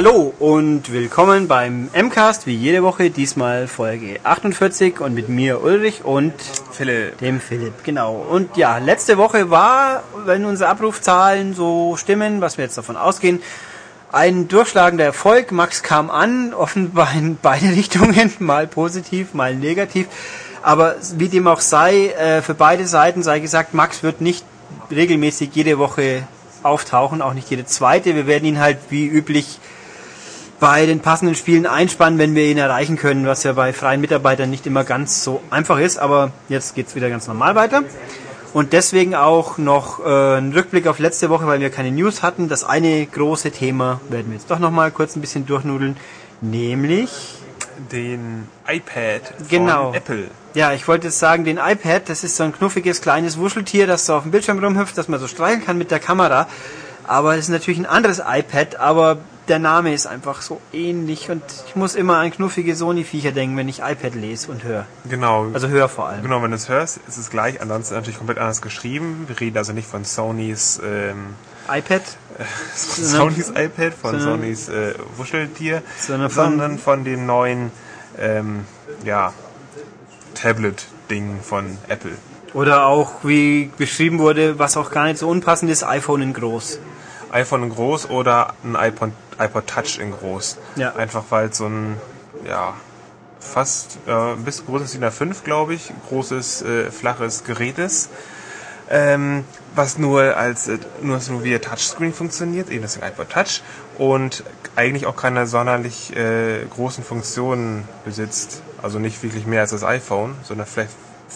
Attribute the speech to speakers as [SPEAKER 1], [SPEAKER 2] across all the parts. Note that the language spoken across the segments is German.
[SPEAKER 1] Hallo und willkommen beim MCAST, wie jede Woche, diesmal Folge 48 und mit mir Ulrich und
[SPEAKER 2] Philipp.
[SPEAKER 1] dem Philipp, genau. Und ja, letzte Woche war, wenn unsere Abrufzahlen so stimmen, was wir jetzt davon ausgehen, ein durchschlagender Erfolg. Max kam an, offenbar in beide Richtungen, mal positiv, mal negativ. Aber wie dem auch sei, äh, für beide Seiten sei gesagt, Max wird nicht regelmäßig jede Woche auftauchen, auch nicht jede zweite. Wir werden ihn halt wie üblich bei den passenden Spielen einspannen, wenn wir ihn erreichen können, was ja bei freien Mitarbeitern nicht immer ganz so einfach ist. Aber jetzt geht's wieder ganz normal weiter. Und deswegen auch noch äh, ein Rückblick auf letzte Woche, weil wir keine News hatten. Das eine große Thema werden wir jetzt doch noch mal kurz ein bisschen durchnudeln, nämlich
[SPEAKER 2] Den iPad von
[SPEAKER 1] Genau.
[SPEAKER 2] Apple.
[SPEAKER 1] Ja, ich wollte jetzt sagen, den iPad, das ist so ein knuffiges kleines Wuscheltier, das so auf dem Bildschirm rumhüpft, das man so streicheln kann mit der Kamera. Aber es ist natürlich ein anderes iPad, aber der Name ist einfach so ähnlich und ich muss immer an knuffige Sony-Viecher denken, wenn ich iPad lese und höre.
[SPEAKER 2] Genau.
[SPEAKER 1] Also höre vor allem.
[SPEAKER 2] Genau, wenn du es hörst, ist es gleich, ansonsten natürlich komplett anders geschrieben. Wir reden also nicht von Sonys, ähm,
[SPEAKER 1] iPad,
[SPEAKER 2] Sonys iPad, von Sonys äh, Wuscheltier,
[SPEAKER 1] Sondern von-
[SPEAKER 2] sondern von dem neuen, ähm, ja, Tablet-Ding von Apple.
[SPEAKER 1] oder auch, wie beschrieben wurde, was auch gar nicht so unpassend ist, iPhone in groß.
[SPEAKER 2] iPhone in groß oder ein iPod, iPod Touch in groß.
[SPEAKER 1] Ja.
[SPEAKER 2] Einfach weil es so ein, ja, fast äh, ein bisschen großes DIN A5, glaube ich, großes, äh, flaches Gerät ist. Ähm, was nur als äh, nur, nur via Touchscreen funktioniert, eben das iPod Touch und eigentlich auch keine sonderlich äh, großen Funktionen besitzt. Also nicht wirklich mehr als das iPhone, sondern vielleicht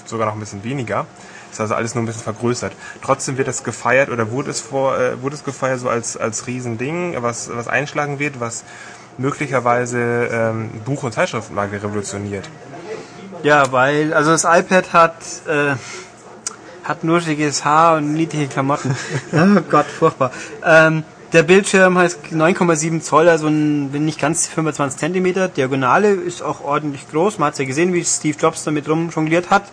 [SPEAKER 2] sogar noch ein bisschen weniger. Ist also alles nur ein bisschen vergrößert. Trotzdem wird das gefeiert oder wurde es vor äh, wurde es gefeiert so als als Riesending, was was einschlagen wird, was möglicherweise ähm, Buch- und Zeitschriftenmarkt revolutioniert.
[SPEAKER 1] Ja, weil, also das iPad hat, äh, hat nuschiges Haar und niedliche Klamotten. oh Gott, furchtbar. Ähm, der Bildschirm heißt 9,7 Zoll, also nicht ganz 25 Zentimeter. Diagonale ist auch ordentlich groß. Man hat ja gesehen, wie Steve Jobs damit rumjongliert hat.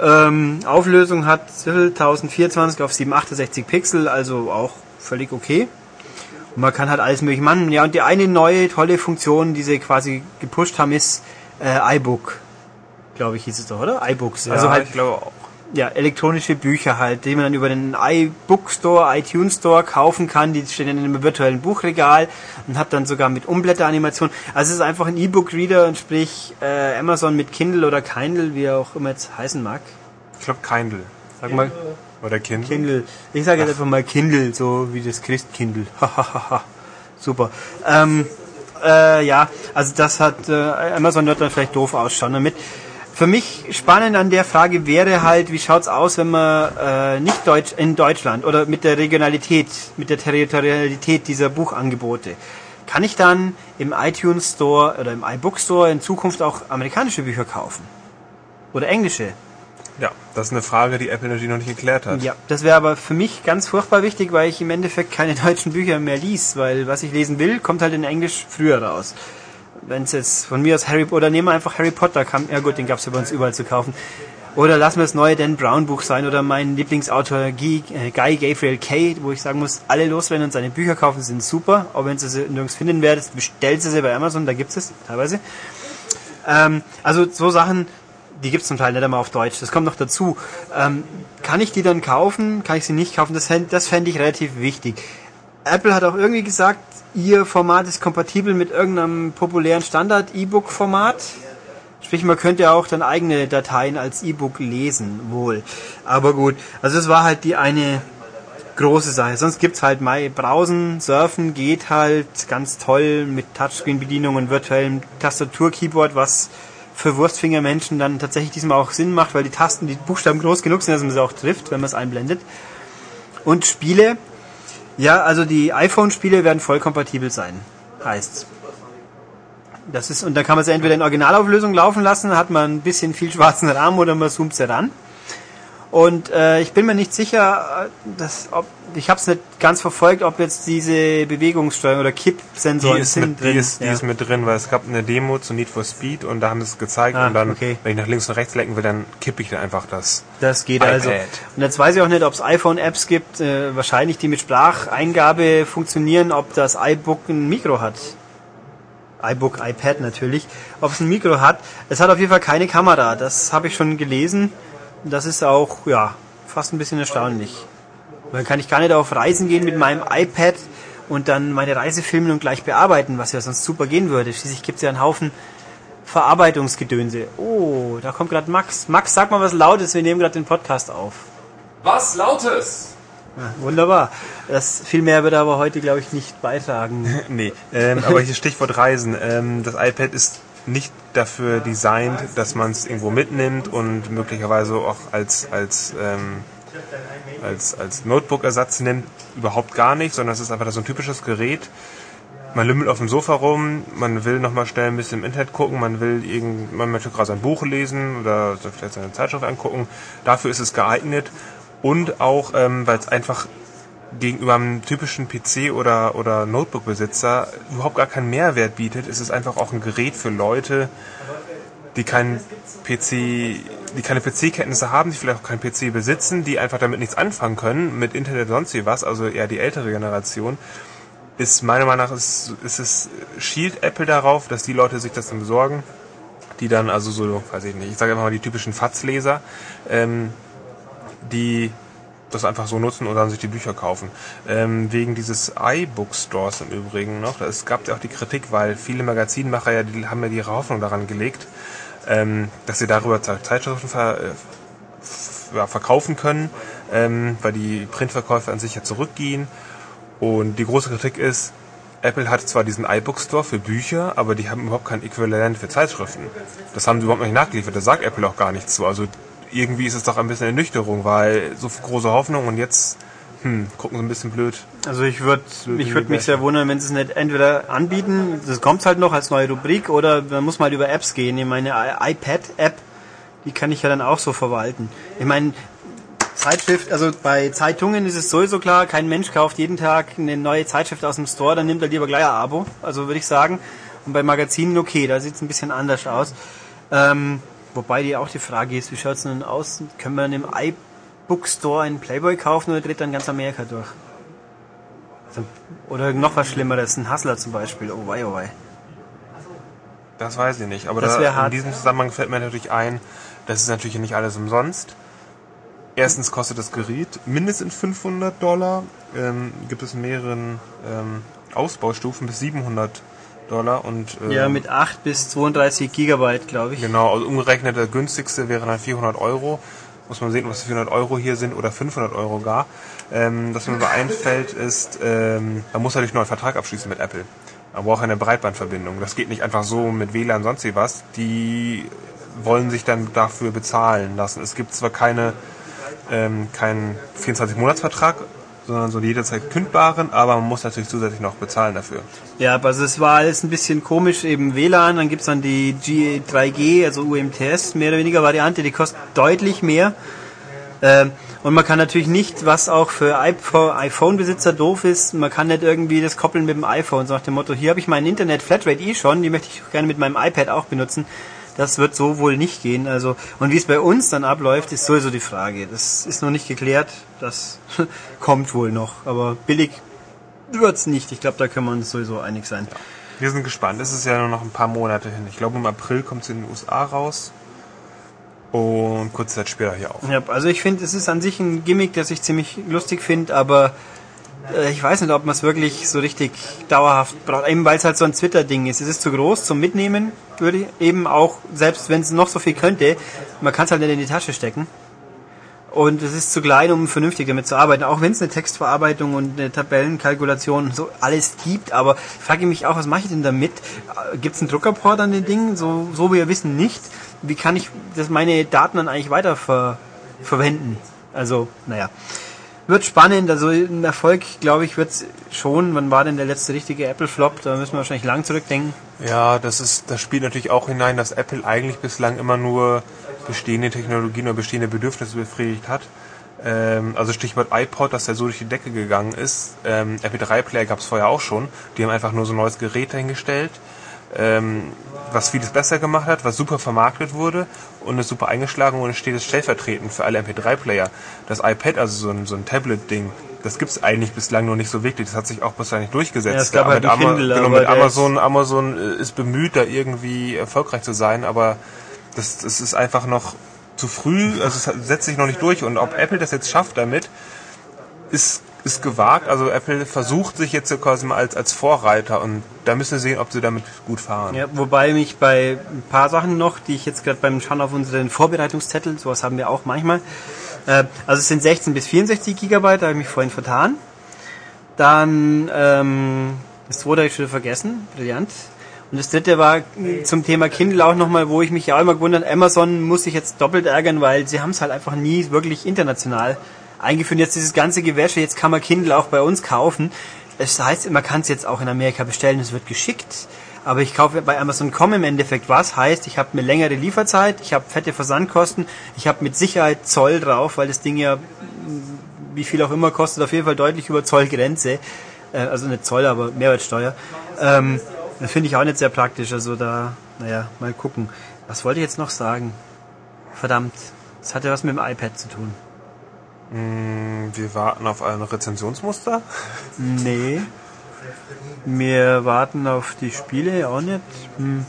[SPEAKER 1] Ähm, Auflösung hat 1024 auf 768 Pixel, also auch völlig okay. Und man kann halt alles mögliche machen. Ja, und die eine neue tolle Funktion, die sie quasi gepusht haben, ist äh, iBook. Glaube ich, hieß es doch, oder? iBooks. also
[SPEAKER 2] Ja,
[SPEAKER 1] halt
[SPEAKER 2] ich glaube auch.
[SPEAKER 1] Ja, elektronische Bücher halt, die man dann über den iBook Store, iTunes Store kaufen kann. Die stehen dann in einem virtuellen Buchregal und hat dann sogar mit Umblätteranimation. Also es ist einfach ein E-Book-Reader und sprich äh, Amazon mit Kindle oder Kindle, wie er auch immer jetzt heißen mag.
[SPEAKER 2] Ich glaube Kindle
[SPEAKER 1] Sag mal
[SPEAKER 2] oder Kindle.
[SPEAKER 1] Kindle. Ich sage jetzt einfach mal Kindle, so wie das Christkindle. Super. Ähm, äh, ja, also das hat äh, Amazon wird dann vielleicht doof ausschauen damit. Für mich spannend an der Frage wäre halt, wie schaut's aus, wenn man äh, nicht Deutsch in Deutschland oder mit der Regionalität, mit der Territorialität dieser Buchangebote. Kann ich dann im iTunes Store oder im iBook Store in Zukunft auch amerikanische Bücher kaufen? Oder englische?
[SPEAKER 2] Ja, das ist eine Frage, die Apple natürlich noch nicht geklärt hat.
[SPEAKER 1] Ja, das wäre aber für mich ganz furchtbar wichtig, weil ich im Endeffekt keine deutschen Bücher mehr lies, weil was ich lesen will, kommt halt in Englisch früher raus. Wenn es jetzt von mir aus Harry oder nehmen wir einfach Harry Potter, kam, ja gut, den gab es ja bei uns überall zu kaufen. Oder lassen wir das neue Dan Brown Buch sein oder mein Lieblingsautor Guy, äh, Gabriel Kay, wo ich sagen muss, alle loswerden und seine Bücher kaufen sind super, auch wenn ihr sie nirgends finden werdet, bestellt sie sie bei Amazon, da gibt es teilweise. Ähm, also so Sachen, die gibt es zum Teil nicht einmal auf Deutsch. Das kommt noch dazu. Ähm, kann ich die dann kaufen? Kann ich sie nicht kaufen? Das, das fände ich relativ wichtig. Apple hat auch irgendwie gesagt, ihr Format ist kompatibel mit irgendeinem populären Standard-E-Book-Format. Sprich, man könnte ja auch dann eigene Dateien als E-Book lesen, wohl. Aber gut, also es war halt die eine große Sache. Sonst gibt's halt mal Browsen, Surfen geht halt ganz toll mit Touchscreen-Bedienung und virtuellem Tastatur-Keyboard, was für Wurstfingermenschen dann tatsächlich diesmal auch Sinn macht, weil die Tasten, die Buchstaben groß genug sind, dass man sie auch trifft, wenn man es einblendet. Und Spiele, ja, also die iPhone-Spiele werden voll kompatibel sein, heißt's. Das ist, und dann kann man sie entweder in Originalauflösung laufen lassen, hat man ein bisschen viel schwarzen Rahmen oder man zoomt sie ran. Und äh, ich bin mir nicht sicher, äh, dass, ob, ich habe es nicht ganz verfolgt, ob jetzt diese Bewegungssteuerung oder Kippsensoren sind drin.
[SPEAKER 2] Die ist, die
[SPEAKER 1] ja.
[SPEAKER 2] ist mit drin, weil es gab eine Demo zu Need for Speed und da haben sie es gezeigt
[SPEAKER 1] Ah,
[SPEAKER 2] und dann,
[SPEAKER 1] okay.
[SPEAKER 2] wenn ich nach links und rechts lenken will, dann kippe ich dann einfach das.
[SPEAKER 1] Das geht
[SPEAKER 2] iPad.
[SPEAKER 1] also. Und jetzt weiß ich auch nicht, ob es iPhone-Apps gibt, äh, wahrscheinlich die mit Spracheingabe funktionieren, ob das iBook ein Mikro hat. iBook, iPad natürlich. Ob es ein Mikro hat. Es hat auf jeden Fall keine Kamera. Das habe ich schon gelesen. Das ist auch, ja, fast ein bisschen erstaunlich. Dann kann ich gar nicht auf Reisen gehen mit meinem iPad und dann meine Reise filmen und gleich bearbeiten, was ja sonst super gehen würde. Schließlich gibt es ja einen Haufen Verarbeitungsgedönse. Oh, da kommt gerade Max. Max, sag mal was Lautes, wir nehmen gerade den Podcast auf.
[SPEAKER 3] Was Lautes?
[SPEAKER 1] Ja, wunderbar. Das viel mehr wird er aber heute, glaube ich, nicht beitragen.
[SPEAKER 2] Nee, ähm, aber hier Stichwort Reisen. Ähm, das iPad ist nicht dafür designt, dass man es irgendwo mitnimmt und möglicherweise auch als, als, ähm, als, als Notebook-Ersatz nimmt. Überhaupt gar nicht, sondern es ist einfach so ein typisches Gerät. Man lümmelt auf dem Sofa rum, man will nochmal schnell ein bisschen im Internet gucken, man will irgend, man möchte gerade sein Buch lesen oder vielleicht seine Zeitschrift angucken. Dafür ist es geeignet und auch, ähm, weil es einfach gegenüber einem typischen PC oder, oder Notebook-Besitzer überhaupt gar keinen Mehrwert bietet, ist es einfach auch ein Gerät für Leute, die keinen PC, die keine PC-Kenntnisse haben, die vielleicht auch keinen PC besitzen, die einfach damit nichts anfangen können, mit Internet sonst wie was, also eher die ältere Generation, ist meiner Meinung nach ist, ist es schielt Apple darauf, dass die Leute sich das dann besorgen, die dann also so, weiß ich nicht, ich sage einfach mal die typischen FATS-Leser, ähm, die das einfach so nutzen und dann sich die Bücher kaufen. Ähm, wegen dieses iBook-Stores im Übrigen noch, es gab ja auch die Kritik, weil viele Magazinmacher ja, die haben ja ihre Hoffnung daran gelegt, ähm, dass sie darüber Zeitschriften ver, äh, ja, verkaufen können, ähm, weil die Printverkäufe an sich ja zurückgehen. Und die große Kritik ist, Apple hat zwar diesen iBook Store für Bücher, aber die haben überhaupt kein Äquivalent für Zeitschriften. Das haben sie überhaupt nicht nachgeliefert, da sagt Apple auch gar nichts zu. Also irgendwie ist es doch ein bisschen Ernüchterung, weil so große Hoffnung und jetzt hm, gucken sie ein bisschen blöd.
[SPEAKER 1] Also ich würde ich würd mich sehr wundern, wenn sie es nicht entweder anbieten, das kommt halt noch als neue Rubrik, oder man muss mal über Apps gehen. Ich meine iPad-App, die kann ich ja dann auch so verwalten. Ich meine, Zeitschrift, also bei Zeitungen ist es sowieso klar, kein Mensch kauft jeden Tag eine neue Zeitschrift aus dem Store, dann nimmt er lieber gleich ein Abo, also würde ich sagen. Und bei Magazinen okay, da sieht es ein bisschen anders aus. Ähm, wobei die auch die Frage ist, wie schaut es denn aus? Können wir in einem iBook Store einen Playboy kaufen oder dreht dann ganz Amerika durch? Also, Oder noch was Schlimmeres, ein Hustler zum Beispiel. Oh wei, oh wei.
[SPEAKER 2] Das weiß ich nicht. Aber da, in
[SPEAKER 1] hart.
[SPEAKER 2] diesem Zusammenhang fällt mir natürlich ein, das ist natürlich nicht alles umsonst. Erstens kostet das Gerät mindestens 500 Dollar. Ähm, gibt es in mehreren ähm, Ausbaustufen bis 700 Dollar und ähm,
[SPEAKER 1] Ja, mit 8 bis 32 Gigabyte, glaube ich.
[SPEAKER 2] Genau, also umgerechnet der günstigste wäre dann 400 Euro. Muss man sehen, was 400 Euro hier sind oder 500 Euro gar. Ähm, was mir aber einfällt, ist, ähm, man muss natürlich noch einen Vertrag abschließen mit Apple. Man braucht eine Breitbandverbindung. Das geht nicht einfach so mit WLAN sonst wie was. Die wollen sich dann dafür bezahlen lassen. Es gibt zwar keine ähm, keinen 24-Monats-Vertrag, sondern so jederzeit kündbaren, aber man muss natürlich zusätzlich noch bezahlen dafür.
[SPEAKER 1] Ja, also es war alles ein bisschen komisch, eben WLAN, dann gibt's dann die G 3G, also UMTS, mehr oder weniger Variante, die kostet deutlich mehr. Ähm, und man kann natürlich nicht, was auch für iPhone- iPhone-Besitzer doof ist, man kann nicht irgendwie das koppeln mit dem iPhone, so nach dem Motto, hier habe ich mein Internet Flatrate eh schon, die möchte ich gerne mit meinem iPad auch benutzen. Das wird so wohl nicht gehen. Also und wie es bei uns dann abläuft, ist sowieso die Frage. Das ist noch nicht geklärt. Das kommt wohl noch. Aber billig wird's nicht. Ich glaube, da können wir uns sowieso einig sein.
[SPEAKER 2] Wir sind gespannt. Es ist ja nur noch ein paar Monate hin. Ich glaube, im April kommt es in den USA raus. Und kurze Zeit später hier auch.
[SPEAKER 1] Ja, also ich finde, es ist an sich ein Gimmick, das ich ziemlich lustig finde, aber ich weiß nicht, ob man es wirklich so richtig dauerhaft braucht. Eben weil es halt so ein Twitter-Ding ist. Es ist zu groß zum Mitnehmen, würde ich eben auch, selbst wenn es noch so viel könnte, man kann es halt nicht in die Tasche stecken. Und es ist zu klein, um vernünftig damit zu arbeiten. Auch wenn es eine Textverarbeitung und eine Tabellenkalkulation und so alles gibt. Aber ich frage mich auch, was mache ich denn damit? Gibt es einen Druckerport an den Dingen? So, so wir wissen nicht. Wie kann ich das meine Daten dann eigentlich weiter ver verwenden? Also, naja. Wird spannend, also ein Erfolg, glaube ich, wird schon. Wann war denn der letzte richtige Apple-Flop? Da müssen wir wahrscheinlich lang zurückdenken.
[SPEAKER 2] Ja, das ist, das spielt natürlich auch hinein, dass Apple eigentlich bislang immer nur bestehende Technologien oder bestehende Bedürfnisse befriedigt hat. Ähm, also Stichwort iPod, dass der so durch die Decke gegangen ist. Ähm, MP3-Player gab es vorher auch schon. Die haben einfach nur so ein neues Gerät dahingestellt, ähm, was vieles besser gemacht hat, was super vermarktet wurde und ist super eingeschlagen und steht es stellvertretend für alle MP3-Player. Das iPad, also so ein, so ein Tablet-Ding, das gibt's eigentlich bislang noch nicht so wirklich. Das hat sich auch bislang nicht durchgesetzt.
[SPEAKER 1] Ja, es gab halt
[SPEAKER 2] mit,
[SPEAKER 1] einen Kindle,
[SPEAKER 2] genau, mit Amazon, Amazon äh, ist bemüht, da irgendwie erfolgreich zu sein, aber das, das ist einfach noch zu früh, also es setzt sich noch nicht durch. Und ob Apple das jetzt schafft damit, ist, ist gewagt. Also Apple versucht sich jetzt quasi mal als, als Vorreiter und da müssen wir sehen, ob sie damit gut fahren.
[SPEAKER 1] Ja, wobei mich bei ein paar Sachen noch, die ich jetzt gerade beim Schauen auf unseren Vorbereitungszettel, sowas haben wir auch manchmal. Äh, also es sind 16 bis 64 Gigabyte, da habe ich mich vorhin vertan. Dann ähm, das zweite habe ich schon vergessen, brillant. Und das dritte war zum Thema Kindle auch nochmal, wo ich mich ja auch immer gewundert, Amazon muss sich jetzt doppelt ärgern, weil sie haben es halt einfach nie wirklich international eingeführt. Jetzt dieses ganze Gewäsche, jetzt kann man Kindle auch bei uns kaufen. Es heißt, man kann es jetzt auch in Amerika bestellen, es wird geschickt. Aber ich kaufe bei Amazon.com im Endeffekt was. Heißt, ich habe eine längere Lieferzeit, ich habe fette Versandkosten, ich habe mit Sicherheit Zoll drauf, weil das Ding ja, wie viel auch immer, kostet auf jeden Fall deutlich über Zollgrenze. Äh, also nicht Zoll, aber Mehrwertsteuer. Ähm, das finde ich auch nicht sehr praktisch. Also da, naja, mal gucken. Was wollte ich jetzt noch sagen? Verdammt, das hatte was mit dem iPad zu tun.
[SPEAKER 2] Wir warten auf ein Rezensionsmuster.
[SPEAKER 1] Nee. Wir warten auf die Spiele auch nicht. Hm.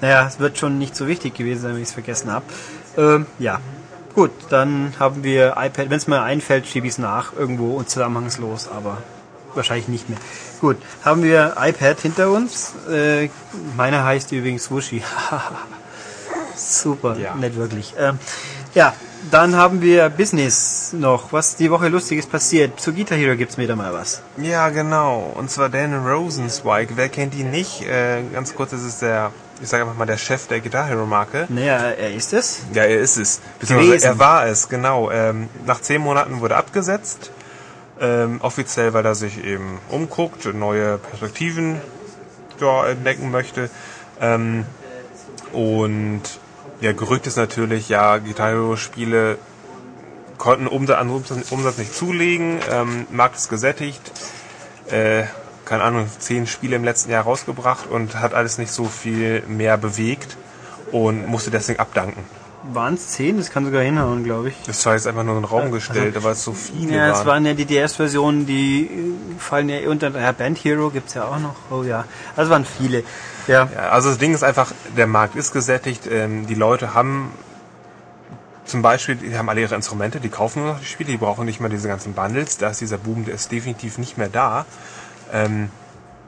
[SPEAKER 1] Naja, es wird schon nicht so wichtig gewesen sein, wenn ich es vergessen habe. Ähm, ja. Gut, dann haben wir iPad. Wenn es mir einfällt, schiebe ich es nach irgendwo und zusammenhangslos, aber wahrscheinlich nicht mehr. Gut, haben wir iPad hinter uns. Äh, meiner heißt übrigens Wushi. Super,
[SPEAKER 2] Ja.
[SPEAKER 1] nicht wirklich. Ähm, ja, dann haben wir Business noch. Was die Woche Lustiges passiert. Zu Guitar Hero gibt's wieder mal was.
[SPEAKER 2] Ja, genau. Und zwar Dan Rosenzweig. Wer kennt ihn nicht? Äh, ganz kurz, das ist der, ich sage einfach mal, der Chef der Guitar Hero Marke.
[SPEAKER 1] Naja, er ist es.
[SPEAKER 2] Ja, er ist es. Beziehungsweise er war es, genau. Ähm, nach zehn Monaten wurde abgesetzt. Ähm, offiziell, weil er sich eben umguckt, neue Perspektiven ja, entdecken möchte. Ähm, und ja, Gerücht ist natürlich, ja, Guitar Hero Spiele konnten Umsatz, Umsatz nicht zulegen, ähm, Markt ist gesättigt, äh, keine Ahnung, zehn Spiele im letzten Jahr rausgebracht und hat alles nicht so viel mehr bewegt und musste deswegen abdanken.
[SPEAKER 1] Waren es zehn? Das kann sogar hinhauen, glaube ich.
[SPEAKER 2] Das war jetzt einfach nur in den Raum gestellt, weil es so viele
[SPEAKER 1] Ja, es
[SPEAKER 2] waren.
[SPEAKER 1] ja die DS-Versionen, die äh, fallen ja unter. Ja, Band Hero gibt's ja auch noch. Oh ja. Also waren viele. Ja.
[SPEAKER 2] Ja, also das Ding ist einfach, der Markt ist gesättigt, ähm, die Leute haben zum Beispiel, die haben alle ihre Instrumente, die kaufen nur noch die Spiele, die brauchen nicht mehr diese ganzen Bundles, da ist dieser Boom, der ist definitiv nicht mehr da. Ähm,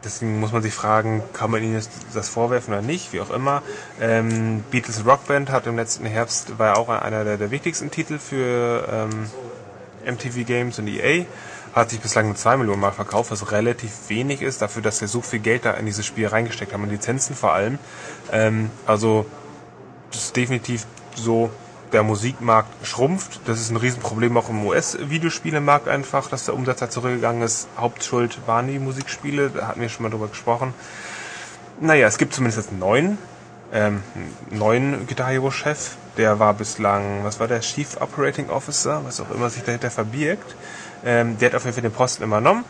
[SPEAKER 2] deswegen muss man sich fragen, kann man ihnen das, vorwerfen oder nicht, wie auch immer. Ähm, Beatles Rockband hat im letzten Herbst, war ja auch einer der, der wichtigsten Titel für ähm, MTV Games und EA. Hat sich bislang nur 2 Millionen Mal verkauft, was relativ wenig ist, dafür, dass wir so viel Geld da in dieses Spiel reingesteckt haben, in Lizenzen vor allem. Ähm, also, das ist definitiv so, der Musikmarkt schrumpft. Das ist ein Riesenproblem auch im US-Videospielemarkt einfach, dass der Umsatz da zurückgegangen ist. Hauptschuld waren die Musikspiele, da hatten wir schon mal drüber gesprochen. Naja, es gibt zumindest jetzt einen neuen, ähm, neuen Guitar Hero Chef. Der war bislang, was war der, Chief Operating Officer, was auch immer sich dahinter verbirgt. Ähm, der hat auf jeden Fall den Posten übernommen.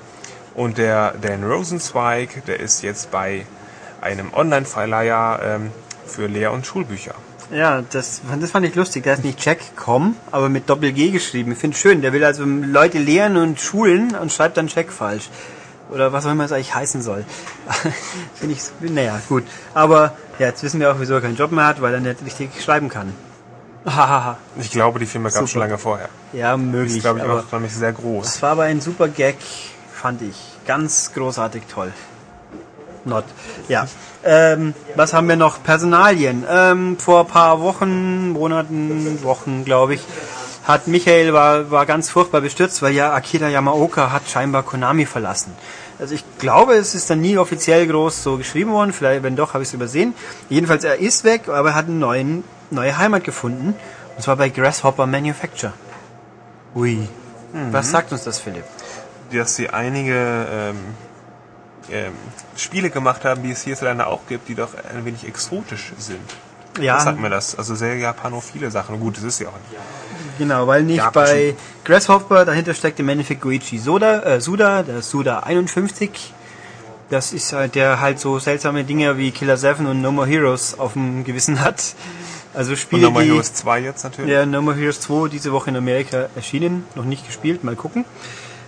[SPEAKER 2] Und der Dan Rosenzweig, der ist jetzt bei einem Online-Verleiher ähm, für Lehr- und Schulbücher.
[SPEAKER 1] Ja, das, das fand ich lustig. Der ist nicht Jack.com, aber mit Doppel-G geschrieben. Ich finde schön. Der will also Leute lehren und schulen und schreibt dann Jack falsch. Oder was auch immer es eigentlich heißen soll. finde ich, naja, gut. Aber ja, jetzt wissen wir auch, wieso er keinen Job mehr hat, weil er nicht richtig schreiben kann.
[SPEAKER 2] Ich glaube, die Firma gab es schon lange vorher.
[SPEAKER 1] ja, möglich.
[SPEAKER 2] ist, glaube ich,
[SPEAKER 1] aber
[SPEAKER 2] auch nämlich sehr groß.
[SPEAKER 1] Das war aber ein super Gag, fand ich. Ganz großartig toll. Not. Ja. Ähm, was haben wir noch? Personalien. Ähm, vor ein paar Wochen, Monaten, Wochen, glaube ich, hat Michael war, war ganz furchtbar bestürzt, weil ja Akira Yamaoka hat scheinbar Konami verlassen. Also ich glaube, es ist dann nie offiziell groß so geschrieben worden. Vielleicht, wenn doch, habe ich es übersehen. Jedenfalls, er ist weg, aber er hat eine neuen, neue Heimat gefunden. Und zwar bei Grasshopper Manufacture. Ui. Was sagt uns das, Philipp?
[SPEAKER 2] dass sie einige ähm, ähm, Spiele gemacht haben, die es hierzulande auch gibt, die doch ein wenig exotisch sind.
[SPEAKER 1] Ja.
[SPEAKER 2] Das sagt mir das. Also sehr japanophile Sachen. Gut, das ist ja auch.
[SPEAKER 1] Genau, weil nicht bei Grasshopper, dahinter steckt im Endeffekt Goichi Soda, äh, Suda, der Suda 51. Das ist halt, der halt so seltsame Dinge wie Killer 7 und No More Heroes auf dem Gewissen hat. Also
[SPEAKER 2] Und
[SPEAKER 1] Spiele,
[SPEAKER 2] nochmal
[SPEAKER 1] die...
[SPEAKER 2] Heroes 2 jetzt natürlich.
[SPEAKER 1] Ja, No More Heroes 2 diese Woche in Amerika erschienen. Noch nicht gespielt, mal gucken.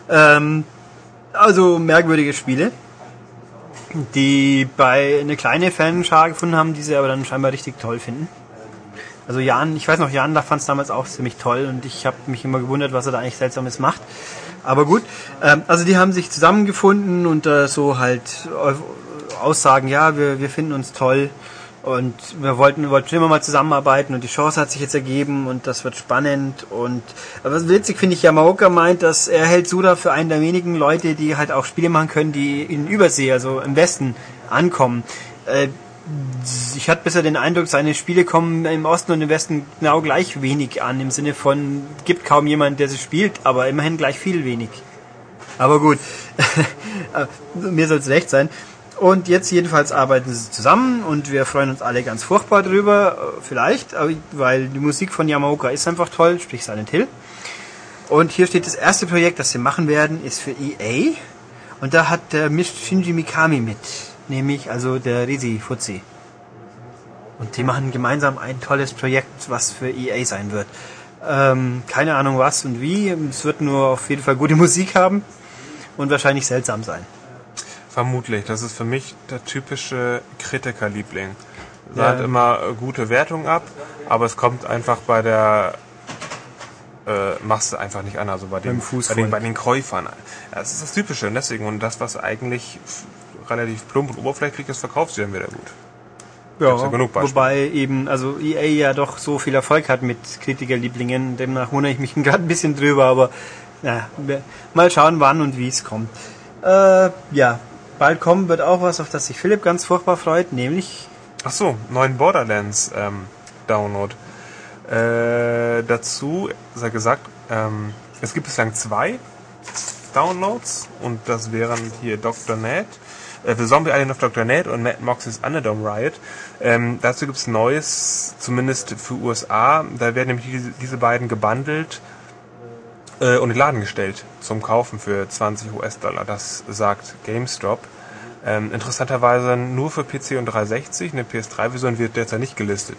[SPEAKER 1] Ähm, also merkwürdige Spiele, die bei eine kleine Fanschar gefunden haben, die sie aber dann scheinbar richtig toll finden. Also Jan, ich weiß noch, Jan fand es damals auch ziemlich toll und ich habe mich immer gewundert, was er da eigentlich Seltsames macht. Aber gut, ähm, also die haben sich zusammengefunden und äh, so halt äh, Aussagen, ja, wir, wir finden uns toll und wir wollten, wollten immer mal zusammenarbeiten und die Chance hat sich jetzt ergeben und das wird spannend und aber witzig finde ich, Yamaoka meint, dass er hält Suda für einen der wenigen Leute, die halt auch Spiele machen können, die in Übersee, also im Westen, ankommen. Äh, ich hatte bisher den Eindruck, seine Spiele kommen im Osten und im Westen genau gleich wenig an, im Sinne von, gibt kaum jemand, der sie spielt, aber immerhin gleich viel wenig. Aber gut, mir soll es recht sein. Und jetzt jedenfalls arbeiten sie zusammen und wir freuen uns alle ganz furchtbar drüber, äh, vielleicht, weil die Musik von Yamaoka ist einfach toll, sprich Silent Hill. Und hier steht das erste Projekt, das sie machen werden, ist für EA. Und da hat der Shinji Mikami mit, nämlich also der Risi Fuzzi. Und die machen gemeinsam ein tolles Projekt, was für EA sein wird. Ähm, keine Ahnung was und wie. Es wird nur auf jeden Fall gute Musik haben und wahrscheinlich seltsam sein.
[SPEAKER 2] Vermutlich. Das ist für mich der typische Kritikerliebling. Er
[SPEAKER 1] Ja.
[SPEAKER 2] hat immer äh, gute Wertungen ab, aber es kommt einfach bei der äh, Masse einfach nicht an, also bei den, bei den, bei den Käufern. Ja, das ist das Typische und deswegen, und das, was eigentlich relativ plump und oberflächlich ist, verkauft sich dann wieder gut. Gibt's ja genug Beispiele.
[SPEAKER 1] wobei eben, also EA ja doch so viel Erfolg hat mit Kritikerlieblingen, demnach wundere ich mich gerade ein bisschen drüber, aber na, mal schauen, wann und wie es kommt. Äh, ja, bald kommen wird auch was, auf das sich Philipp ganz furchtbar freut, nämlich
[SPEAKER 2] Ach so, neuen Borderlands ähm, Download. Äh, dazu sei gesagt, ähm, es gibt bislang zwei Downloads und das wären hier Dr. Ned, äh, The Zombie Island of Dr. Ned und Mad Mox's Underdome Riot. Ähm, dazu gibt's Neues, zumindest für USA. Da werden nämlich diese, diese beiden gebundelt äh, und in den Laden gestellt zum Kaufen für 20 US-Dollar. Das sagt GameStop. Ähm, interessanterweise nur für PC und 360. Eine PS3-Version wird derzeit nicht gelistet.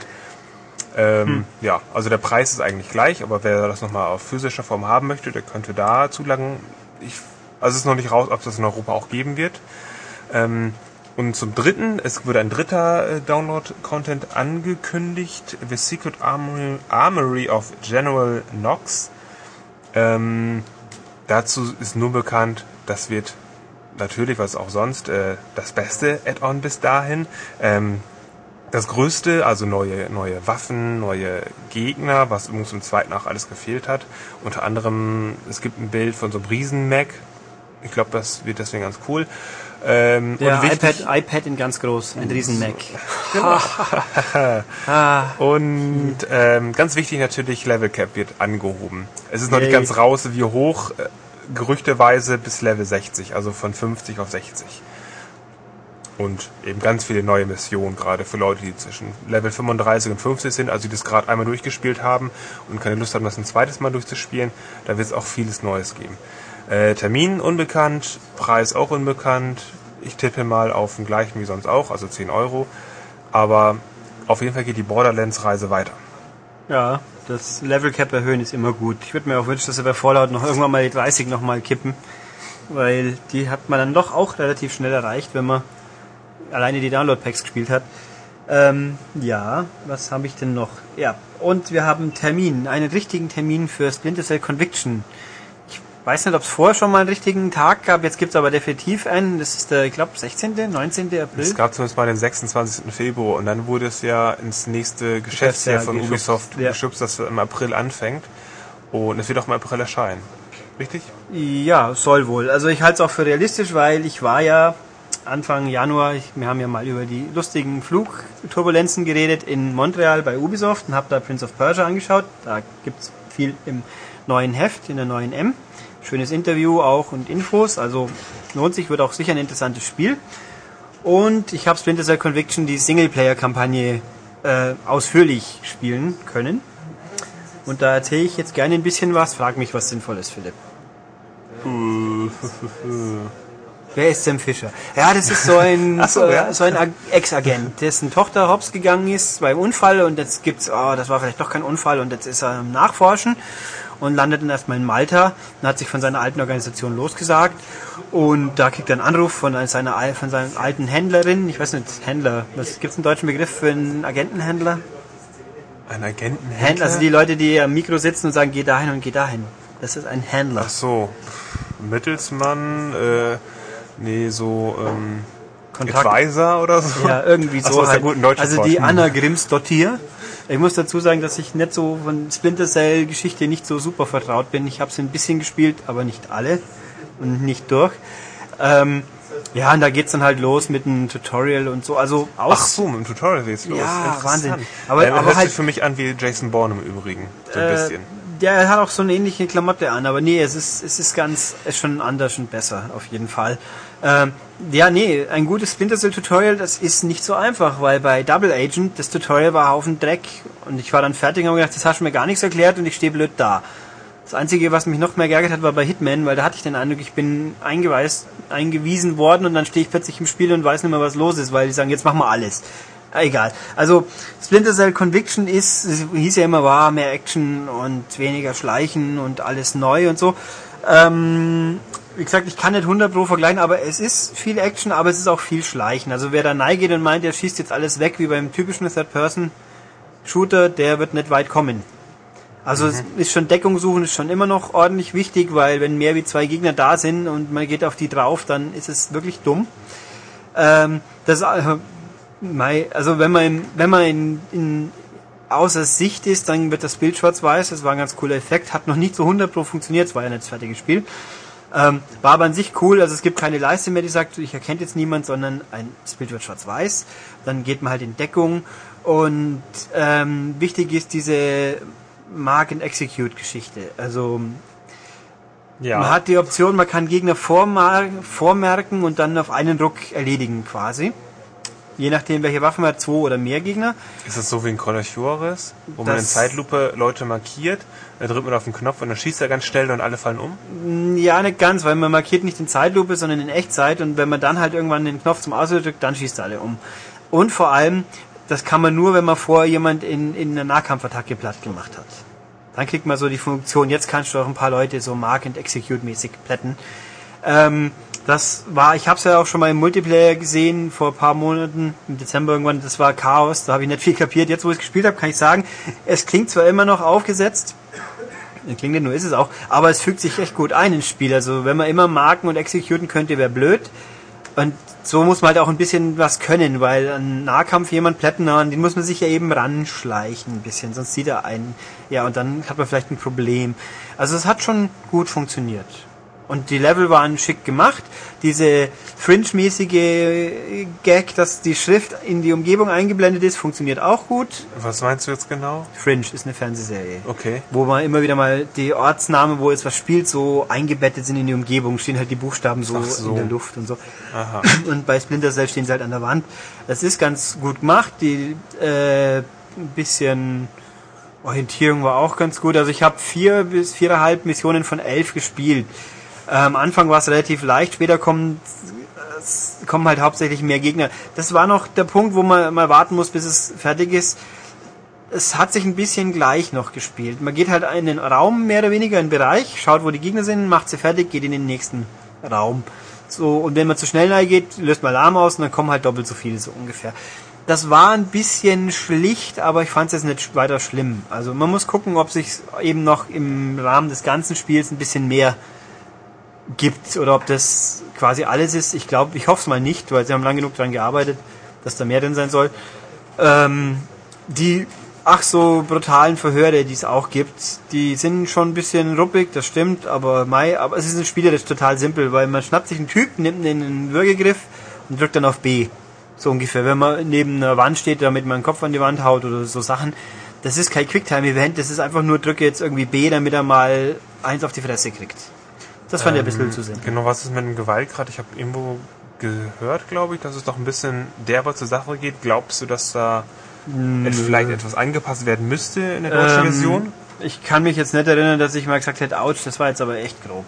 [SPEAKER 2] Ähm, Ja, also der Preis ist eigentlich gleich, aber wer das nochmal auf physischer Form haben möchte, der könnte da zulangen. Ich, also es ist noch nicht raus, ob es das in Europa auch geben wird. Ähm, und zum dritten, es wurde ein dritter äh, Download-Content angekündigt, The Secret Armory, Armory of General Knox. Ähm, dazu ist nur bekannt, das wird natürlich, was auch sonst, äh, das beste Add-on bis dahin. Ähm, das größte, also neue, neue Waffen, neue Gegner, was übrigens im zweiten auch alles gefehlt hat. Unter anderem, es gibt ein Bild von so einem Riesen-Mac. Ich glaube, das wird deswegen ganz cool. Ähm, wichtig-
[SPEAKER 1] iPad, iPad in ganz groß, ein riesen Mac.
[SPEAKER 2] Und ähm, ganz wichtig natürlich, Level Cap wird angehoben. Es ist noch nicht ganz raus, wie hoch, äh, gerüchteweise bis Level 60, also von 50 auf 60. Und eben ganz viele neue Missionen, gerade für Leute, die zwischen Level 35 und 50 sind, also die das gerade einmal durchgespielt haben und keine Lust haben, das ein zweites Mal durchzuspielen. Da wird es auch vieles Neues geben. Äh, Termin unbekannt, Preis auch unbekannt. Ich tippe mal auf den gleichen wie sonst auch, also 10 Euro. Aber auf jeden Fall geht die Borderlands-Reise weiter.
[SPEAKER 1] Ja, das Level Cap erhöhen ist immer gut. Ich würde mir auch wünschen, dass sie bei Fallout noch irgendwann mal die 30 nochmal kippen. Weil die hat man dann doch auch relativ schnell erreicht, wenn man alleine die Download-Packs gespielt hat. Ähm, ja, was habe ich denn noch? Ja, und wir haben Termin, einen richtigen Termin für Splinter Cell Conviction. Weiß nicht, ob es vorher schon mal einen richtigen Tag gab, jetzt gibt es aber definitiv einen. Das ist der, ich glaube, 16., 19. April.
[SPEAKER 2] Es gab zumindest mal den 26. Februar und dann wurde es ja ins nächste Geschäftsjahr von
[SPEAKER 1] geschubst,
[SPEAKER 2] Ubisoft
[SPEAKER 1] ja.
[SPEAKER 2] geschubst, das im April anfängt. Und es wird auch im April erscheinen. Richtig?
[SPEAKER 1] Ja, soll wohl. Also ich halte es auch für realistisch, weil ich war ja Anfang Januar, ich, wir haben ja mal über die lustigen Flugturbulenzen geredet in Montreal bei Ubisoft und habe da Prince of Persia angeschaut. Da gibt's viel im neuen Heft, in der neuen M. Schönes Interview auch und Infos, also lohnt sich, wird auch sicher ein interessantes Spiel. Und ich habe Splinter Cell Conviction, die Singleplayer-Kampagne äh, ausführlich spielen können. Und da erzähle ich jetzt gerne ein bisschen was. Frag mich, was sinnvoll ist, Philipp. Wer ist Sam Fischer? Ja, das ist so ein,
[SPEAKER 2] so, ja.
[SPEAKER 1] so ein Ag- Ex-Agent, dessen Tochter hops gegangen ist beim Unfall und jetzt gibt's, oh, das war vielleicht doch kein Unfall und jetzt ist er am Nachforschen und landet dann erstmal in Malta und hat sich von seiner alten Organisation losgesagt und da kriegt er einen Anruf von seiner, von seiner alten Händlerin, ich weiß nicht, Händler, was gibt's einen deutschen Begriff für einen Agentenhändler?
[SPEAKER 2] Ein Agentenhändler?
[SPEAKER 1] Händler, also die Leute, die am Mikro sitzen und sagen, geh dahin und geh dahin. Das ist ein Händler.
[SPEAKER 2] Ach so. Mittelsmann, äh, nee, so, ähm,
[SPEAKER 1] Kontakt-
[SPEAKER 2] Advisor oder so?
[SPEAKER 1] Ja, irgendwie
[SPEAKER 2] Ach
[SPEAKER 1] so.
[SPEAKER 2] so, ist ja
[SPEAKER 1] halt.
[SPEAKER 2] gut in Deutsch
[SPEAKER 1] also die. Anna Grimms-Dottir. Ich muss dazu sagen, dass ich nicht so von Splinter Cell Geschichte nicht so super vertraut bin. Ich habe sie ein bisschen gespielt, aber nicht alle und nicht durch. Ähm, ja, und da geht's dann halt los mit einem Tutorial und so. Also aus
[SPEAKER 2] Ach so, mit dem Tutorial geht's los.
[SPEAKER 1] Ja. Wahnsinn. Aber-
[SPEAKER 2] ja,
[SPEAKER 1] aber
[SPEAKER 2] hört
[SPEAKER 1] halt-
[SPEAKER 2] sich für mich an wie Jason Bourne im Übrigen. So ein
[SPEAKER 1] Äh,
[SPEAKER 2] bisschen.
[SPEAKER 1] Der hat auch so eine ähnliche Klamotte an, aber nee, es ist, es ist ganz, es ist schon anders und besser, auf jeden Fall. Ähm, ja, nee, ein gutes Splinter Cell Tutorial, das ist nicht so einfach, weil bei Double Agent, das Tutorial war Haufen Dreck und ich war dann fertig und habe gedacht, das hast du mir gar nichts erklärt und ich stehe blöd da. Das Einzige, was mich noch mehr geärgert hat, war bei Hitman, weil da hatte ich den Eindruck, ich bin eingeweist, eingewiesen worden und dann stehe ich plötzlich im Spiel und weiß nicht mehr, was los ist, weil die sagen, jetzt mach mal alles. Egal. Also Splinter Cell Conviction ist, hieß ja immer, war mehr Action und weniger Schleichen und alles neu und so. Ähm, wie gesagt, ich kann nicht 100 pro vergleichen, aber es ist viel Action, aber es ist auch viel Schleichen. Also wer da neigeht und meint, der schießt jetzt alles weg, wie beim typischen Third-Person-Shooter, der wird nicht weit kommen. Also es ist schon Deckung suchen, ist schon immer noch ordentlich wichtig, weil wenn mehr wie zwei Gegner da sind und man geht auf die drauf, dann ist es wirklich dumm. Ähm, das, äh, also wenn man, wenn man in, in außer Sicht ist, dann wird das Bild schwarz-weiß. Das war ein ganz cooler Effekt. Hat noch nicht so 100 pro funktioniert. Es war ja nicht das fertige Spiel. Ähm, war aber an sich cool. Also es gibt keine Leiste mehr, die sagt, ich erkenne jetzt niemand, sondern ein, Bild wird schwarz-weiß. Dann geht man halt in Deckung. Und ähm, wichtig ist diese Mark and Execute Geschichte. Also
[SPEAKER 2] Ja.
[SPEAKER 1] man hat die Option, man kann Gegner vormerken und dann auf einen Ruck erledigen quasi. Je nachdem, welche Waffe man hat, zwei oder mehr Gegner.
[SPEAKER 2] Ist das so wie in Call of Juarez, wo man in
[SPEAKER 1] Das-
[SPEAKER 2] Zeitlupe Leute markiert, dann drückt man auf den Knopf und dann schießt er ganz schnell und alle fallen um?
[SPEAKER 1] Ja, nicht ganz, weil man markiert nicht in Zeitlupe, sondern in Echtzeit und wenn man dann halt irgendwann den Knopf zum Auslösen drückt, dann schießt er alle um. Und vor allem, das kann man nur, wenn man vorher jemand in, in einer Nahkampfattacke platt gemacht hat. Dann kriegt man so die Funktion, jetzt kannst du auch ein paar Leute so Mark and Execute mäßig plätten. Ähm, das war, ich habe es ja auch schon mal im Multiplayer gesehen vor ein paar Monaten, im Dezember irgendwann, das war Chaos, da habe ich nicht viel kapiert. Jetzt, wo ich es gespielt habe, kann ich sagen, es klingt zwar immer noch aufgesetzt, klingt nicht nur, ist es auch, aber es fügt sich echt gut ein ins Spiel. Also wenn man immer marken und executen könnte, wäre blöd. Und so muss man halt auch ein bisschen was können, weil an Nahkampf jemand plätten, den muss man sich ja eben ranschleichen ein bisschen, sonst sieht er einen. Ja, und dann hat man vielleicht ein Problem. Also es hat schon gut funktioniert. Und die Level waren schick gemacht. Diese Fringe-mäßige Gag, dass die Schrift in die Umgebung eingeblendet ist, funktioniert auch gut.
[SPEAKER 2] Was meinst du jetzt genau?
[SPEAKER 1] Fringe ist eine Fernsehserie
[SPEAKER 2] Okay.
[SPEAKER 1] wo man immer wieder mal die Ortsnamen, wo jetzt was spielt, so eingebettet sind in die Umgebung, stehen halt die Buchstaben so,
[SPEAKER 2] so.
[SPEAKER 1] in der Luft und so.
[SPEAKER 2] Aha.
[SPEAKER 1] Und bei Splinter Cell stehen sie halt an der Wand. Das ist ganz gut gemacht. Die äh, ein bisschen Orientierung war auch ganz gut. Also ich habe vier bis viereinhalb Missionen von elf gespielt. Äh, am Anfang war es relativ leicht, später kommen es kommen halt hauptsächlich mehr Gegner. Das war noch der Punkt, wo man mal warten muss, bis es fertig ist es hat sich ein bisschen gleich noch gespielt. Man geht halt in den Raum, mehr oder weniger, in den Bereich, schaut, wo die Gegner sind, macht sie fertig, geht in den nächsten Raum. So, und wenn man zu schnell nahe geht, löst man Alarm aus und dann kommen halt doppelt so viele, so ungefähr. Das war ein bisschen schlicht, aber ich fand es jetzt nicht weiter schlimm. Also man muss gucken, ob sich eben noch im Rahmen des ganzen Spiels ein bisschen mehr gibt oder ob das quasi alles ist. Ich glaube, ich hoffe es mal nicht, weil sie haben lang genug daran gearbeitet, dass da mehr drin sein soll. Ähm, die ach so brutalen Verhöre, die es auch gibt, die sind schon ein bisschen ruppig, das stimmt, aber Mai, aber es ist ein spielerisch total simpel, weil man schnappt sich einen Typ, nimmt ihn in den Würgegriff und drückt dann auf B. So ungefähr, wenn man neben einer Wand steht, damit man den Kopf an die Wand haut oder so Sachen. Das ist kein Quicktime-Event, das ist einfach nur drücke jetzt irgendwie B, damit er mal eins auf die Fresse kriegt. Das fand ich ein bisschen zu simpel.
[SPEAKER 2] Genau, was ist mit dem Gewaltgrad? Ich habe irgendwo gehört, glaube ich, dass es doch ein bisschen derber zur Sache geht. Glaubst du, dass da es vielleicht etwas angepasst werden müsste in der deutschen
[SPEAKER 1] Ähm,
[SPEAKER 2] Version?
[SPEAKER 1] Ich kann mich jetzt nicht erinnern, dass ich mal gesagt hätte, ouch, das war jetzt aber echt grob.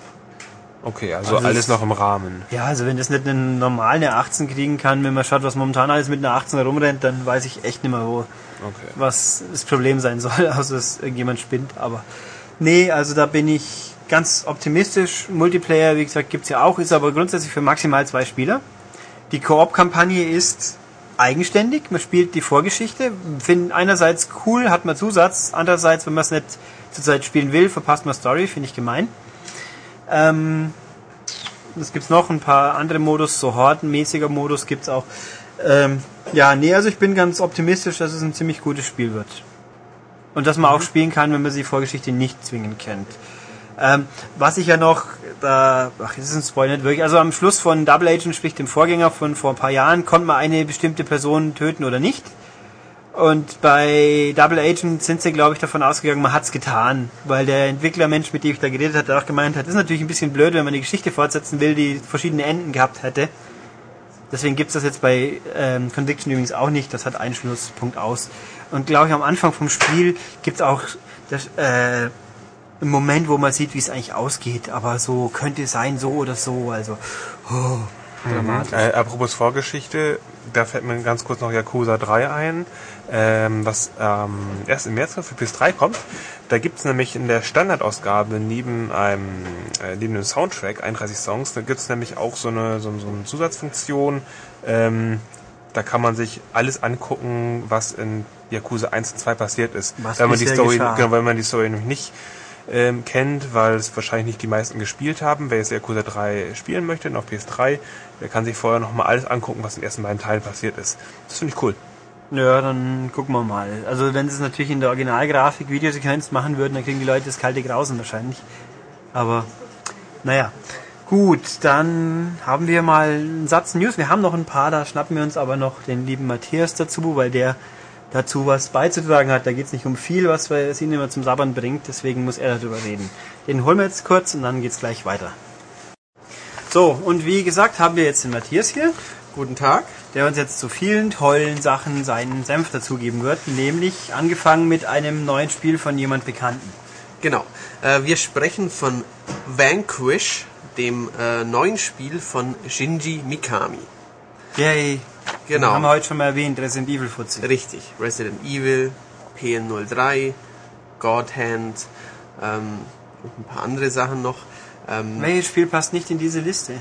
[SPEAKER 2] Okay, also,
[SPEAKER 1] also
[SPEAKER 2] alles
[SPEAKER 1] es-
[SPEAKER 2] noch im Rahmen.
[SPEAKER 1] Ja, also wenn das nicht einen normalen eine 18 kriegen kann, wenn man schaut, was momentan alles mit einer 18 rumrennt, dann weiß ich echt nicht mehr, wo,
[SPEAKER 2] Okay.
[SPEAKER 1] was das Problem sein soll, außer dass irgendjemand spinnt. Aber nee, also da bin ich ganz optimistisch. Multiplayer, wie gesagt, gibt's ja auch, ist aber grundsätzlich für maximal zwei Spieler. Die Koop-Kampagne ist eigenständig, man spielt die Vorgeschichte, finden einerseits cool, hat man Zusatz, andererseits, wenn man es nicht zurzeit spielen will, verpasst man Story, finde ich gemein. Ähm, es gibt noch ein paar andere Modus, so hordenmäßiger Modus gibt's auch. Ähm, ja, nee, also ich bin ganz optimistisch, dass es ein ziemlich gutes Spiel wird. Und dass man auch spielen kann, wenn man die Vorgeschichte nicht zwingend kennt. Ähm, was ich ja noch, da, ach, das ist ein Spoiler nicht wirklich, also am Schluss von Double Agent, sprich dem Vorgänger von vor ein paar Jahren, konnte man eine bestimmte Person töten oder nicht. Und bei Double Agent sind sie, glaube ich, davon ausgegangen, man hat's getan. Weil der Entwicklermensch, mit dem ich da geredet hatte, auch gemeint hat, ist natürlich ein bisschen blöd, wenn man die Geschichte fortsetzen will, die verschiedene Enden gehabt hätte. Deswegen gibt's das jetzt bei ähm, Conviction übrigens auch nicht. Das hat einen Schlusspunkt aus. Und glaube ich, am Anfang vom Spiel gibt's auch das, äh, einen Moment, wo man sieht, wie es eigentlich ausgeht. Aber so könnte es sein, so oder so. Also, oh, dramatisch.
[SPEAKER 2] Äh, apropos Vorgeschichte, da fällt mir ganz kurz noch Yakuza 3 ein, ähm, was ähm, erst im März für PS3 kommt. Da gibt's nämlich in der Standardausgabe neben einem äh, neben dem Soundtrack 31 Songs, da gibt's nämlich auch so eine, so, so eine Zusatzfunktion. Ähm, da kann man sich alles angucken, was in Yakuza 1 und 2 passiert ist.
[SPEAKER 1] Was
[SPEAKER 2] wenn man die Story, genau, weil man die Story nämlich nicht ähm, kennt, weil es wahrscheinlich nicht die meisten gespielt haben. Wer jetzt Yakuza 3 spielen möchte, auf PS3, der kann sich vorher nochmal alles angucken, was in den ersten beiden Teilen passiert ist. Das finde ich cool.
[SPEAKER 1] Ja, dann gucken wir mal. Also wenn sie es natürlich in der Originalgrafik Videosequenz machen würden, dann kriegen die Leute das kalte Grausen wahrscheinlich. Aber naja. Gut, dann haben wir mal einen Satz News. Wir haben noch ein paar, da schnappen wir uns aber noch den lieben Matthias dazu, weil der dazu was beizutragen hat. Da geht es nicht um viel, was was ihn immer zum Sabbern bringt, deswegen muss er darüber reden. Den holen wir jetzt kurz und dann geht's gleich weiter. So, und wie gesagt, haben wir jetzt den Matthias hier
[SPEAKER 4] Guten Tag.
[SPEAKER 1] der uns jetzt zu vielen tollen Sachen seinen Senf dazugeben wird, nämlich angefangen mit einem neuen Spiel von jemand Bekannten.
[SPEAKER 4] Genau. Äh, wir sprechen von Vanquish, dem äh, neuen Spiel von Shinji Mikami.
[SPEAKER 1] Yay!
[SPEAKER 4] Genau.
[SPEAKER 1] Haben wir heute schon mal erwähnt, Resident Evil Fuzzi.
[SPEAKER 4] Richtig. Resident Evil, PN03, God Hand ähm, und ein paar andere Sachen noch. Ähm,
[SPEAKER 1] Welches Spiel passt nicht in diese Liste?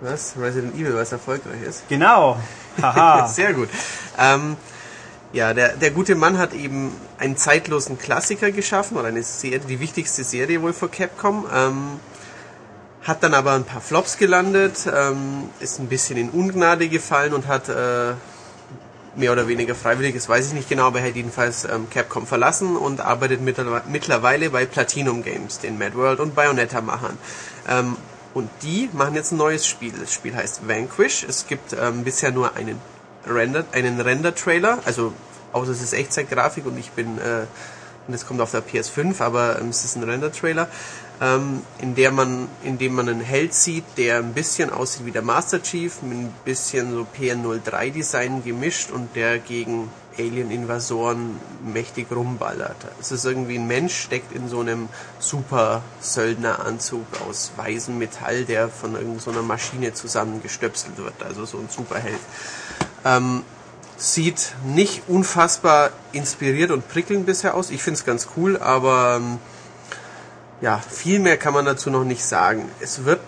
[SPEAKER 4] was? Resident Evil, was erfolgreich ist?
[SPEAKER 1] Genau! Haha!
[SPEAKER 4] Sehr gut. Ähm, ja, der, der gute Mann hat eben einen zeitlosen Klassiker geschaffen oder eine Serie, die wichtigste Serie wohl für Capcom. Ähm, hat dann aber ein paar Flops gelandet, ähm, ist ein bisschen in Ungnade gefallen und hat äh, mehr oder weniger freiwillig, das weiß ich nicht genau, aber er hat jedenfalls ähm, Capcom verlassen und arbeitet mittlerwe- mittlerweile bei Platinum Games, den Mad World und Bayonetta-Machern. Ähm, und die machen jetzt ein neues Spiel. Das Spiel heißt Vanquish. Es gibt ähm, bisher nur einen Render, einen Render-Trailer, also außer es ist Echtzeitgrafik und ich bin, äh, und es kommt auf der PS5, aber ähm, es ist ein Render-Trailer, ähm, in der man, in dem man einen Held sieht, der ein bisschen aussieht wie der Master Chief, mit ein bisschen so PN03-Design gemischt und der gegen Alien-Invasoren mächtig rumballert. Es ist irgendwie ein Mensch, steckt in so einem super Söldneranzug aus weißem Metall, der von irgendeiner so Maschine zusammengestöpselt wird, also so ein Superheld. Ähm, sieht nicht unfassbar inspiriert und prickelnd bisher aus. Ich finde es ganz cool, aber ähm, ja, viel mehr kann man dazu noch nicht sagen. Es wird,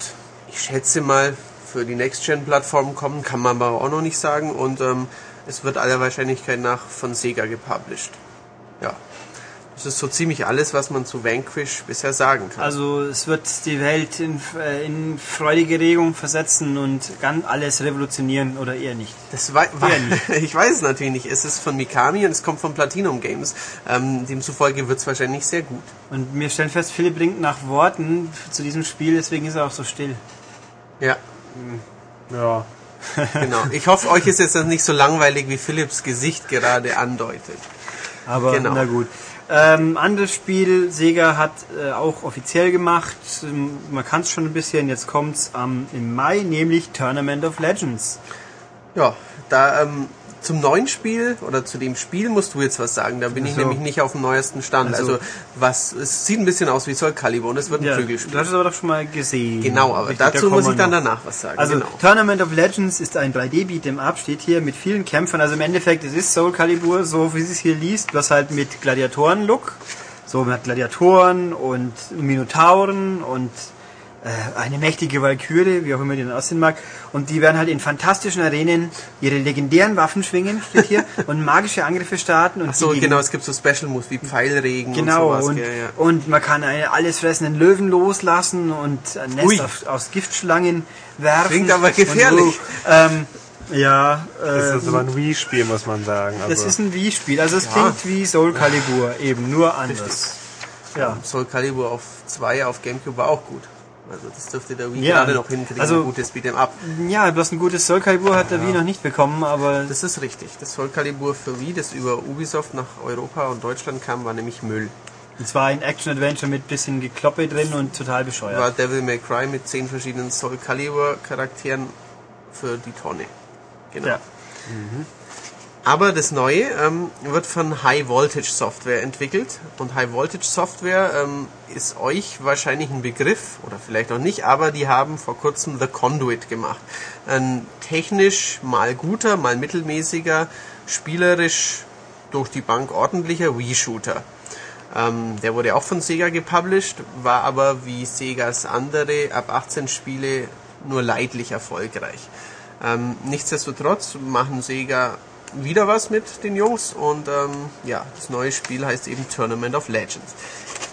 [SPEAKER 4] ich schätze mal, für die Next-Gen-Plattformen kommen, kann man aber auch noch nicht sagen. Und ähm, es wird aller Wahrscheinlichkeit nach von Sega gepublished. Ja. Das ist so ziemlich alles, was man zu Vanquish bisher sagen kann.
[SPEAKER 1] Also es wird die Welt in, in freudige Regung versetzen und ganz alles revolutionieren oder eher nicht.
[SPEAKER 4] Das wei
[SPEAKER 1] nicht?
[SPEAKER 4] ich weiß es natürlich nicht. Es ist von Mikami und es kommt von Platinum Games. Ähm, demzufolge wird es wahrscheinlich sehr gut.
[SPEAKER 1] Und wir stellen fest, Philipp bringt nach Worten zu diesem Spiel, deswegen ist er auch so still.
[SPEAKER 4] Ja,
[SPEAKER 2] Ja.
[SPEAKER 4] genau. Ich hoffe, euch ist jetzt nicht so langweilig, wie Philips Gesicht gerade andeutet.
[SPEAKER 1] Aber
[SPEAKER 4] Genau.
[SPEAKER 1] na gut. Ähm, anderes Spiel, Sega hat äh, auch offiziell gemacht. Ähm, Man kann es schon ein bisschen, jetzt kommt's ähm, im Mai, nämlich Tournament of Legends.
[SPEAKER 4] Ja, da ähm, zum neuen Spiel oder zu dem Spiel musst du jetzt was sagen. Da bin ich
[SPEAKER 1] so.
[SPEAKER 4] nämlich nicht auf dem neuesten Stand.
[SPEAKER 1] Also-
[SPEAKER 4] Also, was, es sieht ein bisschen aus wie Soul Calibur und es wird ein
[SPEAKER 1] Ja, du
[SPEAKER 4] Prügelspiel.
[SPEAKER 1] hast es aber doch schon mal gesehen.
[SPEAKER 4] Genau, aber
[SPEAKER 1] Richtig, da
[SPEAKER 4] dazu muss ich dann
[SPEAKER 1] noch.
[SPEAKER 4] danach was sagen.
[SPEAKER 1] Also
[SPEAKER 4] genau.
[SPEAKER 1] Tournament of Legends ist ein 3D-Beat'em Up, steht hier mit vielen Kämpfern. Also im Endeffekt, es ist Soul Calibur, so wie es hier liest, was halt mit Gladiatoren-Look. So mit Gladiatoren und Minotauren und eine mächtige Valkyrie, wie auch immer die dann aussehen mag. Und die werden halt in fantastischen Arenen ihre legendären Waffen schwingen, steht hier, und magische Angriffe starten. Und
[SPEAKER 4] Ach so, genau, es gibt so Special Moves wie Pfeilregen
[SPEAKER 1] Genau,
[SPEAKER 4] und sowas.
[SPEAKER 1] und,
[SPEAKER 4] gell, ja.
[SPEAKER 1] und man kann einen alles fressenden Löwen loslassen und ein Nest auf, aus Giftschlangen werfen.
[SPEAKER 4] Klingt aber
[SPEAKER 1] Und
[SPEAKER 4] gefährlich.
[SPEAKER 1] so, ähm, ja,
[SPEAKER 2] Das
[SPEAKER 1] äh,
[SPEAKER 2] ist aber ein Wii-Spiel, muss man sagen.
[SPEAKER 1] das
[SPEAKER 2] Also,
[SPEAKER 1] ist ein Wii-Spiel. Also es klingt wie Soul Calibur, eben, nur anders. Ja.
[SPEAKER 4] Soul Calibur auf 2 auf Gamecube war auch gut. Also das dürfte der Wii
[SPEAKER 1] Ja,
[SPEAKER 4] gerade noch hinkriegen,
[SPEAKER 1] also-
[SPEAKER 4] ein gutes Beat'em Up.
[SPEAKER 1] ja, bloß ein gutes Soul Calibur hat der Wii noch nicht bekommen, aber
[SPEAKER 4] Das ist richtig. Das Soul Calibur für Wii, das über Ubisoft nach Europa und Deutschland kam, war nämlich Müll.
[SPEAKER 1] es war ein Action-Adventure mit bisschen Gekloppe drin und total bescheuert.
[SPEAKER 4] War Devil May Cry mit zehn verschiedenen Soul Calibur Charakteren für die Tonne. Genau.
[SPEAKER 1] Ja.
[SPEAKER 4] Aber das Neue ähm, wird von High Voltage Software entwickelt. Und High Voltage Software ähm, ist euch wahrscheinlich ein Begriff oder vielleicht auch nicht, aber die haben vor kurzem The Conduit gemacht. Ein technisch mal guter, mal mittelmäßiger, spielerisch durch die Bank ordentlicher Wii-Shooter. Ähm, der wurde auch von Sega gepublished, war aber wie Segas andere ab 18 Spiele nur leidlich erfolgreich. Ähm, nichtsdestotrotz machen Sega wieder was mit den Jungs und ähm, ja, das neue Spiel heißt eben Tournament of Legends.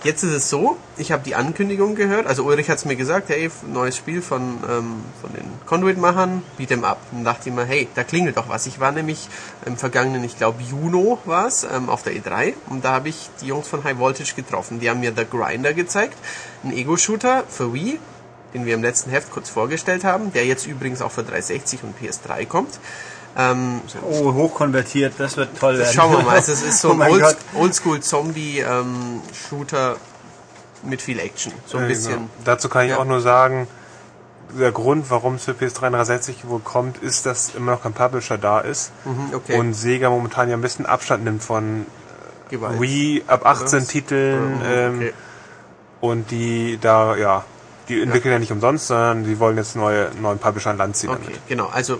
[SPEAKER 4] Jetzt ist es so, ich habe die Ankündigung gehört, also Ulrich hat es mir gesagt, hey, neues Spiel von, ähm, von den Conduit-Machern, Beat'em Up. Und dachte ich mir, hey, da klingelt doch was. Ich war nämlich im vergangenen, ich glaube Juno war es, ähm, auf der E3 und da habe ich die Jungs von High Voltage getroffen. Die haben mir The Grinder gezeigt, ein Ego-Shooter für Wii, den wir im letzten Heft kurz vorgestellt haben, der jetzt übrigens auch für 360 und PS3 kommt. Ähm,
[SPEAKER 1] Oh, hochkonvertiert, das wird toll werden.
[SPEAKER 4] Schauen wir mal, also es ist so
[SPEAKER 1] Oh
[SPEAKER 4] ein Old,
[SPEAKER 1] Gott.
[SPEAKER 4] Oldschool-Zombie-Shooter mit viel Action. So ein
[SPEAKER 2] ja,
[SPEAKER 4] bisschen.
[SPEAKER 2] genau. Dazu kann ich
[SPEAKER 4] Ja.
[SPEAKER 2] auch nur sagen, der Grund, warum es für PS3 360 wohl kommt, ist, dass immer noch kein Publisher da ist
[SPEAKER 4] Mhm, okay.
[SPEAKER 2] und Sega momentan ja ein bisschen Abstand nimmt von
[SPEAKER 4] Gewalt.
[SPEAKER 2] Wii ab 18
[SPEAKER 4] Was?
[SPEAKER 2] Titeln
[SPEAKER 4] Mhm,
[SPEAKER 2] ähm,
[SPEAKER 4] okay.
[SPEAKER 2] und die da, ja, die entwickeln ja. nicht umsonst, sondern die wollen jetzt neue, neuen Publisher an Land ziehen
[SPEAKER 4] Okay,
[SPEAKER 2] damit.
[SPEAKER 4] genau. Also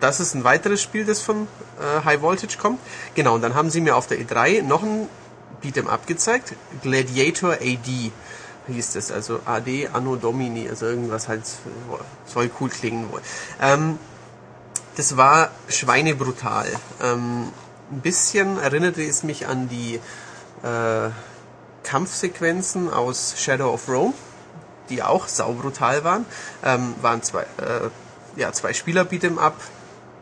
[SPEAKER 4] das ist ein weiteres Spiel, das von äh, High Voltage kommt. Genau, und dann haben sie mir auf der E3 noch ein Beat'em Up gezeigt. Gladiator AD hieß das, also AD Anno Domini, also irgendwas halt soll cool klingen wohl. Ähm, das war schweinebrutal. Ähm, ein bisschen erinnerte es mich an die äh, Kampfsequenzen aus Shadow of Rome, die auch saubrutal waren. Ähm, waren zwei, äh, ja, zwei Spieler Beat'em Up,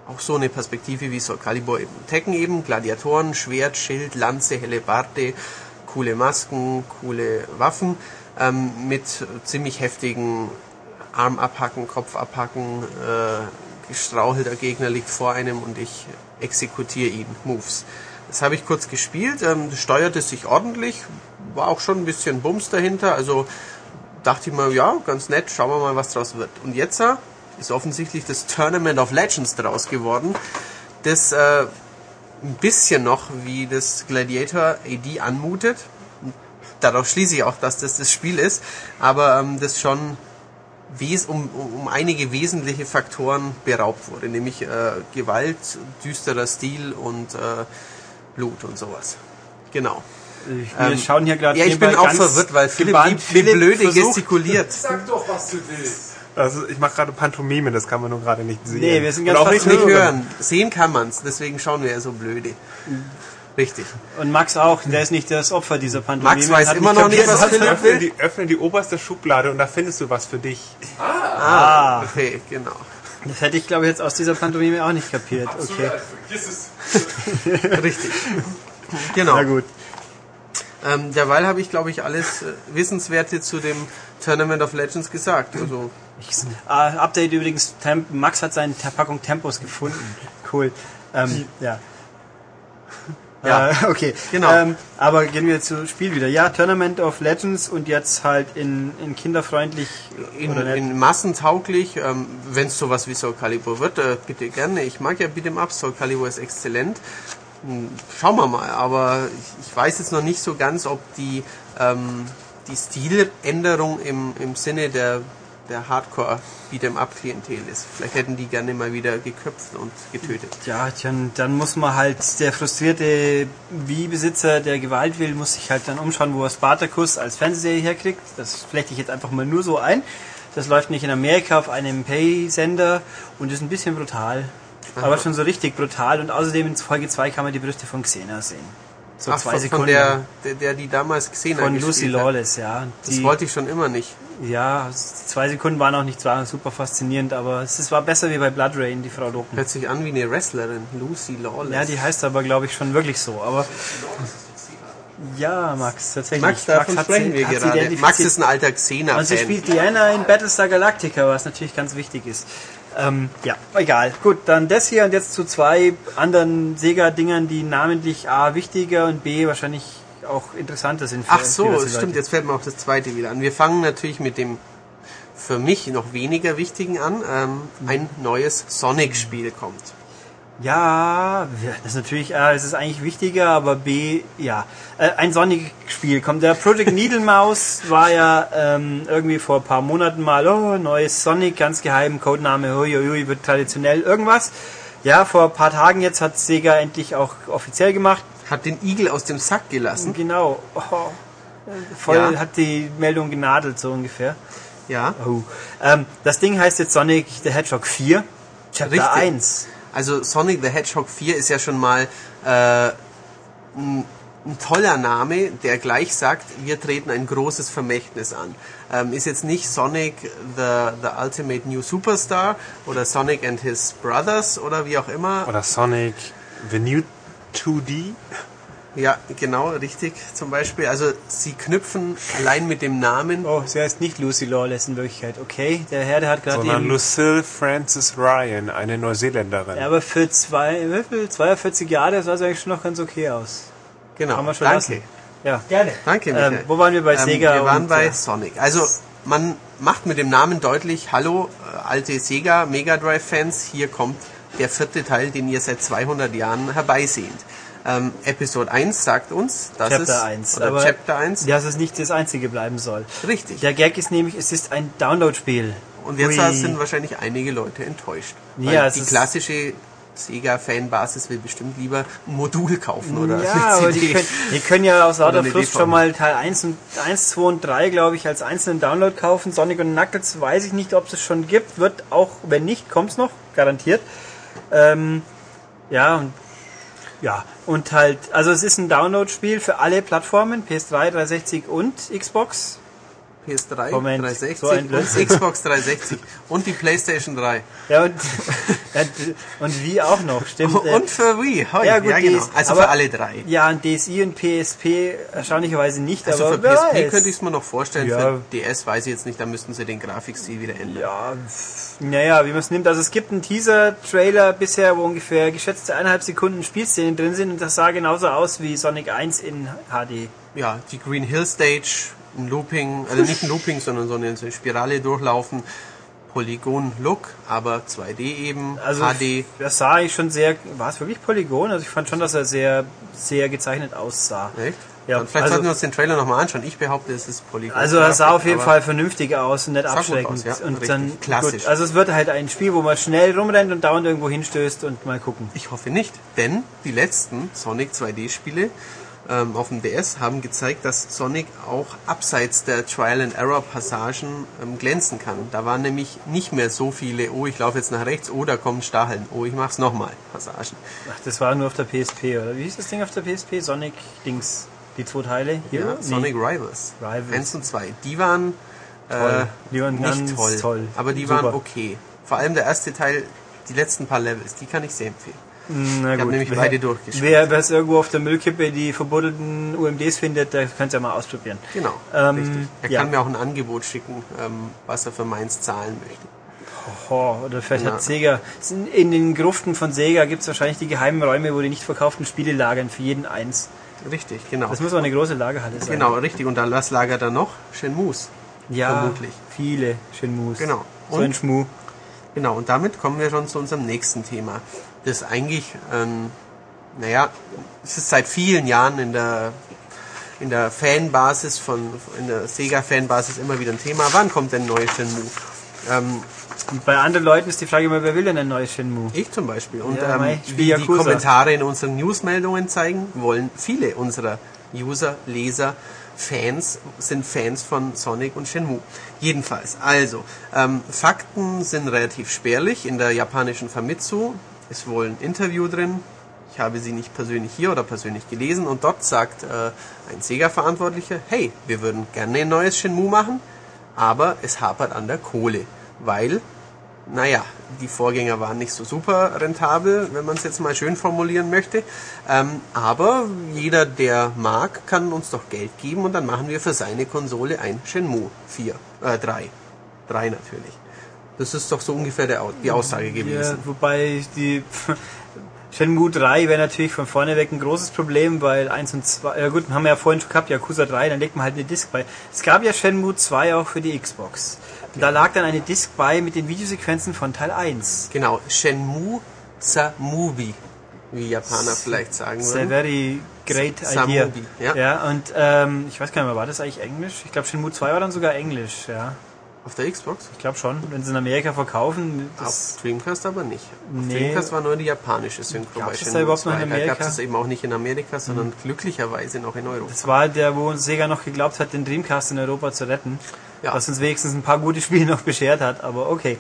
[SPEAKER 4] auch so eine Perspektive wie Soul Calibur eben. Tekken eben, Gladiatoren, Schwert, Schild, Lanze, Hellebarde, coole Masken, coole Waffen, ähm, mit ziemlich heftigen Arm abhacken, Kopf abhacken, äh, gestrauchelter Gegner liegt vor einem und ich exekutiere ihn, Moves. Das habe ich kurz gespielt, ähm, steuerte sich ordentlich, war auch schon ein bisschen Bums dahinter, also dachte ich mir, ja, ganz nett, schauen wir mal, was draus wird. Und jetzt äh, ist offensichtlich das Tournament of Legends draus geworden, das äh, ein bisschen noch wie das Gladiator AD anmutet. Darauf schließe ich auch, dass das das Spiel ist, aber ähm, das schon wes um, um um einige wesentliche Faktoren beraubt wurde, nämlich äh, Gewalt, düsterer Stil und äh, Blut und sowas. Genau.
[SPEAKER 1] Ich, wir
[SPEAKER 4] Ähm,
[SPEAKER 1] schauen hier gerade
[SPEAKER 4] Ja, ich bin auch verwirrt, weil Philipp wie, wie
[SPEAKER 1] Philipp
[SPEAKER 4] blöde
[SPEAKER 1] versucht-
[SPEAKER 4] gestikuliert.
[SPEAKER 3] Sag doch, was du willst.
[SPEAKER 2] Also ich mache gerade Pantomime, das kann man nur gerade nicht sehen.
[SPEAKER 1] Nee, wir sind ganz
[SPEAKER 2] auch nicht hören.
[SPEAKER 4] hören. Sehen kann man's, deswegen schauen wir ja so blöde. Richtig.
[SPEAKER 1] Und Max auch, der ist nicht das Opfer dieser Pantomime.
[SPEAKER 4] Max weiß
[SPEAKER 1] hat
[SPEAKER 4] immer noch nicht, was Philipp
[SPEAKER 2] Öffne
[SPEAKER 4] will.
[SPEAKER 2] die, öffne die oberste Schublade und da findest du was für dich.
[SPEAKER 4] Ah, okay, genau.
[SPEAKER 1] Das hätte ich, glaube ich, jetzt aus dieser Pantomime auch nicht kapiert. Okay.
[SPEAKER 3] Es.
[SPEAKER 4] Richtig. Genau.
[SPEAKER 1] Na gut.
[SPEAKER 4] Ähm, derweil habe ich, glaube ich, alles äh, Wissenswerte zu dem Tournament of Legends gesagt. Also,
[SPEAKER 1] Äh, Update übrigens, Temp Max hat seine Packung Tempos gefunden. Cool. Ähm, ja.
[SPEAKER 4] Ja.
[SPEAKER 1] Äh, okay.
[SPEAKER 4] Genau.
[SPEAKER 1] Ähm, aber gehen wir zu Spiel wieder. Ja, Tournament of Legends und jetzt halt in, in kinderfreundlich
[SPEAKER 4] In, in massentauglich, ähm, wenn es sowas wie Soul Calibur wird, äh, bitte gerne. Ich mag ja Beat'em Up, Soul Calibur ist exzellent. Hm, Schauen wir mal, aber ich, ich weiß jetzt noch nicht so ganz, ob die, ähm, die Stiländerung im, im Sinne der, der Hardcore Beat'em Up Klientel ist. Vielleicht hätten die gerne mal wieder geköpft und getötet.
[SPEAKER 1] Ja, dann, dann muss man halt, der frustrierte Wii-Besitzer, der Gewalt will, muss sich halt dann umschauen, wo er Spartacus als Fernsehserie herkriegt. Das flechte ich jetzt einfach mal nur so ein. Das läuft nicht in Amerika auf einem Pay-Sender und ist ein bisschen brutal. Aber schon so richtig brutal. Und außerdem in Folge 2 kann man die Brüste von Xena sehen. So
[SPEAKER 4] Ach,
[SPEAKER 1] zwei
[SPEAKER 4] von,
[SPEAKER 1] Sekunden.
[SPEAKER 4] von der, der, der die damals gesehen
[SPEAKER 1] von
[SPEAKER 4] hat.
[SPEAKER 1] Lucy Lawless, ja.
[SPEAKER 4] Das
[SPEAKER 1] Die,
[SPEAKER 4] wollte ich schon immer nicht.
[SPEAKER 1] ja, zwei Sekunden waren auch nicht zwar super faszinierend, aber es war besser wie bei Blood Rain, die Frau Loken.
[SPEAKER 4] Hört sich an wie eine Wrestlerin, Lucy Lawless.
[SPEAKER 1] Ja, die heißt aber, glaube ich, schon wirklich so. Aber ja, Max, tatsächlich.
[SPEAKER 4] Max, davon
[SPEAKER 1] hat
[SPEAKER 4] sprechen
[SPEAKER 1] sie-
[SPEAKER 4] wir gerade. Max ist ein alter Xena-Fan.
[SPEAKER 1] Und sie spielt Diana in Battlestar Galactica, was natürlich ganz wichtig ist. Ähm, ja, egal. Gut, dann das hier und jetzt zu zwei anderen Sega-Dingern, die namentlich A wichtiger und B wahrscheinlich auch interessanter sind für
[SPEAKER 4] Ach so,
[SPEAKER 1] diverse
[SPEAKER 4] stimmt,
[SPEAKER 1] Leute.
[SPEAKER 4] jetzt fällt mir auch das zweite wieder an. Wir fangen natürlich mit dem für mich noch weniger wichtigen an. Ähm, ein neues Sonic-Spiel kommt.
[SPEAKER 1] Ja, das ist natürlich, A, es ist eigentlich wichtiger, aber B, ja. Äh, ein Sonic-Spiel kommt. Der Project Needle Mouse war ja ähm, irgendwie vor ein paar Monaten mal, oh, neues Sonic, ganz geheim, Codename, hui, hui, hui, wird traditionell irgendwas. Ja, vor ein paar Tagen jetzt hat Sega endlich auch offiziell gemacht.
[SPEAKER 4] Hat den Igel aus dem Sack gelassen.
[SPEAKER 1] Genau. Oh, voll
[SPEAKER 4] Ja.
[SPEAKER 1] hat die Meldung genadelt, so ungefähr.
[SPEAKER 4] Ja.
[SPEAKER 1] Oh. Ähm, das Ding heißt jetzt Sonic the Hedgehog 4, Chapter
[SPEAKER 4] Richtig.
[SPEAKER 1] 1.
[SPEAKER 4] Also Sonic the Hedgehog 4 ist ja schon mal äh, ein, ein toller Name, der gleich sagt, wir treten ein großes Vermächtnis an. Ähm, ist jetzt nicht Sonic the, the Ultimate New Superstar oder Sonic and His Brothers oder wie auch immer.
[SPEAKER 2] Oder Sonic The New 2D.
[SPEAKER 4] Ja, genau, richtig zum Beispiel. Also sie knüpfen allein mit dem Namen
[SPEAKER 1] Oh, sie heißt nicht Lucy Lawless in Wirklichkeit. Okay, der Herr, der hat gerade
[SPEAKER 2] Sondern
[SPEAKER 1] eben...
[SPEAKER 2] Lucille Francis Ryan, eine Neuseeländerin.
[SPEAKER 1] Ja, aber für zwei, wie viel? 42 Jahre sah es eigentlich schon noch ganz okay aus.
[SPEAKER 4] Genau,
[SPEAKER 1] Kann man schon
[SPEAKER 4] danke.
[SPEAKER 1] lassen. Ja, gerne.
[SPEAKER 4] Danke, Michael.
[SPEAKER 1] Ähm, wo waren wir bei
[SPEAKER 4] Ähm,
[SPEAKER 1] Sega?
[SPEAKER 4] wir waren
[SPEAKER 1] und,
[SPEAKER 4] bei
[SPEAKER 1] ja.
[SPEAKER 4] Sonic. Also man macht mit dem Namen deutlich, hallo, äh, alte Sega Mega Drive Fans, hier kommt der vierte Teil, den ihr seit 200 Jahren herbeisehnt. Ähm, Episode 1 sagt uns, dass es
[SPEAKER 1] Chapter 1.
[SPEAKER 4] oder Chapter 1
[SPEAKER 1] Dass es nicht das einzige bleiben soll.
[SPEAKER 4] richtig.
[SPEAKER 1] Der Gag ist nämlich, es ist ein Download-Spiel.
[SPEAKER 4] Und jetzt
[SPEAKER 1] Hui.
[SPEAKER 4] sind wahrscheinlich einige Leute enttäuscht.
[SPEAKER 1] Ja, es
[SPEAKER 4] die klassische Sega-Fanbasis will bestimmt lieber ein Modul kaufen oder
[SPEAKER 1] Ja, aber die können, die können ja aus lauter Frust schon mal Teil 1, und, 1, 2 und 3, glaube ich, als einzelnen Download kaufen. Sonic und Knuckles weiß ich nicht, ob es schon gibt. Wird auch, wenn nicht, kommt es noch, garantiert. Ähm, ja, und ja, und halt, also es ist ein Download-Spiel für alle Plattformen, PS3, 360 und Xbox.
[SPEAKER 4] PS3,
[SPEAKER 1] Moment,
[SPEAKER 4] 360
[SPEAKER 1] so
[SPEAKER 4] und. Xbox 360 und die PlayStation 3.
[SPEAKER 1] Ja, und, und wie auch noch, stimmt. äh,
[SPEAKER 4] Und für Wii. Hoi.
[SPEAKER 1] Ja, gut,
[SPEAKER 4] ja, genau. Also
[SPEAKER 1] aber-
[SPEAKER 4] für alle drei.
[SPEAKER 1] Ja, und DSi und PSP erstaunlicherweise nicht,
[SPEAKER 4] Also
[SPEAKER 1] aber
[SPEAKER 4] für PSP
[SPEAKER 1] weiß.
[SPEAKER 4] könnte ich es mir noch vorstellen.
[SPEAKER 1] Ja.
[SPEAKER 4] Für DS weiß ich jetzt nicht, da müssten sie den Grafikstil wieder ändern.
[SPEAKER 1] Ja, naja, wie man es nimmt. Also es gibt einen Teaser-Trailer bisher, wo ungefähr geschätzte eineinhalb Sekunden Spielszenen drin sind und das sah genauso aus wie Sonic 1 in HD.
[SPEAKER 4] Ja, die Green Hill Stage, ein Looping, also nicht ein Looping, sondern so eine, Spirale durchlaufen. Polygon-Look, aber 2D eben,
[SPEAKER 1] Also
[SPEAKER 4] HD.
[SPEAKER 1] das sah ich schon sehr, war es wirklich Polygon? Also ich fand schon, dass er sehr, sehr gezeichnet aussah.
[SPEAKER 4] Echt?
[SPEAKER 1] Ja,
[SPEAKER 4] Dann vielleicht
[SPEAKER 1] also-
[SPEAKER 4] sollten wir uns den Trailer nochmal anschauen. Ich behaupte, es ist Polygon.
[SPEAKER 1] Also er sah auf jeden Fall vernünftig aus und nicht abschreckend.
[SPEAKER 4] aus, ja,
[SPEAKER 1] und
[SPEAKER 4] richtig.
[SPEAKER 1] dann
[SPEAKER 4] Klassisch.
[SPEAKER 1] Gut, also es wird halt ein Spiel, wo man schnell rumrennt und dauernd irgendwo hinstößt und mal gucken.
[SPEAKER 4] Ich hoffe nicht, denn die letzten Sonic 2D-Spiele ähm, auf dem DS haben gezeigt, dass Sonic auch abseits der Trial-and-Error-Passagen ähm, glänzen kann. Da waren nämlich nicht mehr so viele, oh, ich laufe jetzt nach rechts, oh, da kommen Stacheln, oh, ich mach's nochmal, Passagen.
[SPEAKER 1] Ach, das war nur auf der PSP, oder? Wie hieß das Ding auf der PSP? Sonic Dings. Die zwei Teile?
[SPEAKER 4] Ja,
[SPEAKER 1] Hero?
[SPEAKER 4] Sonic Rivals.
[SPEAKER 1] Rivals.
[SPEAKER 4] 1 und 2. Die waren,
[SPEAKER 1] Toll.
[SPEAKER 4] Äh,
[SPEAKER 1] Die waren
[SPEAKER 4] nicht toll,
[SPEAKER 1] toll.
[SPEAKER 4] aber die
[SPEAKER 1] Super.
[SPEAKER 4] waren okay. Vor allem der erste Teil, die letzten paar Levels, die kann ich sehr empfehlen.
[SPEAKER 1] Na
[SPEAKER 4] Ich hab nämlich
[SPEAKER 1] wer-
[SPEAKER 4] beide durchgespielt.
[SPEAKER 1] Wer es irgendwo auf der Müllkippe die verbuddelten UMDs findet, der kann es ja mal ausprobieren.
[SPEAKER 4] Genau,
[SPEAKER 1] Ähm,
[SPEAKER 4] richtig. Er
[SPEAKER 1] ja.
[SPEAKER 4] kann mir auch ein Angebot schicken, ähm, was er für meins zahlen möchte.
[SPEAKER 1] Oh, oder vielleicht
[SPEAKER 4] Ja.
[SPEAKER 1] hat Sega. In den Gruften von Sega gibt es wahrscheinlich die geheimen Räume, wo die nicht verkauften Spiele lagern, für jeden eins.
[SPEAKER 4] Richtig, genau.
[SPEAKER 1] Das muss aber eine große Lagerhalle sein.
[SPEAKER 4] Genau, richtig. Und dann was lagert da noch? Shenmues.
[SPEAKER 1] Ja,
[SPEAKER 4] vermutlich.
[SPEAKER 1] viele Shenmues.
[SPEAKER 4] Genau.
[SPEAKER 1] So
[SPEAKER 4] Und-
[SPEAKER 1] ein Schmu.
[SPEAKER 4] Genau, und damit kommen wir schon zu unserem nächsten Thema. Das eigentlich, ähm, naja, es ist seit vielen Jahren in der, in der Fanbasis von, in der Sega-Fanbasis immer wieder ein Thema. Wann kommt denn ein neues Shenmue? Ähm,
[SPEAKER 1] Und bei anderen Leuten ist die Frage immer, wer will denn ein neues Shenmue?
[SPEAKER 4] ich zum Beispiel. Und
[SPEAKER 1] Ja,
[SPEAKER 4] ähm, wie die. Kommentare in unseren Newsmeldungen zeigen, wollen viele unserer User, Leser, Fans sind Fans von Sonic und Shenmue. Jedenfalls, also, ähm, Fakten sind relativ spärlich. In der japanischen Famitsu ist wohl ein Interview drin. Ich habe sie nicht persönlich hier oder persönlich gelesen und dort sagt äh, ein Sega-Verantwortlicher, hey, wir würden gerne ein neues Shenmue machen, aber es hapert an der Kohle, weil naja, die Vorgänger waren nicht so super rentabel, wenn man es jetzt mal schön formulieren möchte. Ähm, aber jeder, der mag, kann uns doch Geld geben und dann machen wir für seine Konsole ein Shenmue 4, äh, 3. 3 natürlich. Das ist doch so ungefähr der, die Aussage
[SPEAKER 1] Ja,
[SPEAKER 4] gewesen.
[SPEAKER 1] wobei die Shenmue 3 wäre natürlich von vorne weg ein großes Problem, weil 1 und 2, ja gut, haben wir ja vorhin schon gehabt, Yakuza 3, dann legt man halt eine Disc bei. Es gab ja Shenmue 2 auch für die Xbox. Und da lag dann eine Disc bei mit den Videosequenzen von Teil 1.
[SPEAKER 4] Genau, Shenmue Movie, wie Japaner vielleicht sagen
[SPEAKER 1] It's a
[SPEAKER 4] würden.
[SPEAKER 1] very great
[SPEAKER 4] Sa-
[SPEAKER 1] idea.
[SPEAKER 4] Samubi, ja.
[SPEAKER 1] ja, und ähm, ich weiß gar nicht mehr, war das eigentlich Englisch? Ich glaube Shenmue 2 war dann sogar Englisch, ja.
[SPEAKER 4] Auf der Xbox?
[SPEAKER 1] Ich glaube schon, wenn sie in Amerika verkaufen. Das,
[SPEAKER 4] Auf Dreamcast aber nicht. Auf
[SPEAKER 1] Nee.
[SPEAKER 4] Dreamcast war nur die japanische Synchro bei
[SPEAKER 1] das da überhaupt noch in
[SPEAKER 4] Da
[SPEAKER 1] Amerika? Mhm.
[SPEAKER 4] gab es eben auch nicht in Amerika, sondern glücklicherweise noch in Europa.
[SPEAKER 1] das war der, wo uns Sega noch geglaubt hat, den Dreamcast in Europa zu retten.
[SPEAKER 4] Ja.
[SPEAKER 1] Was uns wenigstens ein paar gute Spiele noch beschert hat, aber okay.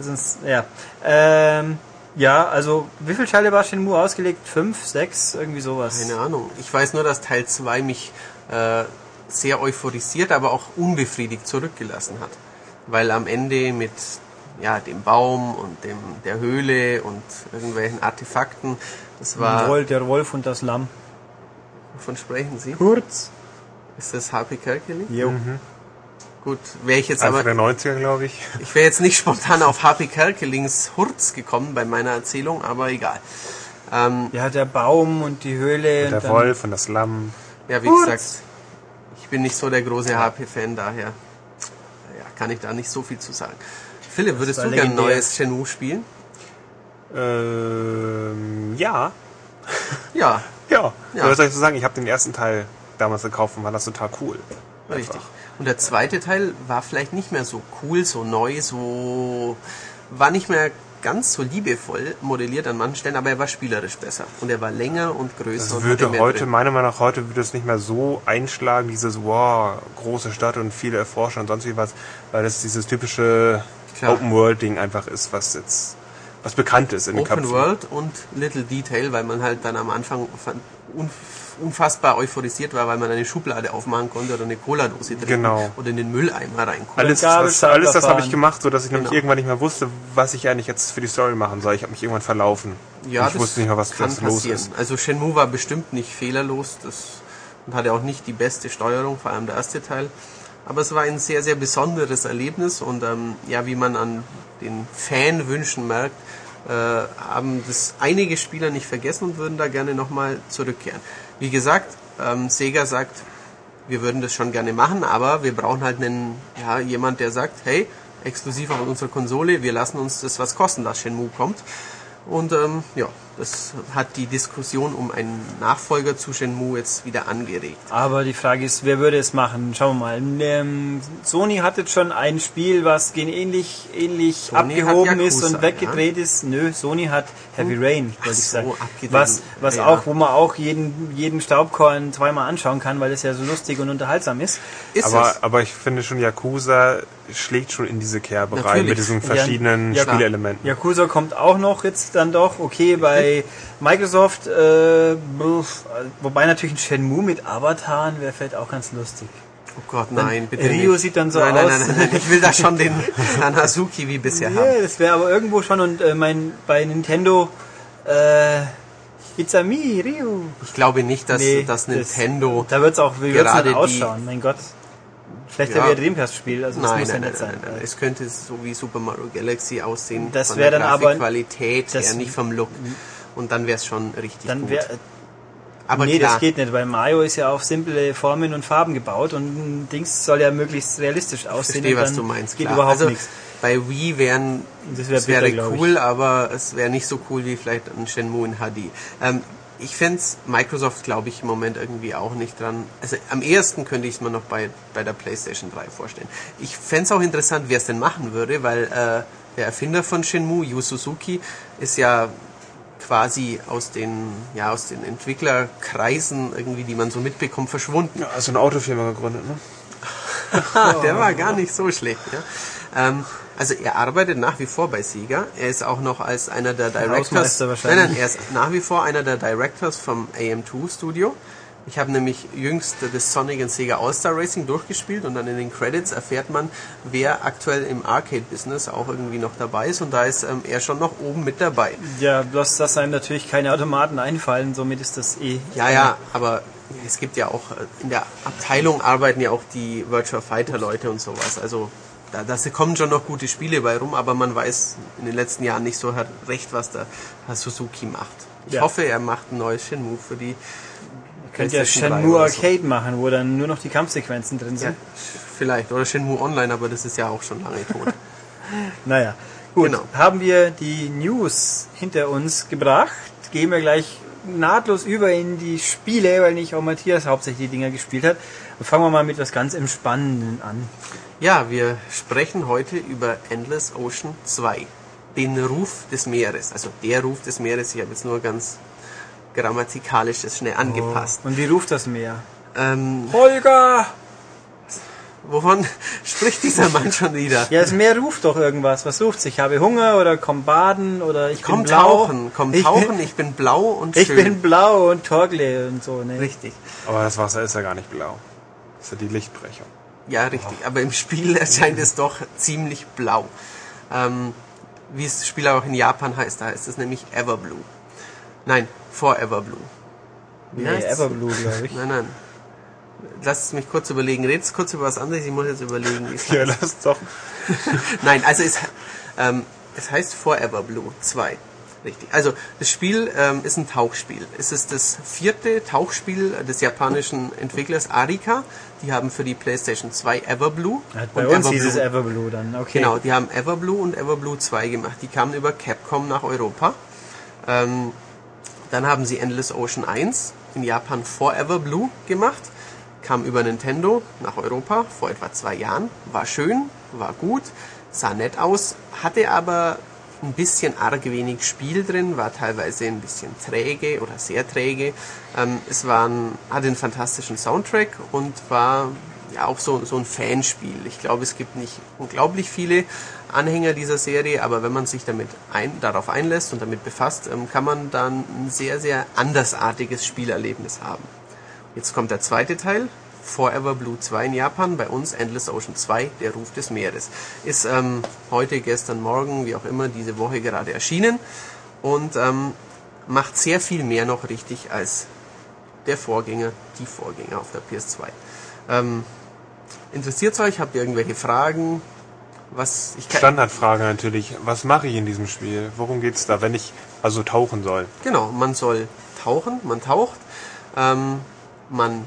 [SPEAKER 1] Sonst, ja. Ähm, ja, also wie viele Teile war Shenmue ausgelegt? Fünf, sechs, irgendwie sowas.
[SPEAKER 4] Keine Ahnung. Ich weiß nur, dass Teil 2 mich äh, sehr euphorisiert, aber auch unbefriedigt zurückgelassen hat. Weil am Ende mit ja, dem Baum und dem, der Höhle und irgendwelchen Artefakten, das war...
[SPEAKER 1] Wolf, der Wolf und das Lamm.
[SPEAKER 4] Wovon sprechen Sie?
[SPEAKER 1] Kurz.
[SPEAKER 4] Ist das Happy Kerkeling?
[SPEAKER 1] Jo.
[SPEAKER 4] Gut, wäre ich jetzt
[SPEAKER 2] Anfang
[SPEAKER 4] aber...
[SPEAKER 2] der 90er, glaube ich.
[SPEAKER 4] Ich wäre jetzt nicht spontan auf Happy Kerkelings Hurz gekommen bei meiner Erzählung, aber egal. Ähm,
[SPEAKER 1] Ja, der Baum und die Höhle.
[SPEAKER 2] Der
[SPEAKER 1] und dann,
[SPEAKER 2] Wolf und das Lamm.
[SPEAKER 4] ja, wie
[SPEAKER 1] Hurz.
[SPEAKER 4] gesagt, ich bin nicht so der große HP-Fan, daher kann ich da nicht so viel zu sagen. Philipp, würdest
[SPEAKER 1] war
[SPEAKER 4] du gern ein neues Shenmue spielen?
[SPEAKER 2] Ähm, ja.
[SPEAKER 4] Ja,
[SPEAKER 2] Ja.
[SPEAKER 4] Ja.
[SPEAKER 2] Was soll ich so sagen? Ich habe den ersten Teil damals gekauft und fand das total cool.
[SPEAKER 4] richtig. Und der zweite Teil war vielleicht nicht mehr so cool, so neu, so war nicht mehr ganz so liebevoll modelliert an manchen Stellen, aber er war spielerisch besser und er war länger und größer.
[SPEAKER 2] Das
[SPEAKER 4] und hatte
[SPEAKER 2] würde heute,
[SPEAKER 4] drin.
[SPEAKER 2] meiner Meinung nach, heute würde es nicht mehr so einschlagen, dieses, wow, große Stadt und viele Erforscher und sonst wie was, weil das dieses typische. Open-World-Ding einfach ist, was jetzt, was bekannt ist in den
[SPEAKER 4] Open
[SPEAKER 2] Köpfen.
[SPEAKER 4] World und Little Detail, weil man halt dann am Anfang fan- unf- unfassbar euphorisiert war, weil man eine Schublade aufmachen konnte oder eine Cola-Dose drin
[SPEAKER 2] Genau.
[SPEAKER 4] oder in den Mülleimer reingucken.
[SPEAKER 2] Alles,
[SPEAKER 1] Gabelstapler
[SPEAKER 2] das, alles das habe ich gemacht, so dass ich nämlich
[SPEAKER 4] Genau.
[SPEAKER 2] irgendwann nicht mehr wusste, was ich eigentlich jetzt für die Story machen soll. Ich habe mich irgendwann verlaufen.
[SPEAKER 4] Ja,
[SPEAKER 2] ich wusste nicht mehr, was,
[SPEAKER 4] kann
[SPEAKER 2] was los ist.
[SPEAKER 4] Also Shenmue war bestimmt nicht fehlerlos das, und hatte auch nicht die beste Steuerung, vor allem der erste Teil. Aber es war ein sehr, sehr besonderes Erlebnis und ähm, ja, wie man an den Fanwünschen merkt, äh, haben das einige Spieler nicht vergessen und würden da gerne nochmal zurückkehren. Wie gesagt, ähm, Sega sagt, wir würden das schon gerne machen, aber wir brauchen halt einen, ja, jemand, der sagt, hey, exklusiv auf unserer Konsole, wir lassen uns das was kosten, dass Shenmue kommt. Und ähm, ja, das hat die Diskussion um einen Nachfolger zu Shenmue jetzt wieder angeregt.
[SPEAKER 1] Aber die Frage ist, wer würde es machen? Schauen wir mal. Ähm, Sony hat jetzt schon ein Spiel, was gen ähnlich, ähnlich
[SPEAKER 4] Sony
[SPEAKER 1] abgehoben
[SPEAKER 4] hat
[SPEAKER 1] ist
[SPEAKER 4] Yakuza,
[SPEAKER 1] und weggedreht ist. Nö, Sony hat Heavy Rain, wollte ich sagen.
[SPEAKER 4] abgedreht.
[SPEAKER 1] Was, was
[SPEAKER 4] Ja.
[SPEAKER 1] auch, wo man auch jeden, jeden Staubkorn zweimal anschauen kann, weil es ja so lustig und unterhaltsam ist.
[SPEAKER 4] Ist
[SPEAKER 2] Aber,
[SPEAKER 4] es?
[SPEAKER 2] aber ich finde schon, Yakuza schlägt schon in diese Kerbe rein mit diesen verschiedenen
[SPEAKER 1] Ja.
[SPEAKER 2] Spielelementen.
[SPEAKER 1] Yakuza kommt auch noch jetzt dann doch, okay, bei Microsoft, äh, wobei natürlich ein Shenmue mit Avataren wäre vielleicht auch ganz lustig.
[SPEAKER 4] Oh Gott, nein, bitte
[SPEAKER 1] Rio
[SPEAKER 4] nicht.
[SPEAKER 1] sieht dann so
[SPEAKER 4] nein,
[SPEAKER 1] aus.
[SPEAKER 4] Nein, nein, nein, ich will da schon den Nanazuki wie bisher
[SPEAKER 1] Ja,
[SPEAKER 4] haben.
[SPEAKER 1] das wäre aber irgendwo schon und äh, mein bei Nintendo äh, It's a me, Ryu.
[SPEAKER 4] Ich glaube nicht, dass,
[SPEAKER 1] Nee,
[SPEAKER 4] dass
[SPEAKER 1] das-
[SPEAKER 4] Nintendo...
[SPEAKER 1] Da wird's auch, wie wird's
[SPEAKER 4] Gerade
[SPEAKER 1] dann ausschauen, mein Gott. Vielleicht
[SPEAKER 4] Ja.
[SPEAKER 1] wieder Dreamcast-Spiel, also das
[SPEAKER 4] Nein,
[SPEAKER 1] muss
[SPEAKER 4] nein,
[SPEAKER 1] ja nicht
[SPEAKER 4] nein,
[SPEAKER 1] sein.
[SPEAKER 4] nein, nein. Es könnte so wie Super Mario Galaxy aussehen.
[SPEAKER 1] Das
[SPEAKER 4] von
[SPEAKER 1] wär
[SPEAKER 4] der
[SPEAKER 1] dann aber-
[SPEAKER 4] Grafikqualität
[SPEAKER 1] das-
[SPEAKER 4] her, nicht vom Look. Und dann wäre es schon richtig
[SPEAKER 1] Dann
[SPEAKER 4] gut.
[SPEAKER 1] wäre
[SPEAKER 4] Aber
[SPEAKER 1] nee,
[SPEAKER 4] klar,
[SPEAKER 1] das geht nicht, weil Mario ist ja auf simple Formen und Farben gebaut und ein Dings soll ja möglichst realistisch
[SPEAKER 4] ich
[SPEAKER 1] aussehen.
[SPEAKER 4] verstehe,
[SPEAKER 1] und
[SPEAKER 4] was du meinst.
[SPEAKER 1] Geht
[SPEAKER 4] Klar.
[SPEAKER 1] überhaupt
[SPEAKER 4] also
[SPEAKER 1] nichts.
[SPEAKER 4] bei Wii wären,
[SPEAKER 1] Das wär
[SPEAKER 4] es wäre
[SPEAKER 1] bitter, glaub ich.
[SPEAKER 4] cool, aber es wäre nicht so cool wie vielleicht ein Shenmue in HD. Ähm, ich fände Microsoft, glaube ich, im Moment irgendwie auch nicht dran. Also am ehesten könnte ich es mir noch bei, bei der PlayStation 3 vorstellen. Ich fände es auch interessant, wer es denn machen würde, weil äh, der Erfinder von Shenmue, Yu Suzuki, ist ja quasi aus den, ja, aus den Entwicklerkreisen irgendwie, die man so mitbekommt, verschwunden.
[SPEAKER 2] Ja, also eine Autofirma gegründet, ne?
[SPEAKER 4] Der war gar nicht so schlecht. Ja. Ähm, also er arbeitet nach wie vor bei Sega. Er ist auch noch als einer der Directors. Nein, nein, er ist nach wie vor einer der Directors vom AM2 Studio. Ich habe nämlich jüngst das Sonic and Sega All-Star Racing durchgespielt und dann in den Credits erfährt man, wer aktuell im Arcade-Business auch irgendwie noch dabei ist und da ist ähm, er schon noch oben mit dabei.
[SPEAKER 1] Ja, bloß dass einem natürlich keine Automaten einfallen, somit ist das eh.
[SPEAKER 4] Ja, ja, aber es gibt ja auch, äh, in der Abteilung arbeiten ja auch die Virtual Fighter Leute und sowas. Also da, da kommen schon noch gute Spiele bei rum, aber man weiß in den letzten Jahren nicht so recht, was der Herr Suzuki macht. Ich
[SPEAKER 1] Ja.
[SPEAKER 4] hoffe, er macht ein neues Shenmue für die
[SPEAKER 1] Könnt ja
[SPEAKER 4] 3
[SPEAKER 1] Shenmue
[SPEAKER 4] oder so.
[SPEAKER 1] Arcade machen, wo dann nur noch die Kampfsequenzen drin
[SPEAKER 4] Ja,
[SPEAKER 1] sind.
[SPEAKER 4] vielleicht. Oder Shenmue Online, aber das ist ja auch schon lange tot.
[SPEAKER 1] Naja, gut.
[SPEAKER 4] Genau.
[SPEAKER 1] Haben wir die News hinter uns gebracht, gehen wir gleich nahtlos über in die Spiele, weil nicht auch Matthias hauptsächlich die Dinger gespielt hat. Und fangen wir mal mit was ganz Entspannenden an.
[SPEAKER 4] ja, wir sprechen heute über Endless Ocean 2. Den Ruf des Meeres. Also der Ruf des Meeres. Ich habe jetzt nur ganz grammatikalisch das schnell angepasst.
[SPEAKER 1] Und wie ruft das Meer?
[SPEAKER 4] Ähm,
[SPEAKER 1] Holger!
[SPEAKER 4] Wovon spricht dieser Mann schon wieder?
[SPEAKER 1] Ja, das Meer ruft doch irgendwas. Was ruft Ich habe Hunger oder komm baden oder ich
[SPEAKER 4] Komm
[SPEAKER 1] bin blau.
[SPEAKER 4] tauchen, komm
[SPEAKER 1] ich
[SPEAKER 4] tauchen,
[SPEAKER 1] Bin,
[SPEAKER 4] ich bin blau und
[SPEAKER 1] ich
[SPEAKER 4] schön.
[SPEAKER 1] bin blau und Torgle und so. Ne?
[SPEAKER 4] richtig.
[SPEAKER 2] Aber das Wasser ist ja gar nicht blau. Das ist ja die Lichtbrechung.
[SPEAKER 4] Ja, richtig. Aber im Spiel erscheint es doch ziemlich blau. Ähm, wie es das Spiel auch in Japan heißt, da heißt es nämlich Everblue. Nein, Forever Blue.
[SPEAKER 1] Nee,
[SPEAKER 4] heißt's?
[SPEAKER 1] Everblue, glaube ich.
[SPEAKER 4] Nein, nein. Lasst mich kurz überlegen. Redet kurz über was anderes. Ich muss jetzt überlegen. wie es
[SPEAKER 2] Ja, lass doch.
[SPEAKER 4] Nein, also es, ähm, es heißt Forever Blue 2. Richtig. Also das Spiel ähm, ist ein Tauchspiel. Es ist das vierte Tauchspiel des japanischen Entwicklers Arika. Die haben für die PlayStation 2 Everblue
[SPEAKER 1] Hat bei
[SPEAKER 4] und
[SPEAKER 1] uns hieß es
[SPEAKER 4] Everblue.
[SPEAKER 1] Everblue dann. Okay.
[SPEAKER 4] Genau, die haben Everblue und Everblue 2 gemacht. Die kamen über Capcom nach Europa. Ähm, dann haben sie Endless Ocean 1 in Japan Forever Blue gemacht. Kam über Nintendo nach Europa vor etwa zwei Jahren. War schön, war gut, sah nett aus, hatte aber ein bisschen arg wenig Spiel drin, war teilweise ein bisschen träge oder sehr träge. Ähm, es war ein, hatte einen fantastischen Soundtrack und war ja auch so, so ein Fanspiel. Ich glaube, es gibt nicht unglaublich viele Anhänger dieser Serie, aber wenn man sich damit ein, darauf einlässt und damit befasst, ähm, kann man dann ein sehr, sehr andersartiges Spielerlebnis haben. Jetzt kommt der zweite Teil, Forever Blue 2 in Japan, bei uns Endless Ocean 2, der Ruf des Meeres. Ist ähm, heute, gestern, morgen, wie auch immer, diese Woche gerade erschienen und ähm, macht sehr viel mehr noch richtig als der Vorgänger, die Vorgänger auf der PS2. Ähm, Interessiert euch? Habt ihr irgendwelche Fragen? Was ich kann,
[SPEAKER 2] Standardfrage natürlich. Was mache ich in diesem Spiel? Worum geht's da, wenn ich also tauchen soll?
[SPEAKER 4] Genau, man soll tauchen, man taucht, ähm, man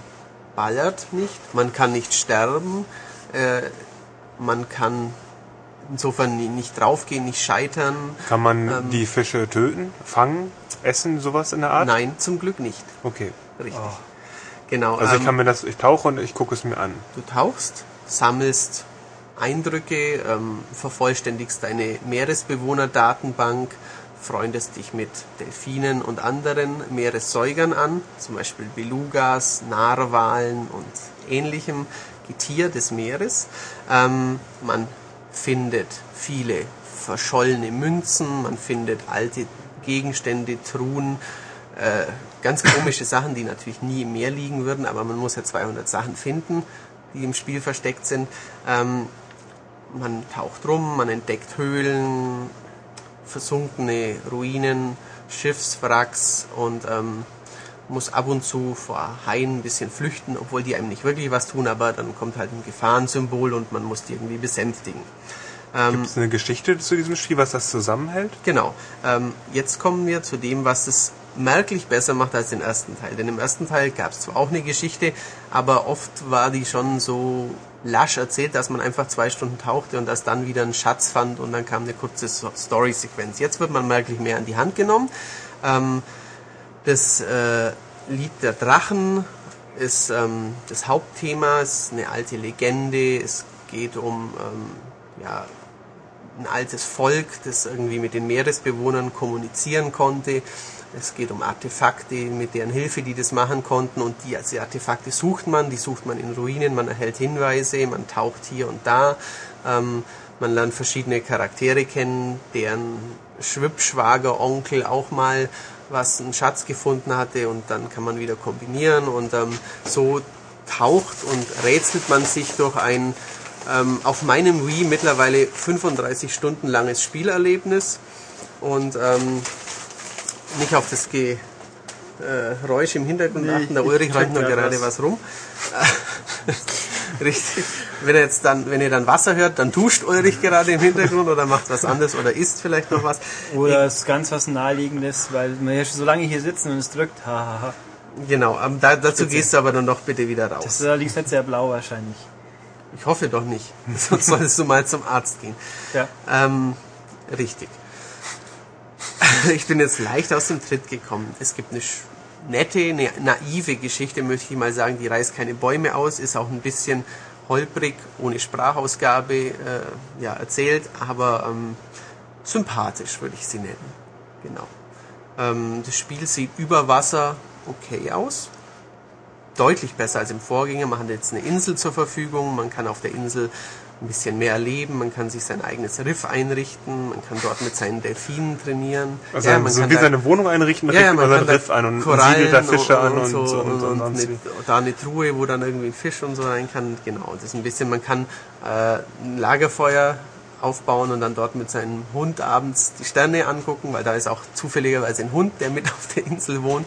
[SPEAKER 4] ballert nicht, man kann nicht sterben, äh, man kann insofern ni- nicht draufgehen, nicht scheitern.
[SPEAKER 2] Kann man die Fische töten, fangen, essen, sowas in der Art?
[SPEAKER 4] Nein, zum Glück nicht.
[SPEAKER 2] Okay.
[SPEAKER 4] Richtig. Genau.
[SPEAKER 2] Also ich
[SPEAKER 4] ähm,
[SPEAKER 2] kann mir das, ich tauche und ich gucke es mir an.
[SPEAKER 4] Du tauchst, sammelst Eindrücke, ähm, vervollständigst deine Meeresbewohner-Datenbank, freundest dich mit Delfinen und anderen Meeressäugern an, zum Beispiel Belugas, Narwalen und ähnlichem Getier des Meeres. Ähm, man findet viele verschollene Münzen, man findet alte Gegenstände, Truhen, äh, ganz komische Sachen, die natürlich nie im Meer liegen würden, aber man muss ja 200 Sachen finden, die im Spiel versteckt sind. Ähm, man taucht rum, man entdeckt Höhlen, versunkene Ruinen, Schiffswracks und ähm, muss ab und zu vor Haien ein bisschen flüchten, obwohl die einem nicht wirklich was tun, aber dann kommt halt ein Gefahrensymbol und man muss die irgendwie besänftigen.
[SPEAKER 2] Gibt es eine Geschichte zu diesem Spiel, was das zusammenhält?
[SPEAKER 4] Genau. Ähm, jetzt kommen wir zu dem, was es merklich besser macht als den ersten Teil. Denn im ersten Teil gab es zwar auch eine Geschichte, aber oft war die schon so lasch erzählt, dass man einfach zwei Stunden tauchte und das dann wieder einen Schatz fand und dann kam eine kurze Story-Sequenz. Jetzt wird man merklich mehr an die Hand genommen. Ähm, das äh, Lied der Drachen ist ähm, das Hauptthema, ist eine alte Legende. Es geht um ähm, ja, ein altes Volk, das irgendwie mit den Meeresbewohnern kommunizieren konnte. Es geht um Artefakte, mit deren Hilfe die das machen konnten. Und die, also die Artefakte sucht man, die sucht man in Ruinen, man erhält Hinweise, man taucht hier und da, ähm, man lernt verschiedene Charaktere kennen, deren Schwippschwager, Onkel auch mal was einen Schatz gefunden hatte und dann kann man wieder kombinieren. Und ähm, so taucht und rätselt man sich durch ein ähm, auf meinem Wii mittlerweile 35 Stunden langes Spielerlebnis. Und ähm, nicht auf das Ge äh, Geräusch im Hintergrund
[SPEAKER 1] Nee,
[SPEAKER 4] achten. Der
[SPEAKER 1] ich-
[SPEAKER 4] Ulrich
[SPEAKER 1] ich
[SPEAKER 4] räumt nur gerade
[SPEAKER 1] was.
[SPEAKER 4] was rum. Richtig. Wenn ihr jetzt dann, wenn ihr dann Wasser hört, dann duscht Ulrich gerade im Hintergrund oder macht was anderes oder isst vielleicht noch was.
[SPEAKER 1] Oder ist ganz was Naheliegendes, weil wir ja schon so lange hier sitzen und es drückt. Ha, ha, ha.
[SPEAKER 4] Genau, ähm, da, dazu
[SPEAKER 1] Bitte.
[SPEAKER 4] gehst du aber dann doch bitte wieder raus.
[SPEAKER 1] Das ist allerdings nicht sehr blau wahrscheinlich.
[SPEAKER 4] Ich hoffe doch nicht. Sonst solltest du mal zum Arzt gehen.
[SPEAKER 1] Ja.
[SPEAKER 4] Ähm, richtig. Ich bin jetzt leicht aus dem Tritt gekommen. Es gibt eine nette, eine naive Geschichte, möchte ich mal sagen. Die reißt keine Bäume aus, ist auch ein bisschen holprig, ohne Sprachausgabe äh, ja, erzählt, aber ähm, sympathisch würde ich sie nennen. Genau. Ähm, das Spiel sieht über Wasser okay aus deutlich besser als im Vorgänger. Man hat jetzt eine Insel zur Verfügung, man kann auf der Insel ein bisschen mehr erleben, man kann sich sein eigenes Riff einrichten, man kann dort mit seinen Delfinen trainieren.
[SPEAKER 2] Also
[SPEAKER 4] man
[SPEAKER 2] so
[SPEAKER 4] kann
[SPEAKER 2] wie
[SPEAKER 4] da-
[SPEAKER 2] seine Wohnung einrichten,
[SPEAKER 4] ja, ja, man
[SPEAKER 2] sein Riff ein und
[SPEAKER 4] Korallen
[SPEAKER 2] siedelt da Fische an und,
[SPEAKER 4] so
[SPEAKER 2] und, und,
[SPEAKER 4] und,
[SPEAKER 2] sonst
[SPEAKER 4] eine, da eine Truhe, wo dann irgendwie ein Fisch und so rein kann. Genau, das ist ein bisschen, man kann äh, ein Lagerfeuer aufbauen und dann dort mit seinem Hund abends die Sterne angucken, weil da ist auch zufälligerweise ein Hund, der mit auf der Insel wohnt.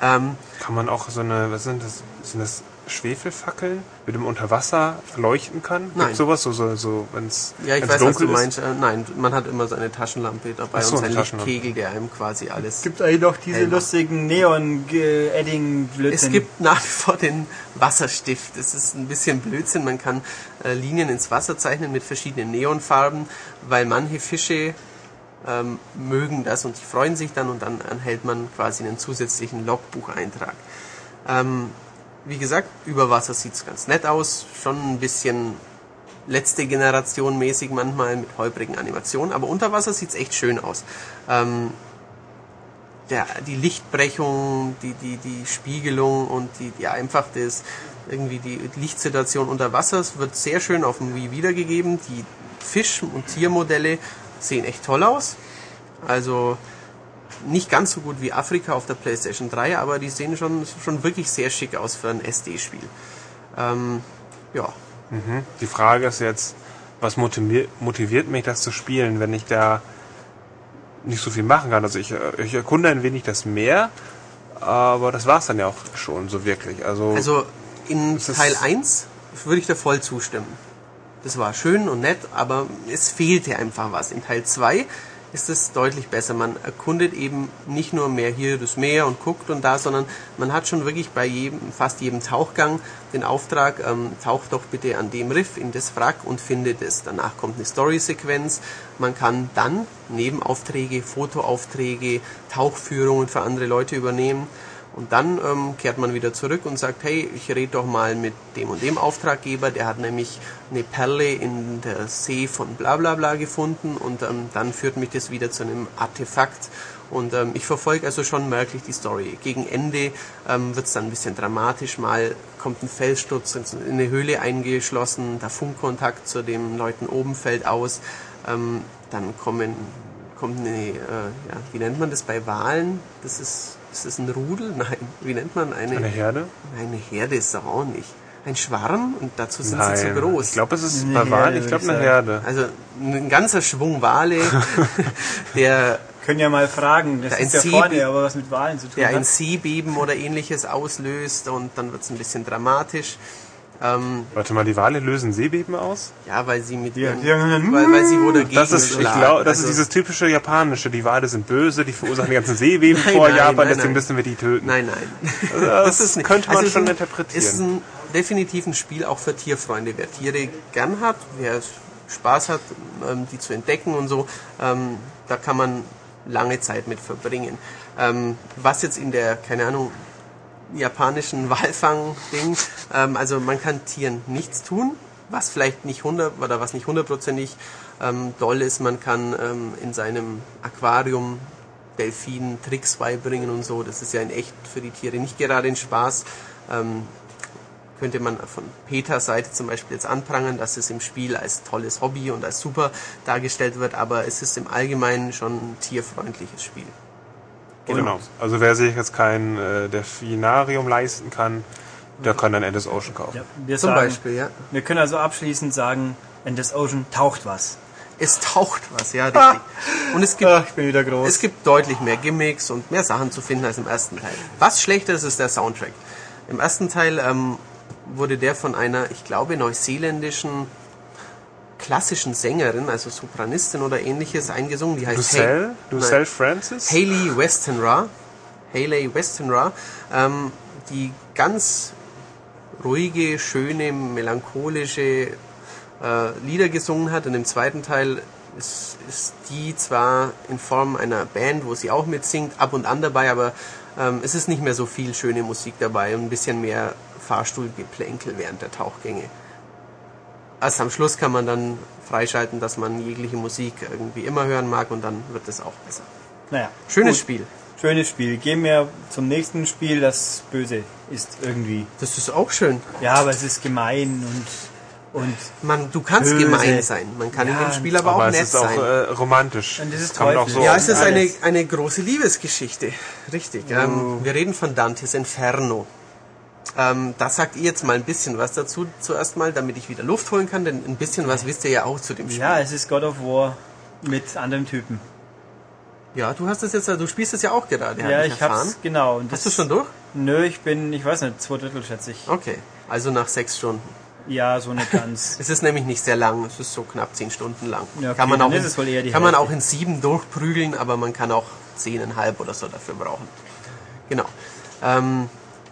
[SPEAKER 4] Ähm,
[SPEAKER 2] Kann man auch so eine, was sind das, sind das Schwefelfackeln, mit dem unter Wasser leuchten kann?
[SPEAKER 4] Nein.
[SPEAKER 2] Gibt sowas, so, so, so wenn's,
[SPEAKER 4] Ja, ich weiß, was
[SPEAKER 2] dunkel
[SPEAKER 4] du
[SPEAKER 2] ist?
[SPEAKER 4] meinst. Äh, nein, man hat immer seine Taschenlampe dabei
[SPEAKER 2] so,
[SPEAKER 4] und
[SPEAKER 2] eine
[SPEAKER 4] seinen
[SPEAKER 2] Taschenlampe.
[SPEAKER 4] Lichtkegel, der einem quasi alles.
[SPEAKER 1] Es gibt eigentlich noch diese
[SPEAKER 4] Hell macht.
[SPEAKER 1] lustigen Neon-Edding-Blödsinn.
[SPEAKER 4] Es gibt nach wie vor den Wasserstift. Das ist ein bisschen Blödsinn. Man kann äh, Linien ins Wasser zeichnen mit verschiedenen Neonfarben, weil manche Fische ähm, mögen das und die freuen sich dann und dann erhält man quasi einen zusätzlichen Logbucheintrag. Ähm, wie gesagt, über Wasser sieht's ganz nett aus, schon ein bisschen letzte Generation mäßig manchmal mit holprigen Animationen, aber unter Wasser sieht's echt schön aus. Ähm, der, die Lichtbrechung, die, die, die Spiegelung und die, die einfach das, irgendwie die Lichtsituation unter Wasser wird sehr schön auf dem Wii wiedergegeben. Die Fisch- und Tiermodelle sehen echt toll aus. Also nicht ganz so gut wie Afrika auf der PlayStation 3, aber die sehen schon, schon wirklich sehr schick aus für ein SD-Spiel. Ähm, ja,
[SPEAKER 2] Die Frage ist jetzt, was motiviert, motiviert mich, das zu spielen, wenn ich da nicht so viel machen kann? Also ich, ich erkunde ein wenig das Meer, aber das war's dann ja auch schon so wirklich. Also,
[SPEAKER 4] Also in
[SPEAKER 2] Es
[SPEAKER 4] Teil 1 würde ich da voll zustimmen. Das war schön und nett, aber es fehlte einfach was. In Teil 2 ist es deutlich besser. Man erkundet eben nicht nur mehr hier das Meer und guckt und da, sondern man hat schon wirklich bei jedem, fast jedem Tauchgang den Auftrag, ähm, taucht doch bitte an dem Riff in das Wrack und findet es. Danach kommt eine Story-Sequenz. Man kann dann Nebenaufträge, Fotoaufträge, Tauchführungen für andere Leute übernehmen. Und dann ähm, kehrt man wieder zurück und sagt, hey, ich rede doch mal mit dem und dem Auftraggeber, der hat nämlich eine Perle in der See von bla bla bla gefunden und ähm, dann führt mich das wieder zu einem Artefakt. Und ähm, ich verfolge also schon merklich die Story. Gegen Ende ähm, wird es dann ein bisschen dramatisch. Mal kommt ein Felssturz in eine Höhle eingeschlossen, der Funkkontakt zu den Leuten oben fällt aus. Ähm, dann kommen, kommt eine, äh, ja, wie nennt man das bei Walen? Das ist, ist das ein Rudel? Nein, wie nennt man eine?
[SPEAKER 2] eine Herde?
[SPEAKER 4] Eine Herde ist auch nicht. Ein Schwarm und dazu sind
[SPEAKER 2] Nein,
[SPEAKER 4] sie zu groß.
[SPEAKER 2] ich glaube, es ist bei
[SPEAKER 1] Herde,
[SPEAKER 2] Wahlen, ich glaube eine. Herde.
[SPEAKER 4] also ein ganzer Schwung Wale, der
[SPEAKER 1] Können ja mal fragen. Das
[SPEAKER 4] Der
[SPEAKER 1] ist ja vorne, aber was mit Wahlen zu tun
[SPEAKER 4] der ein
[SPEAKER 1] hat.
[SPEAKER 4] Seebeben oder ähnliches auslöst und dann wird es ein bisschen dramatisch. Ähm,
[SPEAKER 2] Warte mal, die Wale lösen Seebeben aus?
[SPEAKER 4] ja, weil sie mit
[SPEAKER 1] Ja,
[SPEAKER 4] ihren,
[SPEAKER 1] haben-
[SPEAKER 4] weil, weil sie wo dagegen
[SPEAKER 2] Das ist, ich glaube, das
[SPEAKER 4] Also-
[SPEAKER 2] ist dieses typische japanische. Die Wale sind böse, die verursachen die ganzen Seebeben
[SPEAKER 4] Nein,
[SPEAKER 2] vor
[SPEAKER 4] nein,
[SPEAKER 2] Japan,
[SPEAKER 4] nein,
[SPEAKER 2] deswegen müssen wir die töten.
[SPEAKER 4] Nein, nein.
[SPEAKER 2] Das, könnte man
[SPEAKER 4] Also
[SPEAKER 2] schon
[SPEAKER 4] ein-
[SPEAKER 2] interpretieren.
[SPEAKER 4] ist ein definitiv ein Spiel auch für Tierfreunde. Wer Tiere gern hat, wer Spaß hat, ähm, die zu entdecken und so, ähm, da kann man lange Zeit mit verbringen. Ähm, was jetzt in der, keine Ahnung, japanischen Walfang-Ding, ähm, also man kann Tieren nichts tun, was vielleicht nicht 100 oder was nicht hundertprozentig ähm, doll ist. Man kann ähm, in seinem Aquarium Delfinen Tricks beibringen und so. Das ist ja in echt für die Tiere nicht gerade ein Spaß. Ähm, könnte man von Peters Seite zum Beispiel jetzt anprangern, dass es im Spiel als tolles Hobby und als super dargestellt wird, aber es ist im Allgemeinen schon ein tierfreundliches Spiel.
[SPEAKER 2] Genau. Also wer sich jetzt kein äh, Delfinarium leisten kann, der kann dann Endless Ocean kaufen.
[SPEAKER 1] Ja, wir,
[SPEAKER 4] Zum
[SPEAKER 1] sagen,
[SPEAKER 4] Beispiel, ja.
[SPEAKER 1] wir können also abschließend sagen, Endless Ocean taucht was.
[SPEAKER 4] Es taucht was, ja, richtig. Und es gibt,
[SPEAKER 1] ich bin wieder groß.
[SPEAKER 4] es gibt deutlich mehr Gimmicks und mehr Sachen zu finden als im ersten Teil. Was schlechter ist, ist der Soundtrack. Im ersten Teil ähm, wurde der von einer, ich glaube, neuseeländischen klassischen Sängerin, also Sopranistin oder ähnliches, eingesungen. Die heißt
[SPEAKER 2] Ducell?
[SPEAKER 4] Nein.
[SPEAKER 2] Ducell Francis?
[SPEAKER 4] Hayley Westenra, Hayley Westenra, ähm, die ganz ruhige, schöne, melancholische äh, Lieder gesungen hat. Und im zweiten Teil ist, ist die zwar in Form einer Band, wo sie auch mitsingt, ab und an dabei, aber ähm, es ist nicht mehr so viel schöne Musik dabei und ein bisschen mehr Fahrstuhlgeplänkel während der Tauchgänge. Erst am Schluss kann man dann freischalten, dass man jegliche Musik irgendwie immer hören mag und dann wird es auch besser.
[SPEAKER 1] naja,
[SPEAKER 4] Schönes
[SPEAKER 1] gut.
[SPEAKER 4] Spiel.
[SPEAKER 1] Schönes Spiel. Gehen wir zum nächsten Spiel, das böse ist irgendwie.
[SPEAKER 4] Das ist auch schön.
[SPEAKER 1] Ja, aber es ist gemein und, und,
[SPEAKER 4] Man, du kannst
[SPEAKER 1] Böse.
[SPEAKER 4] gemein sein. Man kann in
[SPEAKER 1] Ja,
[SPEAKER 4] dem Spiel aber,
[SPEAKER 2] Aber
[SPEAKER 4] auch
[SPEAKER 2] es
[SPEAKER 4] nett
[SPEAKER 2] ist auch
[SPEAKER 4] sein.
[SPEAKER 2] äh, romantisch.
[SPEAKER 1] Und das ist
[SPEAKER 2] kann auch so
[SPEAKER 4] ja, es ist eine, eine große Liebesgeschichte. Richtig. Ähm, wir reden von Dantes Inferno. Ähm, da sagt ihr jetzt mal ein bisschen was dazu zuerst mal, damit ich wieder Luft holen kann, denn ein bisschen was wisst ihr ja auch zu dem Spiel.
[SPEAKER 1] ja, es ist God of War mit anderen Typen.
[SPEAKER 4] Ja, du hast es jetzt, du spielst es ja auch gerade,
[SPEAKER 1] Ja, ich hab's, genau. Und
[SPEAKER 4] Hast du schon durch?
[SPEAKER 1] Nö, ich bin, ich weiß nicht, zwei Drittel schätze ich.
[SPEAKER 4] Okay, also nach sechs Stunden.
[SPEAKER 1] Ja, so nicht ganz.
[SPEAKER 4] Es ist nämlich nicht sehr lang, es ist so knapp zehn Stunden lang.
[SPEAKER 1] Ja, okay,
[SPEAKER 4] kann man, auch
[SPEAKER 1] ist
[SPEAKER 4] in,
[SPEAKER 1] es wohl eher die
[SPEAKER 4] kann man auch in sieben durchprügeln, aber man kann auch zehneinhalb oder so dafür brauchen. Genau. Ähm,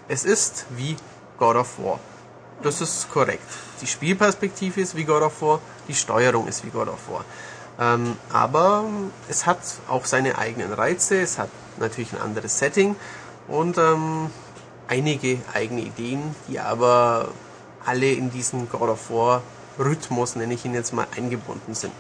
[SPEAKER 4] es ist wie God of War. Das ist korrekt. Die Spielperspektive ist wie God of War, die Steuerung ist wie God of War. Ähm, aber es hat auch seine eigenen Reize, es hat natürlich ein anderes Setting und ähm, einige eigene Ideen, die aber alle in diesen God of War Rhythmus, nenne ich ihn jetzt mal, eingebunden sind.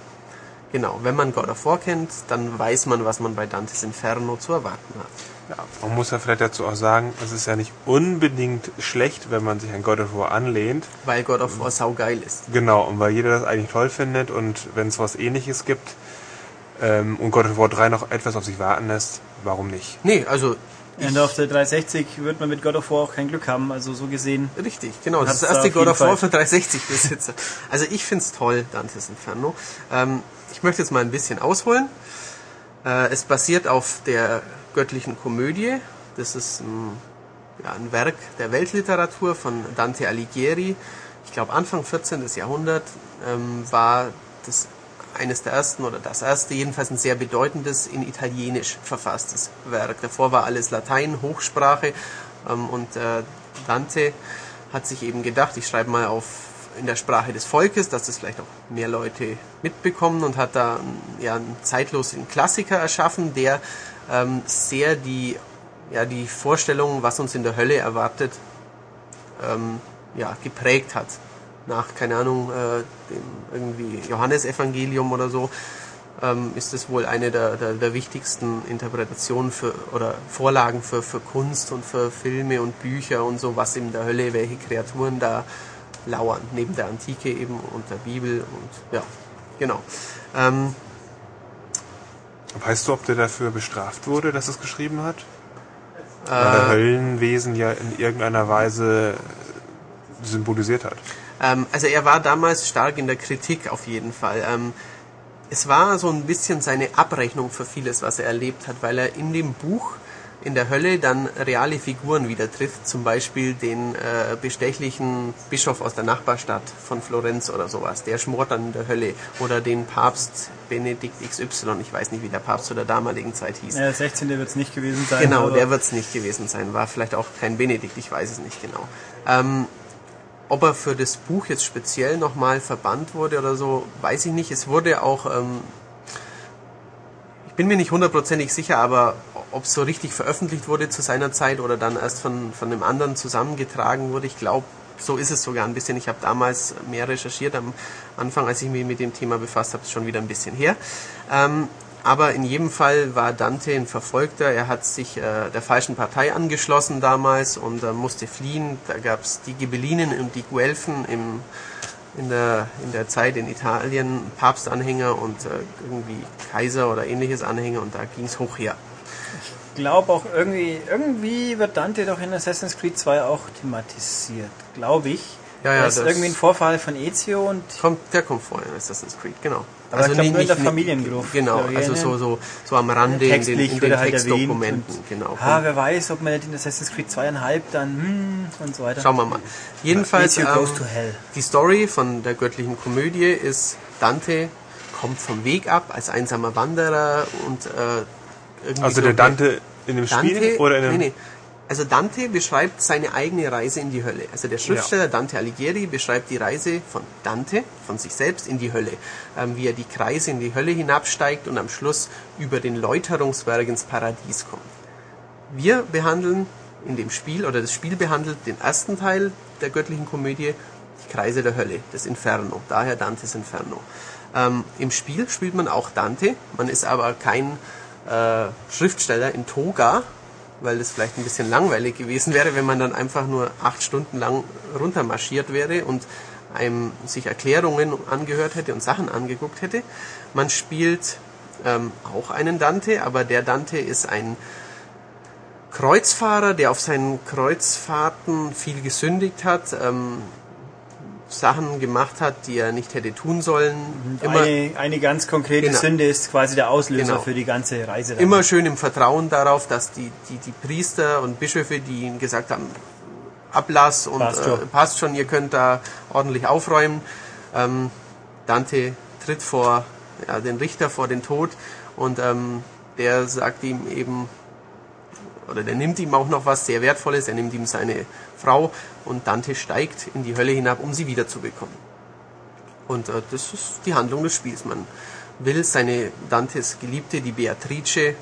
[SPEAKER 4] Genau, wenn man God of War kennt, dann weiß man, was man bei Dantes Inferno zu erwarten hat.
[SPEAKER 2] Ja, man muss ja vielleicht dazu auch sagen, es ist ja nicht unbedingt schlecht, wenn man sich an God of War anlehnt.
[SPEAKER 4] Weil God of War saugeil ist.
[SPEAKER 2] Genau, und weil jeder das eigentlich toll findet und wenn es was ähnliches gibt ähm, und God of War 3 noch etwas auf sich warten lässt, warum nicht?
[SPEAKER 4] Nee, also
[SPEAKER 1] Und auf der 360 wird man mit God of War auch kein Glück haben, also so gesehen.
[SPEAKER 4] Richtig, genau. Das das erste God of War für 360-Besitzer. Also ich find's toll, Dantes Inferno. Ähm, ich möchte jetzt mal ein bisschen ausholen. Äh, es basiert auf der göttlichen Komödie. Das ist ein, ja, ein Werk der Weltliteratur von Dante Alighieri. Ich glaube Anfang 14. Jahrhundert ähm, war das eines der ersten oder das erste, jedenfalls ein sehr bedeutendes in Italienisch verfasstes Werk. Davor war alles Latein, Hochsprache ähm, und äh, Dante hat sich eben gedacht, ich schreibe mal auf in der Sprache des Volkes, dass das vielleicht auch mehr Leute mitbekommen und hat da ja, einen zeitlosen Klassiker erschaffen, der ähm, sehr die, ja, die Vorstellung, was uns in der Hölle erwartet, ähm, ja, geprägt hat. Nach, keine Ahnung, äh, dem irgendwie Johannesevangelium oder so, ähm, ist es wohl eine der, der, der wichtigsten Interpretationen für oder Vorlagen für, für Kunst und für Filme und Bücher und so, was in der Hölle, welche Kreaturen da lauern, neben der Antike eben und der Bibel und ja, genau. Ähm,
[SPEAKER 2] Weißt du, ob der dafür bestraft wurde, dass es geschrieben hat?
[SPEAKER 4] Äh,
[SPEAKER 2] Weil der Höllenwesen ja in irgendeiner Weise symbolisiert hat.
[SPEAKER 4] Ähm, also er war damals stark in der Kritik auf jeden Fall. Ähm, es war so ein bisschen seine Abrechnung für vieles, was er erlebt hat, weil er in dem Buch in der Hölle dann reale Figuren wieder trifft, zum Beispiel den äh, bestechlichen Bischof aus der Nachbarstadt von Florenz oder sowas, der schmort dann in der Hölle, oder den Papst Benedikt XY, ich weiß nicht, wie der Papst zu der damaligen Zeit hieß.
[SPEAKER 1] Ja, der 16. wird es nicht gewesen sein.
[SPEAKER 4] Genau, der wird es nicht gewesen sein. War vielleicht auch kein Benedikt, ich weiß es nicht genau. Ähm, ob er für das Buch jetzt speziell nochmal verbannt wurde oder so, weiß ich nicht. Es wurde auch, ähm, bin mir nicht hundertprozentig sicher, aber ob es so richtig veröffentlicht wurde zu seiner Zeit oder dann erst von, von einem anderen zusammengetragen wurde, ich glaube, so ist es sogar ein bisschen. Ich habe damals mehr recherchiert am Anfang, als ich mich mit dem Thema befasst habe, schon wieder ein bisschen her. Ähm, aber in jedem Fall war Dante ein Verfolgter. Er hat sich äh, der falschen Partei angeschlossen damals und äh, musste fliehen. Da gab es die Ghibellinen und die Guelfen im, in, der, in der Zeit in Italien, Papstanhänger und äh, irgendwie Kaiser oder ähnliches Anhänger und da ging es hoch her.
[SPEAKER 1] Ich glaube auch irgendwie, irgendwie wird Dante doch in Assassin's Creed 2 auch thematisiert, glaube ich.
[SPEAKER 4] Ja, ja,
[SPEAKER 1] da ist
[SPEAKER 4] das-
[SPEAKER 1] irgendwie ein Vorfall von Ezio und
[SPEAKER 4] Kommt, der kommt vor in Assassin's Creed, genau.
[SPEAKER 1] Aber ich glaub, nur in der Familiengruft,
[SPEAKER 4] Genau, also so, so, so am Rande in den, in den
[SPEAKER 1] halt
[SPEAKER 4] Textdokumenten. Genau.
[SPEAKER 1] Ah, wer weiß, ob man nicht in Assassin's Creed 2,5 dann hm, und so weiter.
[SPEAKER 4] Schauen wir mal. Jedenfalls, ähm,
[SPEAKER 1] to hell.
[SPEAKER 4] die Story von der göttlichen Komödie ist, Dante kommt vom Weg ab als einsamer Wanderer und äh, irgendwie
[SPEAKER 2] Also
[SPEAKER 4] so
[SPEAKER 2] der Dante in dem
[SPEAKER 4] Dante,
[SPEAKER 2] Spiel oder in dem
[SPEAKER 4] nee, nee. Also Dante beschreibt seine eigene Reise in die Hölle. Also der Schriftsteller Dante Alighieri beschreibt die Reise von Dante, von sich selbst in die Hölle. Ähm, wie er die Kreise in die Hölle hinabsteigt und am Schluss über den Läuterungsberg ins Paradies kommt. Wir behandeln in dem Spiel, oder das Spiel behandelt den ersten Teil der göttlichen Komödie, die Kreise der Hölle, das Inferno, daher Dantes Inferno. Ähm, Im Spiel spielt man auch Dante, man ist aber kein äh, Schriftsteller in Toga, weil das vielleicht ein bisschen langweilig gewesen wäre, wenn man dann einfach nur acht Stunden lang runtermarschiert wäre und einem sich Erklärungen angehört hätte und Sachen angeguckt hätte. Man spielt ähm, auch einen Dante, aber der Dante ist ein Kreuzfahrer, der auf seinen Kreuzfahrten viel gesündigt hat, ähm, Sachen gemacht hat, die er nicht hätte tun sollen. Immer,
[SPEAKER 1] eine, eine ganz konkrete
[SPEAKER 4] Genau.
[SPEAKER 1] Sünde ist quasi der Auslöser
[SPEAKER 4] Genau.
[SPEAKER 1] für die ganze Reise. dann.
[SPEAKER 4] immer schön im Vertrauen darauf, dass die, die, die Priester und Bischöfe, die ihm gesagt haben, Ablass und
[SPEAKER 1] Passt
[SPEAKER 4] passt,
[SPEAKER 1] schon.
[SPEAKER 4] äh, passt schon, ihr könnt da ordentlich aufräumen. Ähm, Dante tritt vor ja, den Richter vor den Tod und ähm, der sagt ihm eben, oder der nimmt ihm auch noch was sehr Wertvolles, er nimmt ihm seine Frau und Dante steigt in die Hölle hinab, um sie wiederzubekommen. Und äh, das ist die Handlung des Spiels. Man will seine Dantes Geliebte, die Beatrice,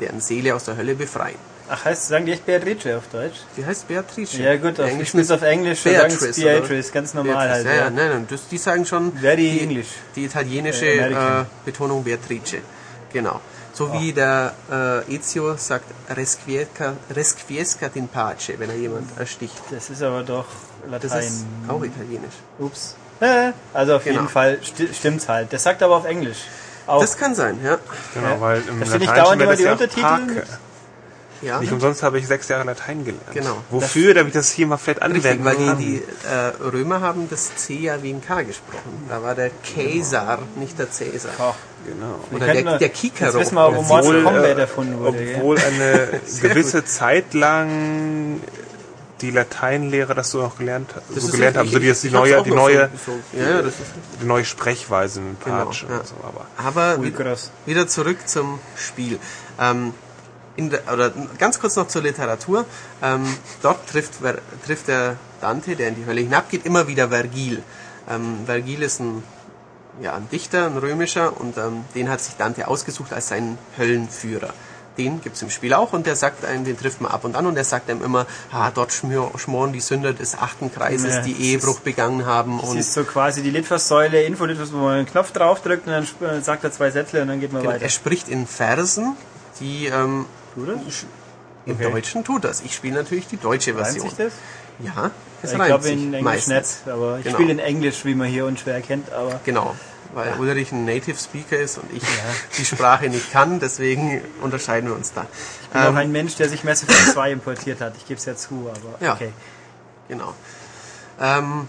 [SPEAKER 4] deren Seele aus der Hölle befreien.
[SPEAKER 1] Ach, heißt, sagen die echt Beatrice auf Deutsch?
[SPEAKER 4] Die heißt Beatrice.
[SPEAKER 1] Ja gut, auf, ich spiel's auf Englisch,
[SPEAKER 4] Beatrice,
[SPEAKER 1] Beatrice, ganz normal halt.
[SPEAKER 4] Beatrice, ja,
[SPEAKER 1] Ja.
[SPEAKER 4] ja, nein, nein, das, die sagen schon
[SPEAKER 1] Very
[SPEAKER 4] die,
[SPEAKER 1] English.
[SPEAKER 4] die italienische
[SPEAKER 1] Äh,
[SPEAKER 4] äh. Betonung Beatrice. Genau. So wie der äh, Ezio sagt, Resquiescat, in pace, wenn er jemand ersticht.
[SPEAKER 1] Das ist aber doch
[SPEAKER 4] Das
[SPEAKER 1] Latein.
[SPEAKER 4] ist auch italienisch.
[SPEAKER 1] Ups. Also auf
[SPEAKER 4] Genau.
[SPEAKER 1] jeden Fall sti stimmt's halt. Das sagt aber auf Englisch. Auch.
[SPEAKER 4] Das kann sein, ja.
[SPEAKER 2] Genau, weil im
[SPEAKER 1] Da finde ich dauernd immer
[SPEAKER 2] das
[SPEAKER 1] die
[SPEAKER 2] ja
[SPEAKER 1] Untertitel.
[SPEAKER 2] Parke.
[SPEAKER 4] ja.
[SPEAKER 2] Nicht umsonst habe ich sechs Jahre Latein gelernt.
[SPEAKER 4] Genau.
[SPEAKER 2] Wofür, damit ich das hier mal vielleicht
[SPEAKER 4] Richtig,
[SPEAKER 2] anwenden
[SPEAKER 4] weil die, die äh, Römer haben das C ja wie ein K gesprochen. Da war der Caesar, nicht der Cäsar.
[SPEAKER 1] Ach,
[SPEAKER 2] Genau.
[SPEAKER 4] Oder der, der Kikero.
[SPEAKER 1] Jetzt wissen wir, wo Mortal
[SPEAKER 2] Obwohl,
[SPEAKER 1] Kombat erfunden wurde.
[SPEAKER 2] Obwohl eine gewisse Zeit lang die Lateinlehrer das so noch gelernt,
[SPEAKER 4] Das
[SPEAKER 2] so gelernt haben, so die,
[SPEAKER 4] ich-
[SPEAKER 2] die neue,
[SPEAKER 4] auch
[SPEAKER 2] die neue,
[SPEAKER 4] So, so, ja, ja, das ist
[SPEAKER 2] die neue Sprechweise mit
[SPEAKER 4] Genau,
[SPEAKER 2] Patsch
[SPEAKER 4] ja.
[SPEAKER 2] und so, aber.
[SPEAKER 4] Aber wieder zurück zum Spiel. Ähm, in der, oder ganz kurz noch zur Literatur. Ähm, dort trifft, trifft der Dante, der in die Hölle hinabgeht, immer wieder Vergil. Ähm, Vergil ist ein, ja, ein Dichter, ein römischer, und ähm, den hat sich Dante ausgesucht als seinen Höllenführer. Den gibt's im Spiel auch und der sagt einem, den trifft man ab und an und der sagt einem immer, ah, dort schmor, schmoren die Sünder des achten Kreises,
[SPEAKER 1] Ja,
[SPEAKER 4] die Ehebruch begangen haben.
[SPEAKER 1] Das
[SPEAKER 4] Und
[SPEAKER 1] ist so quasi die Litfaßsäule, Info-Litfaß, wo man einen Knopf draufdrückt und dann sp- sagt er zwei Sätze und dann geht man
[SPEAKER 4] Genau,
[SPEAKER 1] weiter.
[SPEAKER 4] er spricht in Versen, die ähm, im
[SPEAKER 1] Okay.
[SPEAKER 4] Deutschen tut das. Ich spiele natürlich die deutsche Version.
[SPEAKER 1] sich das?
[SPEAKER 4] Ja, es
[SPEAKER 1] Ich glaube in Englisch
[SPEAKER 4] meistens.
[SPEAKER 1] nicht, aber ich
[SPEAKER 4] Genau.
[SPEAKER 1] spiele in Englisch, wie man hier unschwer erkennt, aber
[SPEAKER 4] Genau, weil Ulrich ein Native Speaker ist und ich die Sprache nicht kann, deswegen unterscheiden wir uns da.
[SPEAKER 1] ich bin auch ein Mensch, der sich Mass Effect 2 importiert hat. Ich gebe es ja zu, aber
[SPEAKER 4] Ja.
[SPEAKER 1] okay.
[SPEAKER 4] Genau. Ähm,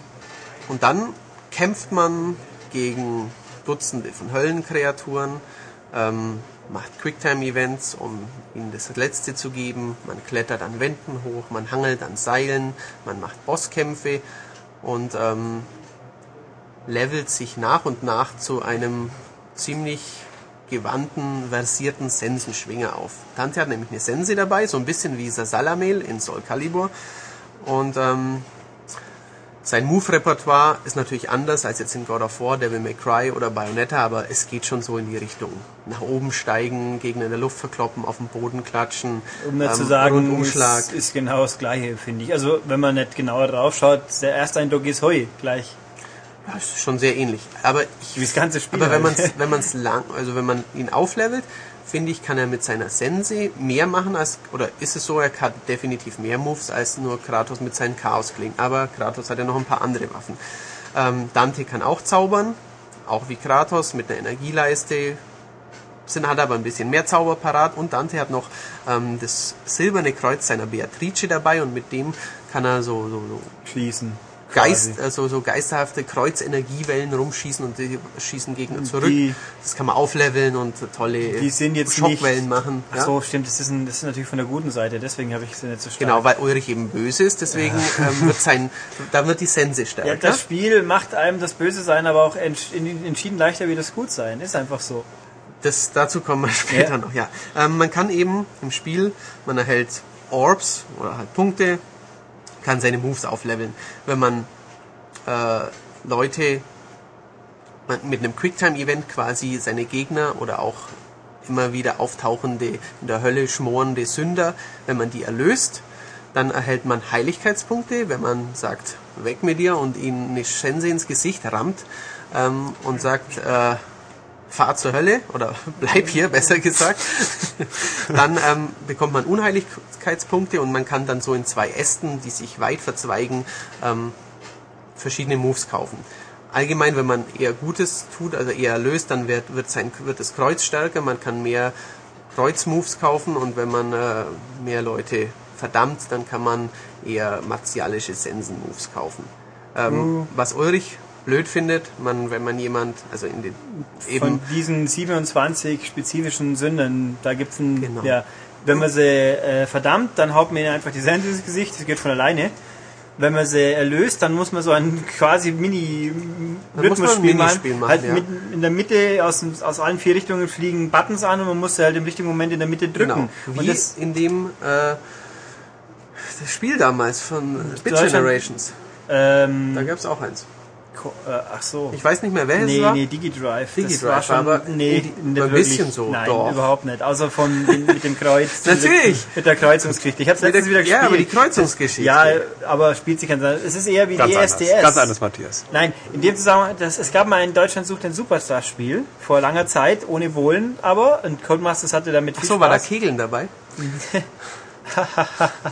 [SPEAKER 4] und dann kämpft man gegen Dutzende von Höllenkreaturen, ähm, macht Quicktime-Events, um ihnen das letzte zu geben. Man klettert an Wänden hoch, man hangelt an Seilen, man macht Bosskämpfe und ähm, levelt sich nach und nach zu einem ziemlich gewandten, versierten Sensenschwinger auf. Dante hat nämlich eine Sense dabei, so ein bisschen wie Sasalamel in Soul Calibur. Und ähm, sein Move-Repertoire ist natürlich anders als jetzt in God of War, Devil May Cry oder Bayonetta, aber es geht schon so in die Richtung. Nach oben steigen, Gegner in der Luft verkloppen, auf den Boden klatschen,
[SPEAKER 1] Um nicht
[SPEAKER 4] ähm,
[SPEAKER 1] zu sagen,
[SPEAKER 4] Rundumschlag.
[SPEAKER 1] ist, ist genau das Gleiche, finde ich. Also, wenn man nicht genauer drauf schaut, der erste Eindruck ist Hoi, gleich.
[SPEAKER 4] Ja, ist schon sehr ähnlich. Aber ich
[SPEAKER 1] Wie das ganze Spiel.
[SPEAKER 4] Aber wenn man
[SPEAKER 1] halt.
[SPEAKER 4] wenn man's lang, also wenn man ihn auflevelt, finde ich, kann er mit seiner Sense mehr machen als, oder ist es so, er hat definitiv mehr Moves als nur Kratos mit seinen Chaosklingen. Aber Kratos hat ja noch ein paar andere Waffen. Ähm, Dante kann auch zaubern, auch wie Kratos mit einer Energieleiste. Sin hat aber ein bisschen mehr Zauber parat und Dante hat noch ähm, das silberne Kreuz seiner Beatrice dabei und mit dem kann er so, so, so
[SPEAKER 1] schließen.
[SPEAKER 4] Geist,
[SPEAKER 1] quasi.
[SPEAKER 4] also so geisterhafte Kreuzenergiewellen rumschießen und die schießen Gegner zurück.
[SPEAKER 1] Die-
[SPEAKER 4] das kann man aufleveln und tolle
[SPEAKER 1] Die sind jetzt
[SPEAKER 4] Schockwellen
[SPEAKER 1] nicht,
[SPEAKER 4] machen.
[SPEAKER 1] Ach
[SPEAKER 4] ja?
[SPEAKER 1] so, stimmt, das ist, ein, das ist natürlich von der guten Seite, deswegen habe ich sie nicht so stark.
[SPEAKER 4] Genau, weil Ulrich eben böse ist, deswegen ähm, wird sein, da wird die Sense stärker.
[SPEAKER 1] Ja, das Spiel macht einem das Böse sein, aber auch entsch- entschieden leichter wie das Gut sein. Ist einfach so.
[SPEAKER 4] Das, dazu kommen wir später
[SPEAKER 1] Ja.
[SPEAKER 4] noch, ja. Ähm, man kann eben im Spiel, man erhält Orbs oder halt Punkte, kann seine Moves aufleveln. Wenn man äh, Leute mit einem Quicktime-Event quasi seine Gegner oder auch immer wieder auftauchende, in der Hölle schmorende Sünder, wenn man die erlöst, dann erhält man Heiligkeitspunkte, wenn man sagt, weg mit dir und ihnen eine Sense ins Gesicht rammt ähm, und sagt, äh, fahr zur Hölle oder bleib hier, besser gesagt. dann ähm, bekommt man Unheiligkeitspunkte und man kann dann so in zwei Ästen, die sich weit verzweigen, ähm, verschiedene Moves kaufen. Allgemein, wenn man eher Gutes tut, also eher erlöst, dann wird, wird, sein, wird das Kreuz stärker, man kann mehr Kreuzmoves kaufen und wenn man äh, mehr Leute verdammt, dann kann man eher martialische Sensen-Moves kaufen. Ähm, Was Ulrich blöd findet, man, wenn man jemand, also in den eben
[SPEAKER 1] Von diesen 27 spezifischen Sünden, da gibt's ein,
[SPEAKER 4] Genau.
[SPEAKER 1] ja, wenn man sie äh, verdammt, dann haut man ihnen einfach die Sense ins Gesicht, das geht von alleine. Wenn man sie erlöst, dann muss man so ein quasi mini Rhythmusspiel
[SPEAKER 4] Minispiel machen,
[SPEAKER 1] halt
[SPEAKER 4] ja.
[SPEAKER 1] mit, in der Mitte aus, aus allen vier Richtungen fliegen Buttons an und man muss sie halt im richtigen Moment in der Mitte drücken.
[SPEAKER 4] Genau.
[SPEAKER 1] Und
[SPEAKER 4] Wie
[SPEAKER 1] das,
[SPEAKER 4] in dem äh, das Spiel damals von Bit Generations.
[SPEAKER 1] ähm,
[SPEAKER 4] Da gab es auch eins.
[SPEAKER 1] Äh, ach so.
[SPEAKER 4] Ich weiß nicht mehr, es
[SPEAKER 1] Nee,
[SPEAKER 4] war.
[SPEAKER 1] nee, DigiDrive. das
[SPEAKER 4] DigiDrive,
[SPEAKER 1] war schon,
[SPEAKER 4] aber
[SPEAKER 1] nee, nicht
[SPEAKER 4] ein bisschen so,
[SPEAKER 1] Nein,
[SPEAKER 4] doch.
[SPEAKER 1] überhaupt nicht. Außer von den, mit dem Kreuz.
[SPEAKER 4] Natürlich.
[SPEAKER 1] Mit der Kreuzungsgeschichte. Ich habe
[SPEAKER 4] Mit
[SPEAKER 1] letztens
[SPEAKER 4] der-
[SPEAKER 1] wieder
[SPEAKER 4] ja,
[SPEAKER 1] gespielt.
[SPEAKER 4] aber die Kreuzungsgeschichte.
[SPEAKER 1] Ja, aber spielt sich ganz anders. Es ist eher wie
[SPEAKER 2] Ganz
[SPEAKER 1] die
[SPEAKER 2] anders. Ganz anders, Matthias.
[SPEAKER 1] Nein, in dem Zusammenhang, das, es gab mal ein Deutschland sucht ein Superstar-Spiel vor langer Zeit, ohne Bohlen, aber und Codemasters hatte damit viel
[SPEAKER 4] Ach so, war da
[SPEAKER 1] Spaß.
[SPEAKER 4] Kegeln dabei?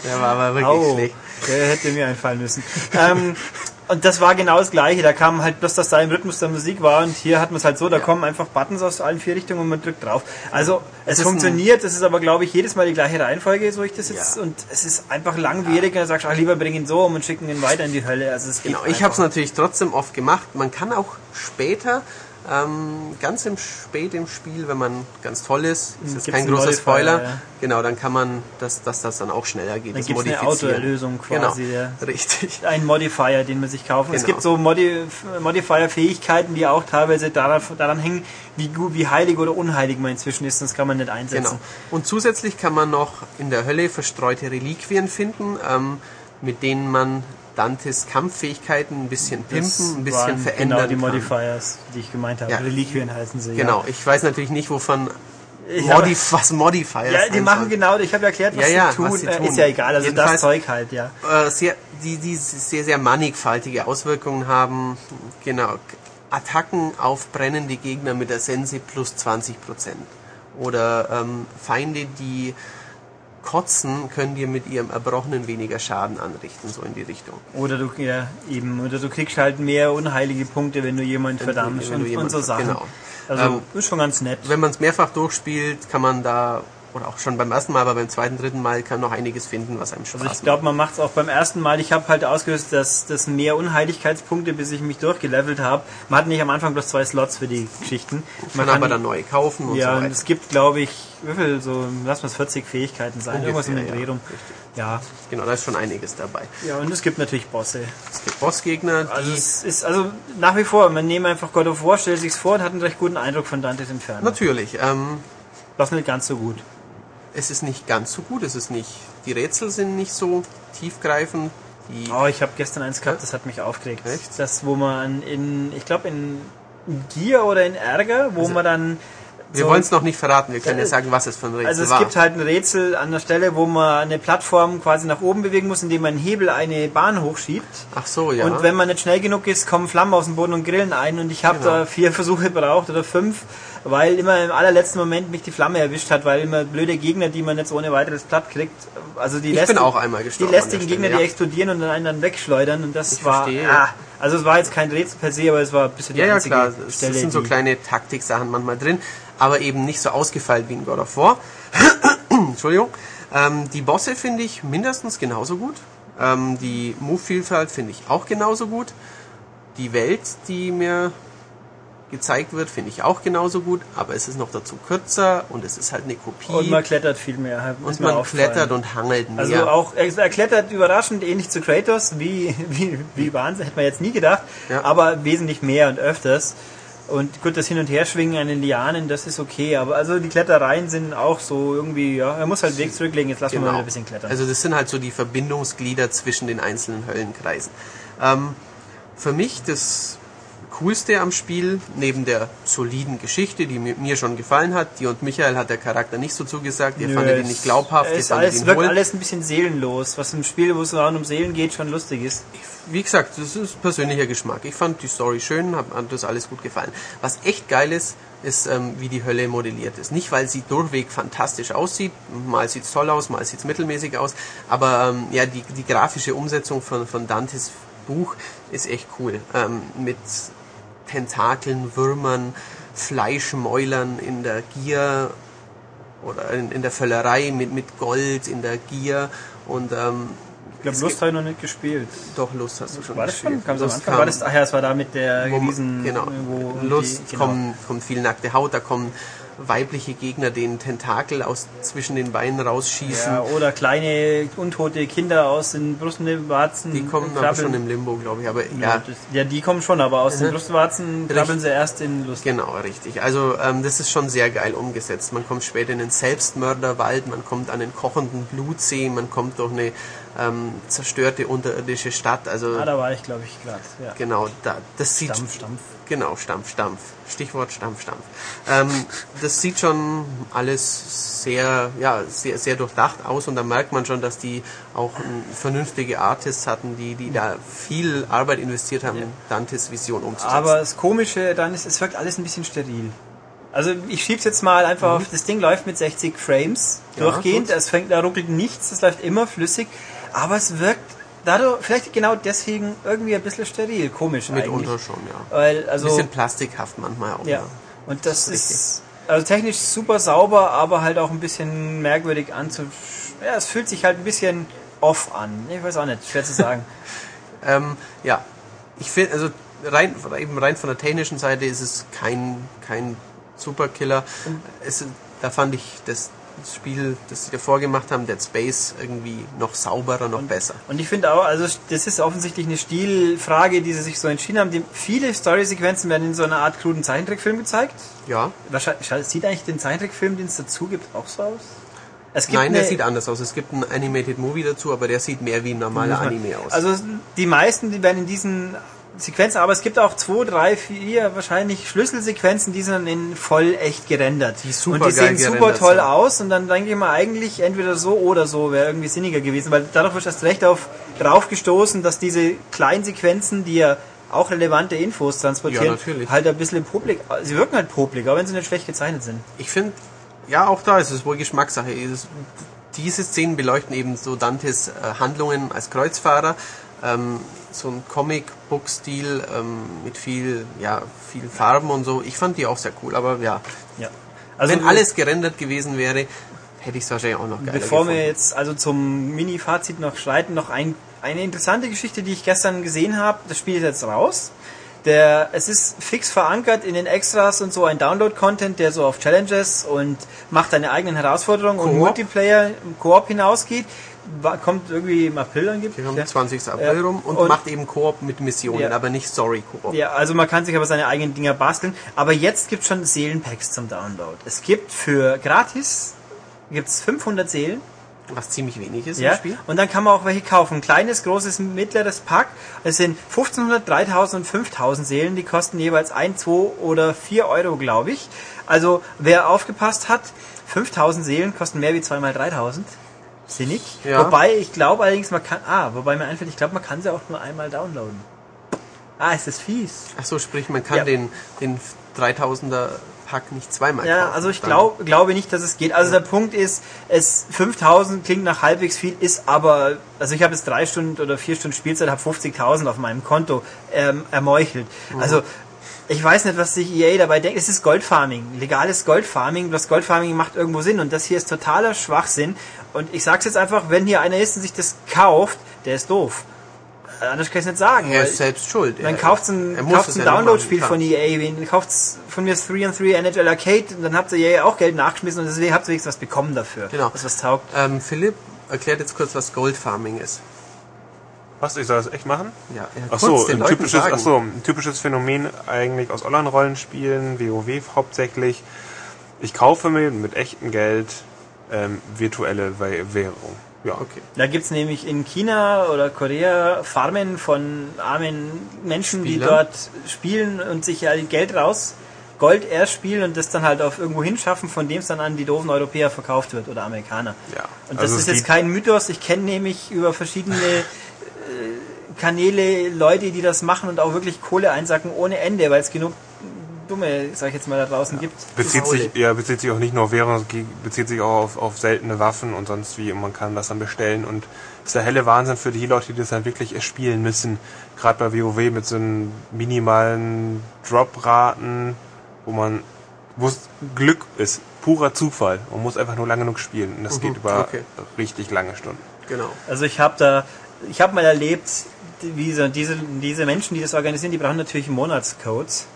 [SPEAKER 4] Der war aber wirklich
[SPEAKER 1] Au,
[SPEAKER 4] schlecht.
[SPEAKER 1] der hätte mir einfallen müssen. ähm, und das war genau das Gleiche. Da kam halt bloß, dass da im Rhythmus der Musik war und hier hat man es halt so, da kommen einfach Buttons aus allen vier Richtungen und man drückt drauf. Also es
[SPEAKER 4] ist
[SPEAKER 1] funktioniert, es ist aber glaube ich jedes Mal die gleiche Reihenfolge, so ich das jetzt
[SPEAKER 4] Ja.
[SPEAKER 1] und es ist einfach langwierig und dann sagst du, ach, lieber bring ihn so um und schicken ihn weiter in die Hölle. Also es geht
[SPEAKER 4] Genau, ich habe es natürlich trotzdem oft gemacht. Man kann auch später, ähm, ganz im spät im Spiel, wenn man ganz toll ist, ist jetzt
[SPEAKER 1] Gibt's
[SPEAKER 4] kein großer Spoiler,
[SPEAKER 1] ja.
[SPEAKER 4] genau, dann kann man, dass, dass das dann auch schneller geht.
[SPEAKER 1] Dann
[SPEAKER 4] das
[SPEAKER 1] gibt's eine. Autoerlösung quasi,
[SPEAKER 4] Genau,
[SPEAKER 1] ja.
[SPEAKER 4] richtig.
[SPEAKER 1] ein Modifier, den man sich kaufen. Es
[SPEAKER 4] Genau.
[SPEAKER 1] gibt so Modi Modifier-Fähigkeiten, die auch teilweise daran, daran hängen, wie, gut, wie heilig oder unheilig man inzwischen ist, sonst kann man nicht einsetzen.
[SPEAKER 4] Genau. Und zusätzlich kann man noch in der Hölle verstreute Reliquien finden, ähm, mit denen man Dantes Kampffähigkeiten ein bisschen
[SPEAKER 1] Das
[SPEAKER 4] pimpen, ein bisschen
[SPEAKER 1] waren
[SPEAKER 4] verändern
[SPEAKER 1] Genau die
[SPEAKER 4] kann.
[SPEAKER 1] Modifiers, die ich gemeint habe.
[SPEAKER 4] Ja.
[SPEAKER 1] Reliquien heißen sie.
[SPEAKER 4] Genau, ich weiß natürlich nicht, wovon Modif was Modifiers
[SPEAKER 1] Ja, ja die machen genau, ich habe ja erklärt, was,
[SPEAKER 4] Ja, ja,
[SPEAKER 1] sie tun.
[SPEAKER 4] was sie
[SPEAKER 1] Äh,
[SPEAKER 4] tun.
[SPEAKER 1] Ist ja egal, also das
[SPEAKER 4] Jedenfalls-
[SPEAKER 1] Zeug halt, ja.
[SPEAKER 4] äh, sehr, die, die sehr, sehr mannigfaltige Auswirkungen haben. Genau. Attacken auf brennende Gegner mit der Sense plus 20%. Oder ähm, Feinde, die kotzen, können dir mit ihrem Erbrochenen weniger Schaden anrichten, so in die Richtung.
[SPEAKER 1] Oder du, ja, eben, oder du kriegst halt mehr unheilige Punkte, wenn du jemanden verdammst
[SPEAKER 4] wenn du
[SPEAKER 1] und,
[SPEAKER 4] jemanden
[SPEAKER 1] und so Sachen.
[SPEAKER 4] genau.
[SPEAKER 1] Also,
[SPEAKER 4] Ähm,
[SPEAKER 1] ist schon ganz nett.
[SPEAKER 4] Wenn man es mehrfach durchspielt, kann man da oder auch schon beim ersten Mal, aber beim zweiten, dritten Mal kann noch einiges finden, was einem Spaß
[SPEAKER 1] Also ich glaube, man macht es auch beim ersten Mal. Ich habe halt ausgelöst, dass das mehr Unheiligkeitspunkte, bis ich mich durchgelevelt habe. Man hat nicht am Anfang bloß zwei Slots für die Geschichten.
[SPEAKER 4] Man kann aber dann neu kaufen und
[SPEAKER 1] ja,
[SPEAKER 4] so
[SPEAKER 1] und
[SPEAKER 4] weiter.
[SPEAKER 1] es gibt, glaube ich, wie viel, so, lass mal es 40 Fähigkeiten sein, irgendwas um den
[SPEAKER 4] Ungefähr,
[SPEAKER 1] Dreh rum. Ja.
[SPEAKER 4] Genau, da ist schon einiges dabei.
[SPEAKER 1] ja, und es gibt natürlich Bosse.
[SPEAKER 4] Es gibt Bossgegner, die
[SPEAKER 1] Also es ist, also nach wie vor, man nehme einfach God of War, stellt sich's vor und hat einen recht guten Eindruck von Dantes Inferno.
[SPEAKER 4] natürlich, ähm,
[SPEAKER 1] Das nicht ganz so gut.
[SPEAKER 4] es ist nicht ganz so gut, es ist nicht, die Rätsel sind nicht so tiefgreifend, die,
[SPEAKER 1] Oh, ich habe gestern eins gehabt, das hat mich aufgeregt.
[SPEAKER 4] Echt?
[SPEAKER 1] Das, wo man in, ich glaube in Gier oder in Ärger, wo man dann
[SPEAKER 4] wir
[SPEAKER 1] so-
[SPEAKER 4] wollen es noch nicht verraten, wir können ja
[SPEAKER 1] Äh,
[SPEAKER 4] sagen, was es für ein Rätsel
[SPEAKER 1] Also es
[SPEAKER 4] war.
[SPEAKER 1] gibt halt ein Rätsel an der Stelle, wo man eine Plattform quasi nach oben bewegen muss, indem man einen Hebel eine Bahn hochschiebt.
[SPEAKER 4] Ach so, ja.
[SPEAKER 1] Und wenn man nicht schnell genug ist, kommen Flammen aus dem Boden und grillen ein. Und ich habe
[SPEAKER 4] Genau.
[SPEAKER 1] da vier Versuche gebraucht oder fünf, weil immer im allerletzten Moment mich die Flamme erwischt hat, weil immer blöde Gegner, die man jetzt ohne weiteres platt kriegt. Also die
[SPEAKER 4] Ich bin
[SPEAKER 1] lästigen-
[SPEAKER 4] auch einmal
[SPEAKER 1] Die
[SPEAKER 4] gestorben der
[SPEAKER 1] lästigen
[SPEAKER 4] Stelle,
[SPEAKER 1] Gegner,
[SPEAKER 4] ja.
[SPEAKER 1] die explodieren und dann einen dann wegschleudern. Und das
[SPEAKER 4] Ich
[SPEAKER 1] war.
[SPEAKER 4] verstehe.
[SPEAKER 1] Ah, also es war jetzt kein Rätsel per se, aber es war ein bisschen
[SPEAKER 4] Ja,
[SPEAKER 1] die
[SPEAKER 4] ja,
[SPEAKER 1] einzige
[SPEAKER 4] klar. Es
[SPEAKER 1] Stelle.
[SPEAKER 4] sind so
[SPEAKER 1] die-
[SPEAKER 4] kleine Taktiksachen manchmal drin, aber eben nicht so ausgefeilt wie in God of War. Entschuldigung. Ähm, die Bosse finde ich mindestens genauso gut. Ähm, die Move-Vielfalt finde ich auch genauso gut. Die Welt, die mir gezeigt wird, finde ich auch genauso gut, aber es ist noch dazu kürzer und es ist halt eine Kopie.
[SPEAKER 1] und man klettert viel mehr.
[SPEAKER 4] und man klettert und hangelt mehr.
[SPEAKER 1] Also auch, er er klettert überraschend ähnlich zu Kratos, wie, wie, wie Wahnsinn, hätte man jetzt nie gedacht,
[SPEAKER 4] Ja.
[SPEAKER 1] aber wesentlich mehr und öfters. Und gut, das Hin- und Herschwingen an den Lianen, das ist okay, aber also die Klettereien sind auch so irgendwie, ja, er muss halt den Weg zurücklegen, jetzt lassen wir mal wieder ein bisschen klettern.
[SPEAKER 4] Also das sind halt so die Verbindungsglieder zwischen den einzelnen Höllenkreisen. Ähm, für mich das Coolste am Spiel, neben der soliden Geschichte, die mir, schon gefallen hat, die und Michael hat der Charakter nicht so zugesagt, ihr
[SPEAKER 1] Nö,
[SPEAKER 4] fandet ihn
[SPEAKER 1] es-
[SPEAKER 4] nicht glaubhaft, ihr
[SPEAKER 1] es
[SPEAKER 4] fandet
[SPEAKER 1] alles,
[SPEAKER 4] ihn
[SPEAKER 1] wirkt
[SPEAKER 4] hohl.
[SPEAKER 1] alles ein bisschen seelenlos, was im Spiel, wo es um Seelen geht, schon lustig ist.
[SPEAKER 4] Wie gesagt, das ist persönlicher Geschmack. Ich fand die Story schön, hat hat das alles gut gefallen. Was echt geil ist, ist, ähm, wie die Hölle modelliert ist. Nicht, weil sie durchweg fantastisch aussieht, mal sieht's toll aus, mal sieht's mittelmäßig aus, aber ähm, ja, die, die grafische Umsetzung von, von Dantes Buch ist echt cool. Ähm, mit Tentakeln, Würmern, Fleischmäulern in der Gier oder in, in der Völlerei mit, mit Gold in der Gier und ähm,
[SPEAKER 1] Ich glaube, Lust habe ich noch nicht gespielt.
[SPEAKER 4] doch Lust hast du schon
[SPEAKER 1] War das
[SPEAKER 4] gespielt.
[SPEAKER 1] Kam
[SPEAKER 4] Lust kam-
[SPEAKER 1] War das, ach ja, es war da mit der Riesen...
[SPEAKER 4] genau. Lust
[SPEAKER 1] die, genau.
[SPEAKER 4] kommen, kommt viel nackte Haut, da kommen weibliche Gegner den Tentakel aus zwischen den Beinen rausschießen.
[SPEAKER 1] Ja, oder kleine, untote Kinder aus den Brustwarzen.
[SPEAKER 4] die kommen aber schon im Limbo, glaube ich. Aber
[SPEAKER 1] Ja,
[SPEAKER 4] ja,
[SPEAKER 1] die kommen schon, aber aus den
[SPEAKER 4] Mhm.
[SPEAKER 1] Brustwarzen krabbeln sie erst in Lust.
[SPEAKER 4] genau, richtig. Also ähm, das ist schon sehr geil umgesetzt. Man kommt später in den Selbstmörderwald, man kommt an den kochenden Blutsee, man kommt durch eine ähm, zerstörte unterirdische Stadt. Also
[SPEAKER 1] Ah, da war ich, glaube ich, gerade. Ja.
[SPEAKER 4] genau, da, das sieht
[SPEAKER 1] Stampf, Stampf.
[SPEAKER 4] Genau, Stampf, Stampf. Stichwort Stampf, Stampf. Ähm, das sieht schon alles sehr, ja, sehr, sehr durchdacht aus und da merkt man schon, dass die auch ähm, vernünftige Artists hatten, die, die da viel Arbeit investiert haben, Dantes Vision umzusetzen.
[SPEAKER 1] Aber das Komische dann ist, es wirkt alles ein bisschen steril. Also ich schieb's jetzt mal einfach auf, das Ding läuft mit 60 Frames
[SPEAKER 4] Mhm. Ja,
[SPEAKER 1] durchgehend,
[SPEAKER 4] gut.
[SPEAKER 1] es fängt, da ruckelt nichts, es läuft immer flüssig, aber es wirkt dadurch, vielleicht genau deswegen irgendwie ein bisschen steril, komisch
[SPEAKER 4] Mitunter
[SPEAKER 1] eigentlich.
[SPEAKER 4] schon, ja.
[SPEAKER 1] Weil,
[SPEAKER 4] Ein
[SPEAKER 1] also,
[SPEAKER 4] bisschen plastikhaft manchmal auch.
[SPEAKER 1] ja.
[SPEAKER 4] ja.
[SPEAKER 1] Und das
[SPEAKER 4] Das ist
[SPEAKER 1] ist, also technisch super sauber, aber halt auch ein bisschen merkwürdig anzu... Ja, es fühlt sich halt ein bisschen off an. Ich weiß auch nicht, schwer zu sagen.
[SPEAKER 4] Ähm, ja, ich finde, also rein, eben rein von der technischen Seite ist es kein, kein Superkiller. Es, da fand ich das Spiel, das sie davor gemacht haben, Dead Space, irgendwie noch sauberer, noch besser.
[SPEAKER 1] Und ich finde auch, also das ist offensichtlich eine Stilfrage, die sie sich so entschieden haben. Die, viele Story-Sequenzen werden in so einer Art kruden Zeichentrickfilm gezeigt.
[SPEAKER 4] Ja,
[SPEAKER 1] Wahrscheinlich sieht eigentlich den Zeichentrickfilm, den es dazu gibt, auch so aus?
[SPEAKER 4] Nein, der sieht anders aus. Es gibt einen Animated Movie dazu, aber der sieht mehr wie ein normaler Anime aus.
[SPEAKER 1] Also die meisten, die werden in diesen Sequenzen, aber es gibt auch zwei, drei, vier wahrscheinlich Schlüsselsequenzen, die sind dann in voll echt gerendert.
[SPEAKER 4] Die super
[SPEAKER 1] und die sehen super toll
[SPEAKER 4] sind.
[SPEAKER 1] aus und dann denke ich mal eigentlich entweder so oder so wäre irgendwie sinniger gewesen, weil dadurch du erst recht auf drauf gestoßen, dass diese kleinen Sequenzen, die ja auch relevante Infos transportieren,
[SPEAKER 4] Ja,
[SPEAKER 1] halt ein bisschen publik, sie wirken halt publik, auch wenn sie nicht schlecht gezeichnet sind.
[SPEAKER 4] ich finde, ja, auch da ist es wohl Geschmackssache. Es- Diese Szenen beleuchten eben so Dantes äh, Handlungen als Kreuzfahrer. Ähm, so ein Comic-Book-Stil ähm, mit viel, ja, viel Farben und so. Ich fand die auch sehr cool, aber ja,
[SPEAKER 1] Ja. Also
[SPEAKER 4] wenn alles gerendert gewesen wäre, Hätte ich wahrscheinlich auch noch geiler
[SPEAKER 1] Bevor wir
[SPEAKER 4] gefunden.
[SPEAKER 1] jetzt also zum Mini-Fazit noch schreiten, noch ein, eine interessante Geschichte, die ich gestern gesehen habe. Das Spiel ist jetzt raus. Der, es ist fix verankert in den Extras und so ein Download-Content, der so auf Challenges und macht seine eigenen Herausforderungen und. Multiplayer im Koop hinausgeht. Kommt irgendwie im April angeblich.
[SPEAKER 4] Wir haben
[SPEAKER 1] ja.
[SPEAKER 4] 20. April rum und,
[SPEAKER 1] Und-
[SPEAKER 4] macht eben Koop mit Missionen,
[SPEAKER 1] Ja.
[SPEAKER 4] aber nicht Story-Koop.
[SPEAKER 1] Ja, also man kann sich aber seine eigenen Dinger basteln. Aber jetzt gibt es schon Seelenpacks zum Download. Es gibt für gratis gibt's 500 Seelen.
[SPEAKER 4] Was ziemlich wenig ist
[SPEAKER 1] Ja,
[SPEAKER 4] im Spiel.
[SPEAKER 1] und dann kann man auch welche kaufen. Kleines, großes, mittleres Pack. Es sind 1500, 3000 und 5000 Seelen. Die kosten jeweils 1, 2 oder 4 Euro, glaube ich. Also, wer aufgepasst hat, 5000 Seelen kosten mehr wie 2 mal 3000. Sinnig.
[SPEAKER 4] Ja.
[SPEAKER 1] Wobei, ich glaube allerdings, man kann, ah, wobei mir einfällt, ich glaube, man kann sie auch nur einmal downloaden. Ah, ist das fies.
[SPEAKER 4] Ach so, sprich, man kann
[SPEAKER 1] Ja.
[SPEAKER 4] den, den 3000er Pack nicht zweimal
[SPEAKER 1] Ja,
[SPEAKER 4] kaufen.
[SPEAKER 1] also ich glaub, glaube nicht, dass es geht. Also der Punkt ist, es 5000 klingt nach halbwegs viel, ist aber, also ich habe jetzt drei Stunden oder vier Stunden Spielzeit, habe 50.000 auf meinem Konto ähm, ermeuchelt. Also ich weiß nicht, was sich EA dabei denkt. Es ist Goldfarming, legales Goldfarming. Das Goldfarming macht irgendwo Sinn und das hier ist totaler Schwachsinn. Und ich sag's jetzt einfach, wenn hier einer ist und sich das kauft, der ist doof. Äh, Anders kann ich nicht sagen.
[SPEAKER 4] Er
[SPEAKER 1] weil-
[SPEAKER 4] ist selbst schuld.
[SPEAKER 1] dann kauft ein,
[SPEAKER 4] es
[SPEAKER 1] ein Download-Spiel von. EA, wen kauft's von mir 3 and 3 NHL Arcade und dann habt ihr EA auch Geld nachgeschmissen und deswegen habt ihr wenigstens was bekommen dafür.
[SPEAKER 4] Genau.
[SPEAKER 1] Was was taugt.
[SPEAKER 4] Ähm, Philipp erklärt jetzt kurz, was Goldfarming ist.
[SPEAKER 2] Was, ich soll das echt machen?
[SPEAKER 4] Ja,
[SPEAKER 2] Ach so, ein typisches, ach so, ein typisches Phänomen eigentlich aus Online-Rollenspielen, WoW hauptsächlich. Ich kaufe mir mit echtem Geld ähm, virtuelle Wäh- Währung. Ja.
[SPEAKER 4] Okay.
[SPEAKER 1] Da gibt's nämlich in China oder Korea Farmen von armen Menschen, die
[SPEAKER 4] Spieler.
[SPEAKER 1] dort spielen und sich ja Geld raus, Gold erst spielen und das dann halt auf irgendwo hinschaffen, von dem es dann an die doofen Europäer verkauft wird oder Amerikaner.
[SPEAKER 2] Ja.
[SPEAKER 1] Und das
[SPEAKER 2] Also
[SPEAKER 1] ist
[SPEAKER 2] es
[SPEAKER 1] jetzt kein Mythos. Ich kenne nämlich über verschiedene äh, Kanäle Leute, die das machen und auch wirklich Kohle einsacken ohne Ende, weil es genug dumme, sag ich jetzt mal, da draußen gibt.
[SPEAKER 2] Bezieht sich, ja, bezieht sich auch nicht nur auf Währung, bezieht sich auch auf, auf seltene Waffen und sonst wie. Und man kann das dann bestellen. Und das ist der helle Wahnsinn für die Leute, die das dann wirklich erspielen müssen. Gerade bei WoW mit so einem minimalen Drop-Raten, wo man, wo es Glück ist. Purer Zufall. Man muss einfach nur lange genug spielen. Und das geht über
[SPEAKER 4] okay.
[SPEAKER 2] richtig lange Stunden.
[SPEAKER 4] Genau.
[SPEAKER 1] Also ich habe da, ich habe mal erlebt, wie so, diese, diese Menschen, die das organisieren, die brauchen natürlich Monatscodes.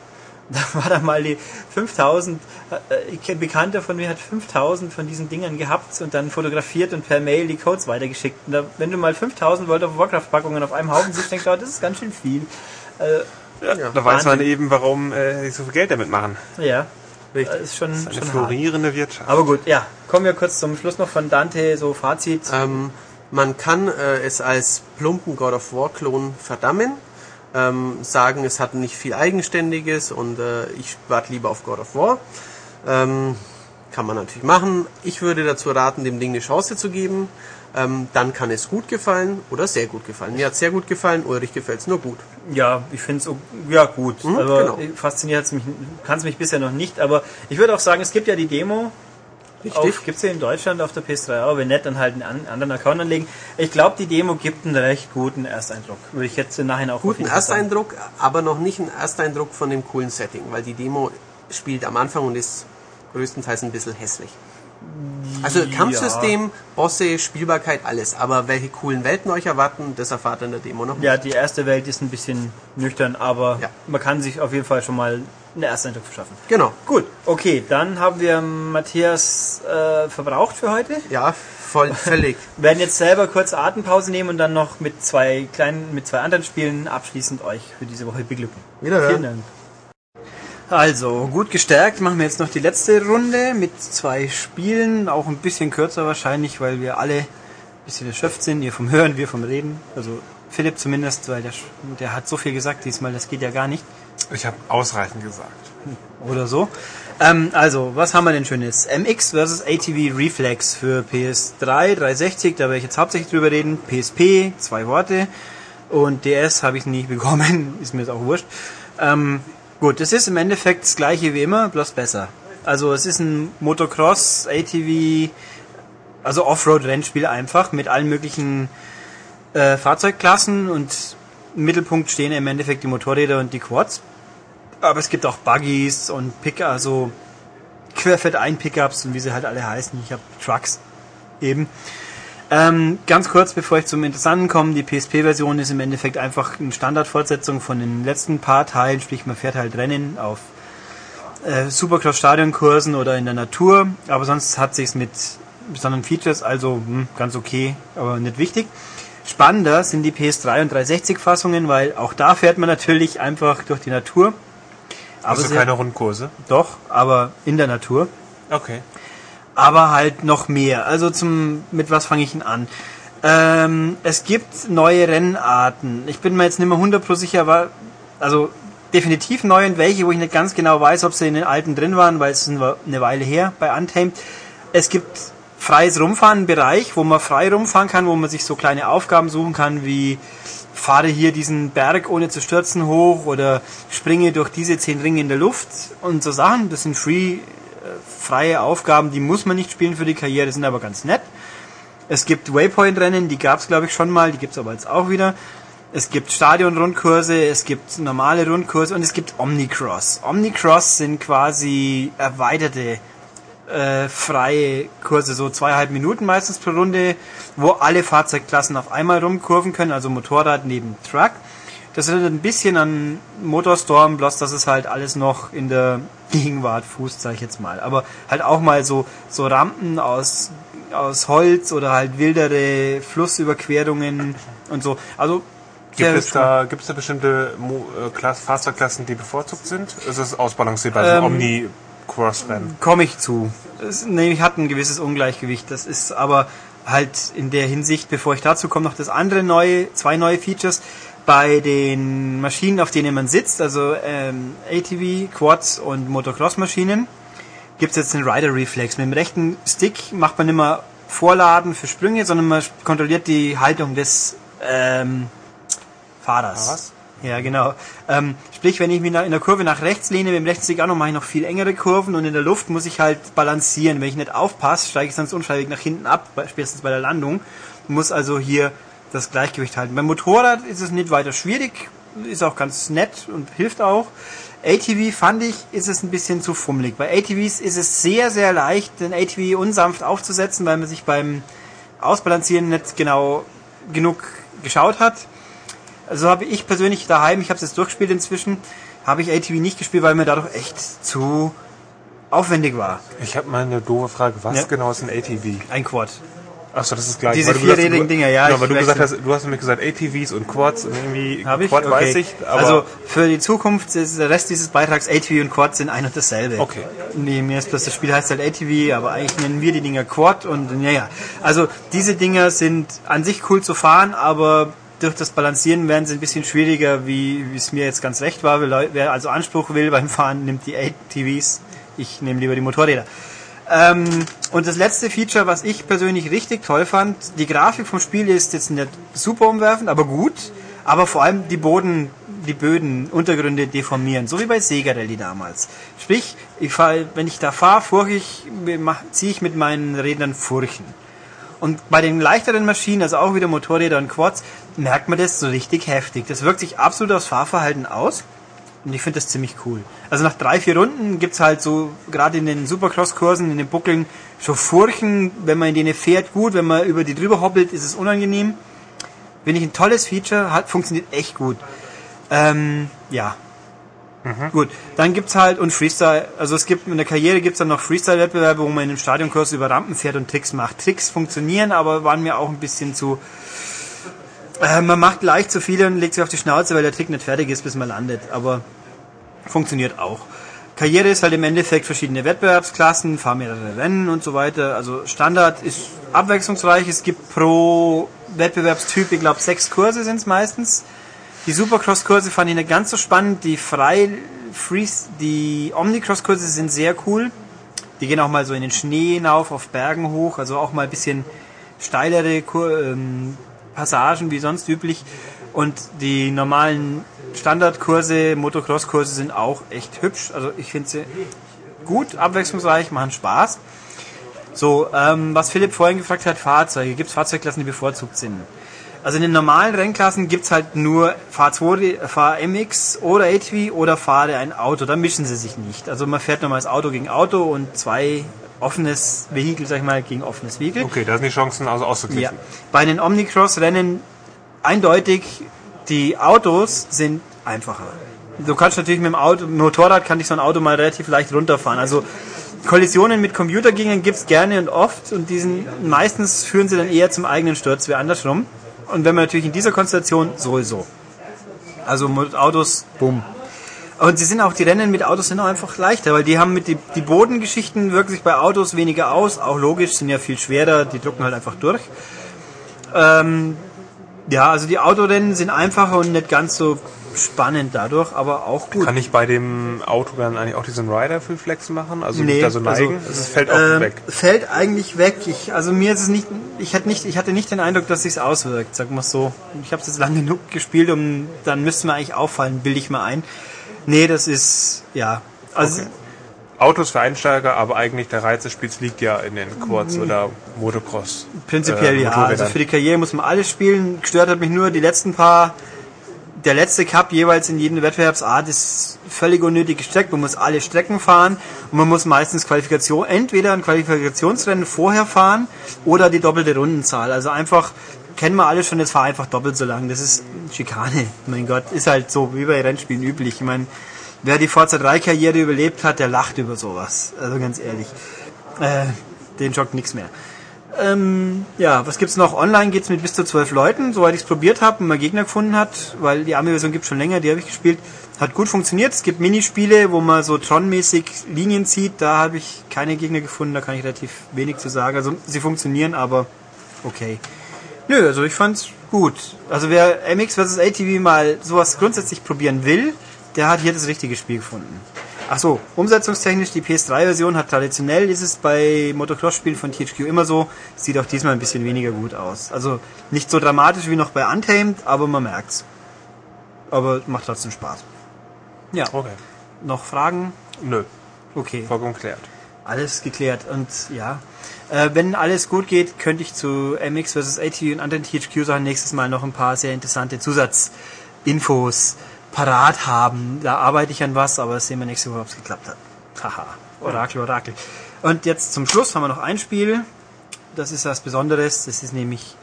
[SPEAKER 1] Da war dann mal die 5000, äh, Bekannter von mir hat 5000 von diesen Dingern gehabt und dann fotografiert und per Mail die Codes weitergeschickt. Und da, wenn du mal 5000 World of Warcraft Packungen auf einem Haufen siehst, denkst du, oh, das ist ganz schön viel. Äh,
[SPEAKER 4] Ja.
[SPEAKER 2] Da weiß man eben, warum äh, die so viel Geld damit machen.
[SPEAKER 1] ja,
[SPEAKER 4] Richtig.
[SPEAKER 1] das ist schon,
[SPEAKER 2] Eine
[SPEAKER 1] schon hart.
[SPEAKER 2] florierende Wirtschaft.
[SPEAKER 1] Aber gut, ja, kommen wir kurz zum Schluss noch von Dante, so Fazit.
[SPEAKER 4] Ähm, man kann äh, es als plumpen God of War Klon verdammen, ähm, sagen, es hat nicht viel Eigenständiges und äh, ich warte lieber auf God of War. Ähm, kann man natürlich machen. Ich würde dazu raten, dem Ding eine Chance zu geben. Ähm, dann kann es gut gefallen oder sehr gut gefallen. Mir hat sehr gut gefallen, Ulrich gefällt es nur gut.
[SPEAKER 1] Ja, ich finde es ja gut. aber
[SPEAKER 4] genau.
[SPEAKER 1] fasziniert es mich, kann es mich bisher noch nicht. Aber ich würde auch sagen, es gibt ja die Demo. Auf, gibt's hier in Deutschland auf der PS3 auch, wenn nicht, dann halt einen an- anderen Account anlegen. Ich glaube, die Demo gibt einen recht guten Ersteindruck. Würde ich jetzt im Nachhinein auch
[SPEAKER 4] guten
[SPEAKER 1] Fall sagen.
[SPEAKER 4] Ersteindruck, aber noch nicht einen Ersteindruck von dem coolen Setting, weil die Demo spielt am Anfang und ist größtenteils ein bisschen hässlich. Also Kampfsystem, Bosse, Spielbarkeit, alles. Aber welche coolen Welten euch erwarten, das erfahrt ihr in der Demo noch.
[SPEAKER 1] Ja, die erste Welt ist ein bisschen nüchtern, aber
[SPEAKER 4] Ja.
[SPEAKER 1] man kann sich auf jeden Fall schon mal einen Ersteindruck verschaffen.
[SPEAKER 4] Genau.
[SPEAKER 1] Gut, okay, dann haben wir Matthias äh, verbraucht für heute.
[SPEAKER 4] Ja, voll, völlig.
[SPEAKER 1] Wir werden jetzt selber kurz Atempause nehmen und dann noch mit zwei kleinen, mit zwei anderen Spielen abschließend euch für diese Woche beglücken.
[SPEAKER 4] Wiederhören.
[SPEAKER 1] Vielen Dank. Also, gut gestärkt machen wir jetzt noch die letzte Runde mit zwei Spielen, auch ein bisschen kürzer wahrscheinlich, weil wir alle ein bisschen erschöpft sind, ihr vom Hören, wir vom Reden. Also Philipp zumindest, weil der, der hat so viel gesagt diesmal, das geht ja gar nicht.
[SPEAKER 2] Ich habe ausreichend gesagt.
[SPEAKER 1] Oder so. Ähm, also, was haben wir denn Schönes? MX versus ATV Reflex für PS3, 360, da werde ich jetzt hauptsächlich drüber reden. PSP, zwei Worte. Und DS habe ich nie bekommen, ist mir jetzt auch wurscht. Ähm, gut, es ist im Endeffekt das gleiche wie immer, bloß besser. Also es ist ein Motocross, ATV, also Offroad-Rennspiel einfach mit allen möglichen äh, Fahrzeugklassen und im Mittelpunkt stehen im Endeffekt die Motorräder und die Quads. Aber es gibt auch Buggies und Picker, also Querfett-Ein-Pickups und wie sie halt alle heißen. Ich habe Trucks eben. Ähm, ganz kurz, bevor ich zum Interessanten komme, die PSP-Version ist im Endeffekt einfach eine Standardfortsetzung von den letzten paar Teilen, sprich man fährt halt Rennen auf äh, Supercross-Stadionkursen oder in der Natur, aber sonst hat sich's mit besonderen Features, also hm, ganz okay, aber nicht wichtig. Spannender sind die PS3 und 360-Fassungen, weil auch da fährt man natürlich einfach durch die Natur. Aber
[SPEAKER 2] Also keine Rundkurse.
[SPEAKER 1] doch, aber in der Natur
[SPEAKER 2] Okay.
[SPEAKER 1] Aber halt noch mehr. Also zum mit was fange ich denn an? Ähm, es gibt neue Rennarten. Ich bin mir jetzt nicht mehr 100% sicher, aber also definitiv neu und welche, wo ich nicht ganz genau weiß, ob sie in den alten drin waren, weil es ist eine Weile her bei Untamed. Es gibt freies Rumfahren, Bereich, wo man frei rumfahren kann, wo man sich so kleine Aufgaben suchen kann, wie fahre hier diesen Berg ohne zu stürzen hoch oder springe durch diese zehn Ringe in der Luft und so Sachen. Das sind free, freie Aufgaben, die muss man nicht spielen für die Karriere, sind aber ganz nett. Es gibt Waypoint-Rennen, die gab es glaube ich schon mal, die gibt es aber jetzt auch wieder. Es gibt Stadion-Rundkurse, es gibt normale Rundkurse und es gibt Omnicross. Omnicross sind quasi erweiterte äh, freie Kurse, so zweieinhalb Minuten meistens pro Runde, wo alle Fahrzeugklassen auf einmal rumkurven können, also Motorrad neben Truck. Das erinnert ein bisschen an Motorstorm, bloß dass es halt alles noch in der Gegenwart fußt, sag ich jetzt mal. Aber halt auch mal so, so Rampen aus, aus Holz oder halt wildere Flussüberquerungen und so. Also
[SPEAKER 2] Gibt es, da, gibt es da bestimmte Mo äh, Klass Fahrzeugklassen, die bevorzugt sind? Ist es ausbalanciert bei so einem
[SPEAKER 1] Ähm,
[SPEAKER 2] Omni-Cross-Rennen?
[SPEAKER 1] komme ich zu. Es nee, hat ein gewisses Ungleichgewicht. Das ist aber halt in der Hinsicht, bevor ich dazu komme, noch das andere neue, zwei neue Features. Bei den Maschinen, auf denen man sitzt, also ähm, ATV, Quads und Motocross-Maschinen, gibt es jetzt den Rider Reflex. Mit dem rechten Stick macht man nicht mehr Vorladen für Sprünge, sondern man kontrolliert die Haltung des ähm, Fahrers.
[SPEAKER 2] Fahrers?
[SPEAKER 1] Ja, genau. Ähm, sprich, wenn ich mich in der Kurve nach rechts lehne, mit dem rechten Stick auch noch, mache ich noch viel engere Kurven und in der Luft muss ich halt balancieren. Wenn ich nicht aufpasse, steige ich sonst unfreiwillig nach hinten ab, spätestens bei der Landung. Muss also hier das Gleichgewicht halten. Beim Motorrad ist es nicht weiter schwierig, ist auch ganz nett und hilft auch. ATV fand ich, ist es ein bisschen zu fummelig. Bei ATVs ist es sehr, sehr leicht, den ATV unsanft aufzusetzen, weil man sich beim Ausbalancieren nicht genau genug geschaut hat. Also habe ich persönlich daheim, ich habe es jetzt durchgespielt inzwischen, habe ich ATV nicht gespielt, weil mir dadurch echt zu aufwendig war.
[SPEAKER 2] Ich habe mal eine doofe Frage. Was
[SPEAKER 1] Ja.
[SPEAKER 2] genau ist ein ATV?
[SPEAKER 1] Ein Quad.
[SPEAKER 2] Achso, das ist gleich.
[SPEAKER 1] Diese
[SPEAKER 2] du-
[SPEAKER 1] Dinger, ja,
[SPEAKER 2] Genau, weil du gesagt hast, du hast nämlich gesagt ATVs und Quads und irgendwie
[SPEAKER 1] Habe ich?
[SPEAKER 2] Quad
[SPEAKER 1] okay.
[SPEAKER 2] weiß ich, aber
[SPEAKER 1] also für die Zukunft ist der Rest dieses Beitrags ATV und Quad sind ein und dasselbe.
[SPEAKER 2] Okay.
[SPEAKER 1] Nee, mir ist bloß das Spiel heißt halt ATV, aber eigentlich nennen wir die Dinger Quad und naja. Also diese Dinger sind an sich cool zu fahren, aber durch das Balancieren werden sie ein bisschen schwieriger, wie wie es mir jetzt ganz recht war. Wer also Anspruch will beim Fahren, nimmt die ATVs. Ich nehme lieber die Motorräder. Ähm, und das letzte Feature, was ich persönlich richtig toll fand, die Grafik vom Spiel ist jetzt nicht super umwerfend, aber gut. Aber vor allem die Boden, die Böden, Untergründe deformieren, so wie bei Sega Rally damals. Sprich, ich fahr, wenn ich da fahre, ziehe ich mit meinen Rädern Furchen. Und bei den leichteren Maschinen, also auch wieder Motorräder und Quads, merkt man das so richtig heftig. Das wirkt sich absolut aufs Fahrverhalten aus. Und ich finde das ziemlich cool. Also nach drei, vier Runden gibt's halt so, gerade in den Supercross-Kursen, in den Buckeln, schon Furchen. Wenn man in denen fährt, gut. Wenn man über die drüber hoppelt, ist es unangenehm. Finde ich ein tolles Feature, hat, funktioniert echt gut. Ähm, ja. Gut, dann gibt's halt, und Freestyle, also es gibt, in der Karriere gibt's dann noch Freestyle-Wettbewerbe, wo man in einem Stadionkurs über Rampen fährt und Tricks macht. Tricks funktionieren, aber waren mir auch ein bisschen zu, äh, man macht leicht zu viele und legt sich auf die Schnauze, weil der Trick nicht fertig ist, bis man landet, aber funktioniert auch. Karriere ist halt im Endeffekt verschiedene Wettbewerbsklassen, fahr mehrere Rennen und so weiter. Also Standard ist abwechslungsreich. Es gibt pro Wettbewerbstyp, ich glaube, sechs Kurse sind es meistens. Die Supercross-Kurse fand ich nicht ganz so spannend. Die frei, Freeze, die Omnicross-Kurse sind sehr cool. Die gehen auch mal so in den Schnee hinauf, auf Bergen hoch, also auch mal ein bisschen steilere Kur ähm, Passagen wie sonst üblich. Und die normalen Standardkurse, Motocross-Kurse sind auch echt hübsch. Also ich finde sie gut, abwechslungsreich, machen Spaß. So, ähm, was Philipp vorhin gefragt hat, Fahrzeuge. Gibt es Fahrzeugklassen, die bevorzugt sind? Also in den normalen Rennklassen gibt's halt nur fahr 2, fahr MX oder ATV oder fahre ein Auto. Da mischen sie sich nicht. Also man fährt normals Auto gegen Auto und zwei offenes Vehikel, sag ich mal, gegen offenes Vehikel.
[SPEAKER 2] Okay, da sind die Chancen also
[SPEAKER 1] Ja.
[SPEAKER 2] auszugleichen.
[SPEAKER 1] Bei den Omnicross-Rennen eindeutig, die Autos sind einfacher. Du kannst natürlich mit dem Auto, mit dem Motorrad kann ich so ein Auto mal relativ leicht runterfahren. Also Kollisionen mit Computergegnern gibt's gerne und oft und diesen meistens führen sie dann eher zum eigenen Sturz wie andersrum. Und wenn man natürlich in dieser Konstellation sowieso. Also mit Autos, bumm. Und sie sind auch, die Rennen mit Autos sind auch einfach leichter, weil die haben mit die, die Bodengeschichten wirken sich bei Autos weniger aus, auch logisch, sind ja viel schwerer, die drucken halt einfach durch. Ähm, ja, also die Autorennen sind einfacher und nicht ganz so spannend dadurch, aber auch gut.
[SPEAKER 2] Kann ich bei dem Auto dann eigentlich auch diesen Rider-Flex machen? Also
[SPEAKER 1] Nee,
[SPEAKER 2] nee, da so neigen?
[SPEAKER 1] also,
[SPEAKER 2] es fällt auch
[SPEAKER 1] Ähm,
[SPEAKER 2] weg.
[SPEAKER 1] Fällt eigentlich weg. Ich, also mir ist es nicht, ich hatte nicht, ich hatte nicht den Eindruck, dass sich's auswirkt, sag mal so. Ich habe es jetzt lang genug gespielt, um dann müsste mir eigentlich auffallen, bilde ich mal ein. Nee, das ist ja. Also
[SPEAKER 2] Okay. Autos für Einsteiger, aber eigentlich der Reiz des Spiels liegt ja in den Quads oder Motocross.
[SPEAKER 1] Prinzipiell
[SPEAKER 2] äh,
[SPEAKER 1] ja. Also für die Karriere muss man alles spielen. Gestört hat mich nur die letzten paar. Der letzte Cup jeweils in jedem Wettbewerbsart ist völlig unnötig gesteckt. Man muss alle Strecken fahren und man muss meistens Qualifikation, entweder ein Qualifikationsrennen vorher fahren oder die doppelte Rundenzahl. Also einfach, kennen wir alle schon, jetzt fahr einfach doppelt so lang. Das ist Schikane. Mein Gott, ist halt so wie bei Rennspielen üblich. Ich meine, wer die Forza 3 Karriere überlebt hat, der lacht über sowas. Also ganz ehrlich. Äh, den schockt nichts mehr. Ähm, ja, was gibt's noch? Online geht's mit bis zu zwölf Leuten, soweit ich's probiert habe und mal Gegner gefunden hat, weil die Army-Version gibt schon länger, die habe ich gespielt. Hat gut funktioniert. Es gibt Minispiele, wo man so Tron-mäßig Linien zieht. Da habe ich keine Gegner gefunden, da kann ich relativ wenig zu sagen. Also sie funktionieren, aber okay. Nö, also ich fand's gut. Also wer MX vs. ATV mal sowas grundsätzlich probieren will, der hat hier das richtige Spiel gefunden. Ach so, umsetzungstechnisch, die PS3-Version hat traditionell, ist es bei Motocross-Spielen von THQ immer so, sieht auch diesmal ein bisschen weniger gut aus. Also nicht so dramatisch wie noch bei Untamed, aber man merkt's. Aber macht trotzdem Spaß. Ja,
[SPEAKER 2] Okay.
[SPEAKER 1] noch Fragen?
[SPEAKER 2] Nö,
[SPEAKER 1] Okay,
[SPEAKER 2] vollkommen klärt.
[SPEAKER 1] Alles geklärt. Und ja, äh, wenn alles gut geht, könnte ich zu MX vs. ATV und anderen THQ-Sachen nächstes Mal noch ein paar sehr interessante Zusatzinfos parat haben. Da arbeite ich an was, aber das sehen wir nächste Woche, ob es geklappt hat. Haha, Orakel, Orakel. Und jetzt zum Schluss haben wir noch ein Spiel. Das ist was Besonderes. Das ist nämlich,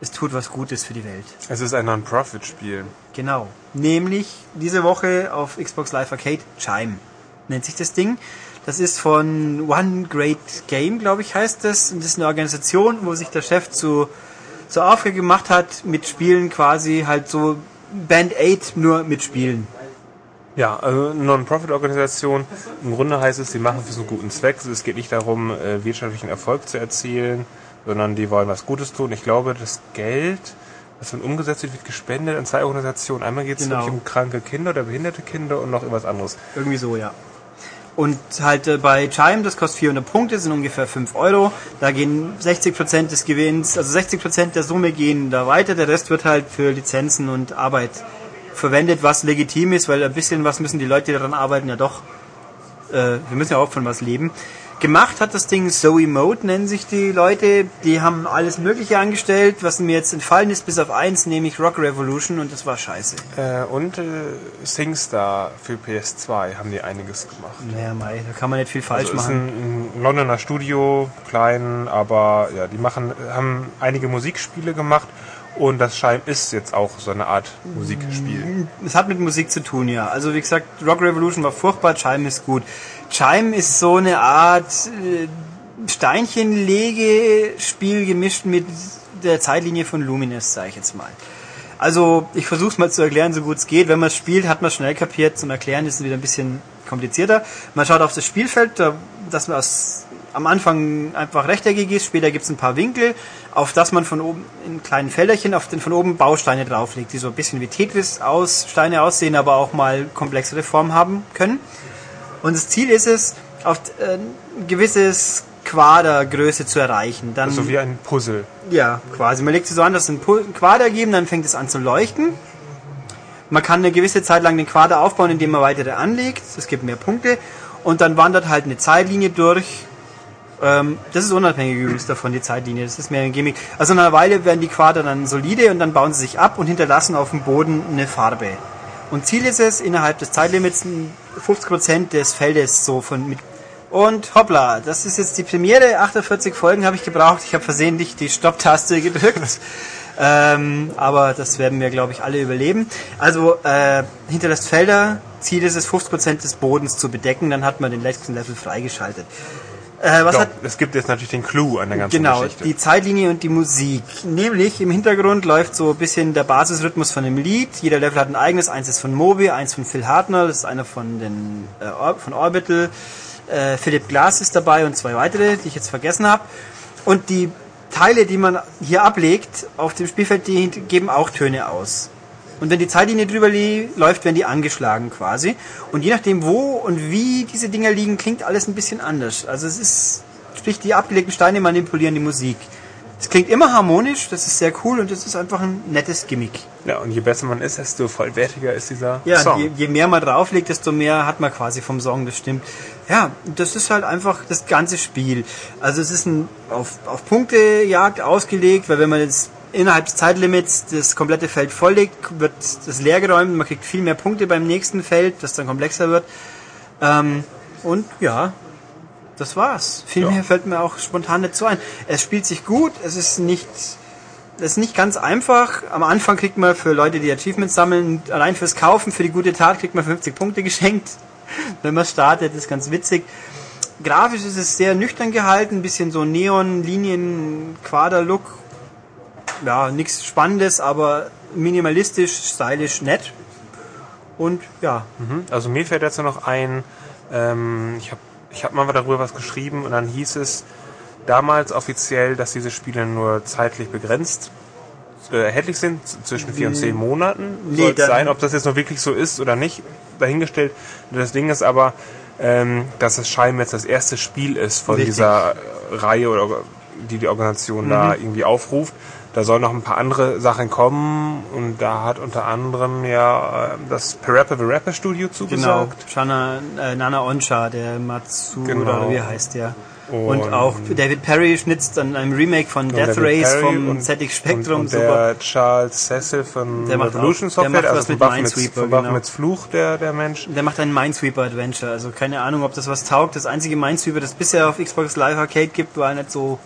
[SPEAKER 1] es tut was Gutes für die Welt.
[SPEAKER 2] Es ist ein Non-Profit-Spiel.
[SPEAKER 1] Genau. Nämlich diese Woche auf Xbox Live Arcade Chime nennt sich das Ding. Das ist von One Great Game, glaube ich, heißt das. Und das ist eine Organisation, wo sich der Chef zu, zur Aufgabe gemacht hat, mit Spielen quasi halt so Band 8 nur mit Spielen.
[SPEAKER 2] Ja, also eine Non-Profit-Organisation. Im Grunde heißt es, sie machen für so einen guten Zweck. Es geht nicht darum, äh, wirtschaftlichen Erfolg zu erzielen, sondern die wollen was Gutes tun. Ich glaube, das Geld, was dann umgesetzt wird, wird gespendet an zwei Organisationen. Einmal geht es
[SPEAKER 1] Genau.
[SPEAKER 2] um kranke Kinder oder behinderte Kinder und noch irgendwas anderes.
[SPEAKER 1] Irgendwie so, ja. Und halt äh, bei Chime, das kostet 400 Punkte, sind ungefähr 5 Euro. Da gehen 60% des Gewinns, also 60% der Summe gehen da weiter. Der Rest wird halt für Lizenzen und Arbeit verwendet, was legitim ist, weil ein bisschen was müssen die Leute, die daran arbeiten, ja doch. Äh, wir müssen ja auch von was leben. Gemacht hat das Ding Zoe Mode, nennen sich die Leute. Die haben alles Mögliche angestellt, was mir jetzt entfallen ist, bis auf eins, nämlich Rock Revolution, und das war scheiße.
[SPEAKER 2] Äh, und äh, SingStar für PS2 haben die einiges gemacht.
[SPEAKER 1] Naja, Mai, da kann man nicht viel falsch
[SPEAKER 2] Also ist
[SPEAKER 1] machen.
[SPEAKER 2] ein, ein Londoner Studio, klein, aber ja, die machen, haben einige Musikspiele gemacht und das Schein ist jetzt auch so eine Art Musikspiel.
[SPEAKER 1] Es hat mit Musik zu tun, ja. Also wie gesagt, Rock Revolution war furchtbar, Chime ist gut. Chime ist so eine Art äh, Steinchenlegespiel gemischt mit der Zeitlinie von Lumines, sage ich jetzt mal. Also ich versuche es mal zu erklären, so gut es geht. Wenn man spielt, hat man schnell kapiert. Zum Erklären ist es wieder ein bisschen komplizierter. Man schaut auf das Spielfeld, da- das man aus, am Anfang einfach rechteckig ist. Später gibt es ein paar Winkel, auf das man von oben in kleinen Felderchen auf den von oben Bausteine drauflegt, die so ein bisschen wie Tetris aus Steine aussehen, aber auch mal komplexere Formen haben können. Und das Ziel ist es, auf äh, ein gewisses Quadergröße zu erreichen. Dann
[SPEAKER 2] So wie ein Puzzle.
[SPEAKER 1] ja, quasi. Man legt sie so an, dass es einen Quader geben, dann fängt es an zu leuchten. Man kann eine gewisse Zeit lang den Quader aufbauen, indem man weitere anlegt. Es gibt mehr Punkte. Und dann wandert halt eine Zeitlinie durch. Ähm, das ist unabhängig übrigens davon, die Zeitlinie. Das ist mehr ein Gimmick. Also nach einer Weile werden die Quader dann solide und dann bauen sie sich ab und hinterlassen auf dem Boden eine Farbe. Und Ziel ist es, innerhalb des Zeitlimits 50% des Feldes so von mit und hoppla, das ist jetzt die Premiere. 48 Folgen habe ich gebraucht. Ich habe versehentlich die Stopp-Taste gedrückt. ähm, aber das werden wir, glaube ich, alle überleben. Also äh, hinterlässt Felder. Ziel ist es, 50% des Bodens zu bedecken. Dann hat man den letzten Level freigeschaltet. Äh, was
[SPEAKER 2] Doch,
[SPEAKER 1] hat
[SPEAKER 2] es gibt jetzt natürlich den Clou an der ganzen
[SPEAKER 1] Genau,
[SPEAKER 2] Geschichte.
[SPEAKER 1] die Zeitlinie und die Musik. Nämlich im Hintergrund läuft so ein bisschen der Basisrhythmus von dem Lied. Jeder Level hat ein eigenes. Eins ist von Moby, eins von Phil Hartner, das ist einer von den äh, Or von Orbital. Äh, Philipp Glass ist dabei und zwei weitere, die ich jetzt vergessen habe. Und die Teile, die man hier ablegt auf dem Spielfeld, die geben auch Töne aus. Und wenn die Zeitlinie drüber läuft, werden die angeschlagen quasi. Und je nachdem, wo und wie diese Dinger liegen, klingt alles ein bisschen anders. Also es ist, sprich, die abgelegten Steine manipulieren die Musik. Es klingt immer harmonisch, das ist sehr cool und es ist einfach ein nettes Gimmick.
[SPEAKER 2] Ja, und je besser man ist, desto vollwertiger ist dieser
[SPEAKER 1] Ja,
[SPEAKER 2] Song.
[SPEAKER 1] je, je mehr man drauflegt, desto mehr hat man quasi vom Song, das stimmt. Ja, das ist halt einfach das ganze Spiel. Also es ist ein auf, auf Punktejagd ausgelegt, weil wenn man jetzt innerhalb des Zeitlimits das komplette Feld volllegt, wird das leer geräumt, man kriegt viel mehr Punkte beim nächsten Feld, das dann komplexer wird. Ähm, und ja, das war's. Viel
[SPEAKER 2] Ja.
[SPEAKER 1] mehr fällt mir auch spontan nicht so ein. Es spielt sich gut, es ist nicht das ist nicht ganz einfach. Am Anfang kriegt man für Leute, die Achievements sammeln, allein fürs Kaufen, für die gute Tat kriegt man 50 Punkte geschenkt, wenn man startet. Ist ganz witzig. Grafisch ist es sehr nüchtern gehalten, ein bisschen so Neon, Linien, Quader-Look. Ja, nichts Spannendes, aber minimalistisch, stylisch, nett. Und ja,
[SPEAKER 2] Mhm. Also mir fällt dazu noch ein, ähm, ich habe ich hab mal darüber was geschrieben und dann hieß es damals offiziell, dass diese Spiele nur zeitlich begrenzt äh, erhältlich sind, zwischen vier und zehn Monaten
[SPEAKER 1] Nee,
[SPEAKER 2] soll sein. Ob das jetzt noch wirklich so ist oder nicht, dahingestellt. Das Ding ist aber, ähm, dass es scheinbar jetzt das erste Spiel ist von
[SPEAKER 1] Richtig.
[SPEAKER 2] dieser Reihe oder die die Organisation da
[SPEAKER 1] Mhm.
[SPEAKER 2] irgendwie aufruft. Da sollen noch ein paar andere Sachen kommen und da hat unter anderem ja äh, das Parappa the Rapper Studio
[SPEAKER 1] genau.
[SPEAKER 2] zugesagt.
[SPEAKER 1] Shana, äh, Nana Onsha, der Matsu
[SPEAKER 2] Genau.
[SPEAKER 1] oder wie er heißt der. Und,
[SPEAKER 2] Und-
[SPEAKER 1] auch David Perry schnitzt an einem Remake von Death Race
[SPEAKER 2] Perry
[SPEAKER 1] vom
[SPEAKER 2] und-
[SPEAKER 1] ZX Spectrum.
[SPEAKER 2] Und, und
[SPEAKER 1] super.
[SPEAKER 2] der Charles Cecil von
[SPEAKER 1] Der
[SPEAKER 2] Revolution
[SPEAKER 1] auch- der
[SPEAKER 2] Software,
[SPEAKER 1] macht
[SPEAKER 2] also
[SPEAKER 1] was mit Minesweeper,
[SPEAKER 2] von
[SPEAKER 1] genau.
[SPEAKER 2] Baphomets Fluch, der, der Mensch.
[SPEAKER 1] Der macht ein Minesweeper Adventure. Also keine Ahnung, ob das was taugt. Das einzige Minesweeper, das bisher auf Xbox Live Arcade gibt, war nicht so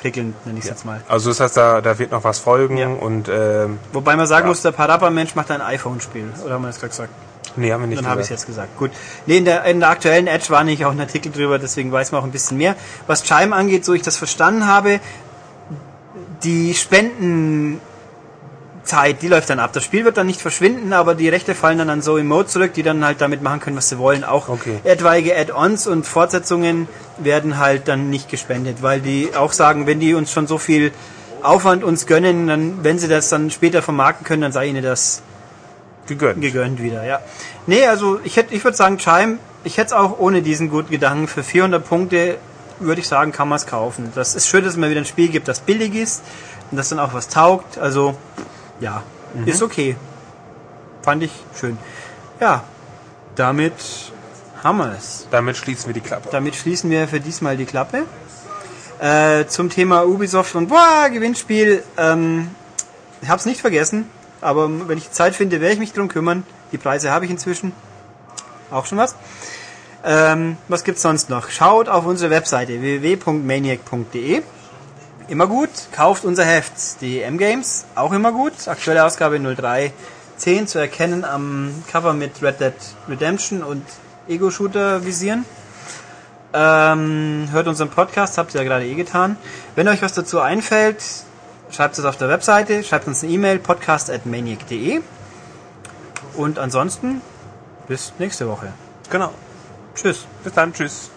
[SPEAKER 1] prickelnd, nenne ich es jetzt mal.
[SPEAKER 2] Also das heißt, da, da wird noch was folgen
[SPEAKER 1] Ja.
[SPEAKER 2] und ähm,
[SPEAKER 1] Wobei man sagen muss, der Parappa-Mensch macht ein iPhone-Spiel. Oder haben wir das gerade gesagt?
[SPEAKER 2] nee, haben wir nicht
[SPEAKER 1] Dann habe ich
[SPEAKER 2] gesagt.
[SPEAKER 1] jetzt gesagt. Gut. Nee, in der, in der aktuellen Edge war nicht auch ein Artikel drüber, deswegen weiß man auch ein bisschen mehr. Was Chime angeht, so ich das verstanden habe, die Spendenzeit, die läuft dann ab. Das Spiel wird dann nicht verschwinden, aber die Rechte fallen dann an Zoe Mode zurück, die dann halt damit machen können, was sie wollen. Auch
[SPEAKER 2] Okay.
[SPEAKER 1] etwaige Add-ons und Fortsetzungen werden halt dann nicht gespendet, weil die auch sagen, wenn die uns schon so viel Aufwand uns gönnen, dann, wenn sie das dann später vermarkten können, dann sei ihnen das
[SPEAKER 2] Gegönnt.
[SPEAKER 1] gegönnt wieder, ja. Nee, also ich hätte, ich würde sagen, Chime, ich hätte es auch ohne diesen guten Gedanken für 400 Punkte, würde ich sagen, kann man es kaufen. Das ist schön, dass es mal wieder ein Spiel gibt, das billig ist und das dann auch was taugt. Also, ja, ist okay. Fand ich schön. Ja, damit haben wir es.
[SPEAKER 2] Damit schließen wir die Klappe.
[SPEAKER 1] Damit schließen wir für diesmal die Klappe. Äh, zum Thema Ubisoft und boah, Gewinnspiel. Ähm, ich habe es nicht vergessen, aber wenn ich Zeit finde, werde ich mich drum kümmern. Die Preise habe ich inzwischen. Auch schon was. Ähm, was gibt's sonst noch? Schaut auf unsere Webseite www.maniac.de. Immer gut. Kauft unser Heft. Die M-Games. Auch immer gut. Aktuelle Ausgabe 0310 zu erkennen am Cover mit Red Dead Redemption und Ego-Shooter visieren. Ähm, hört unseren Podcast, habt ihr ja gerade eh getan. Wenn euch was dazu einfällt, schreibt es auf der Webseite, schreibt uns eine E-Mail, podcast.maniac.de. Und ansonsten bis nächste Woche.
[SPEAKER 2] Genau.
[SPEAKER 1] Tschüss.
[SPEAKER 2] Bis dann. Tschüss.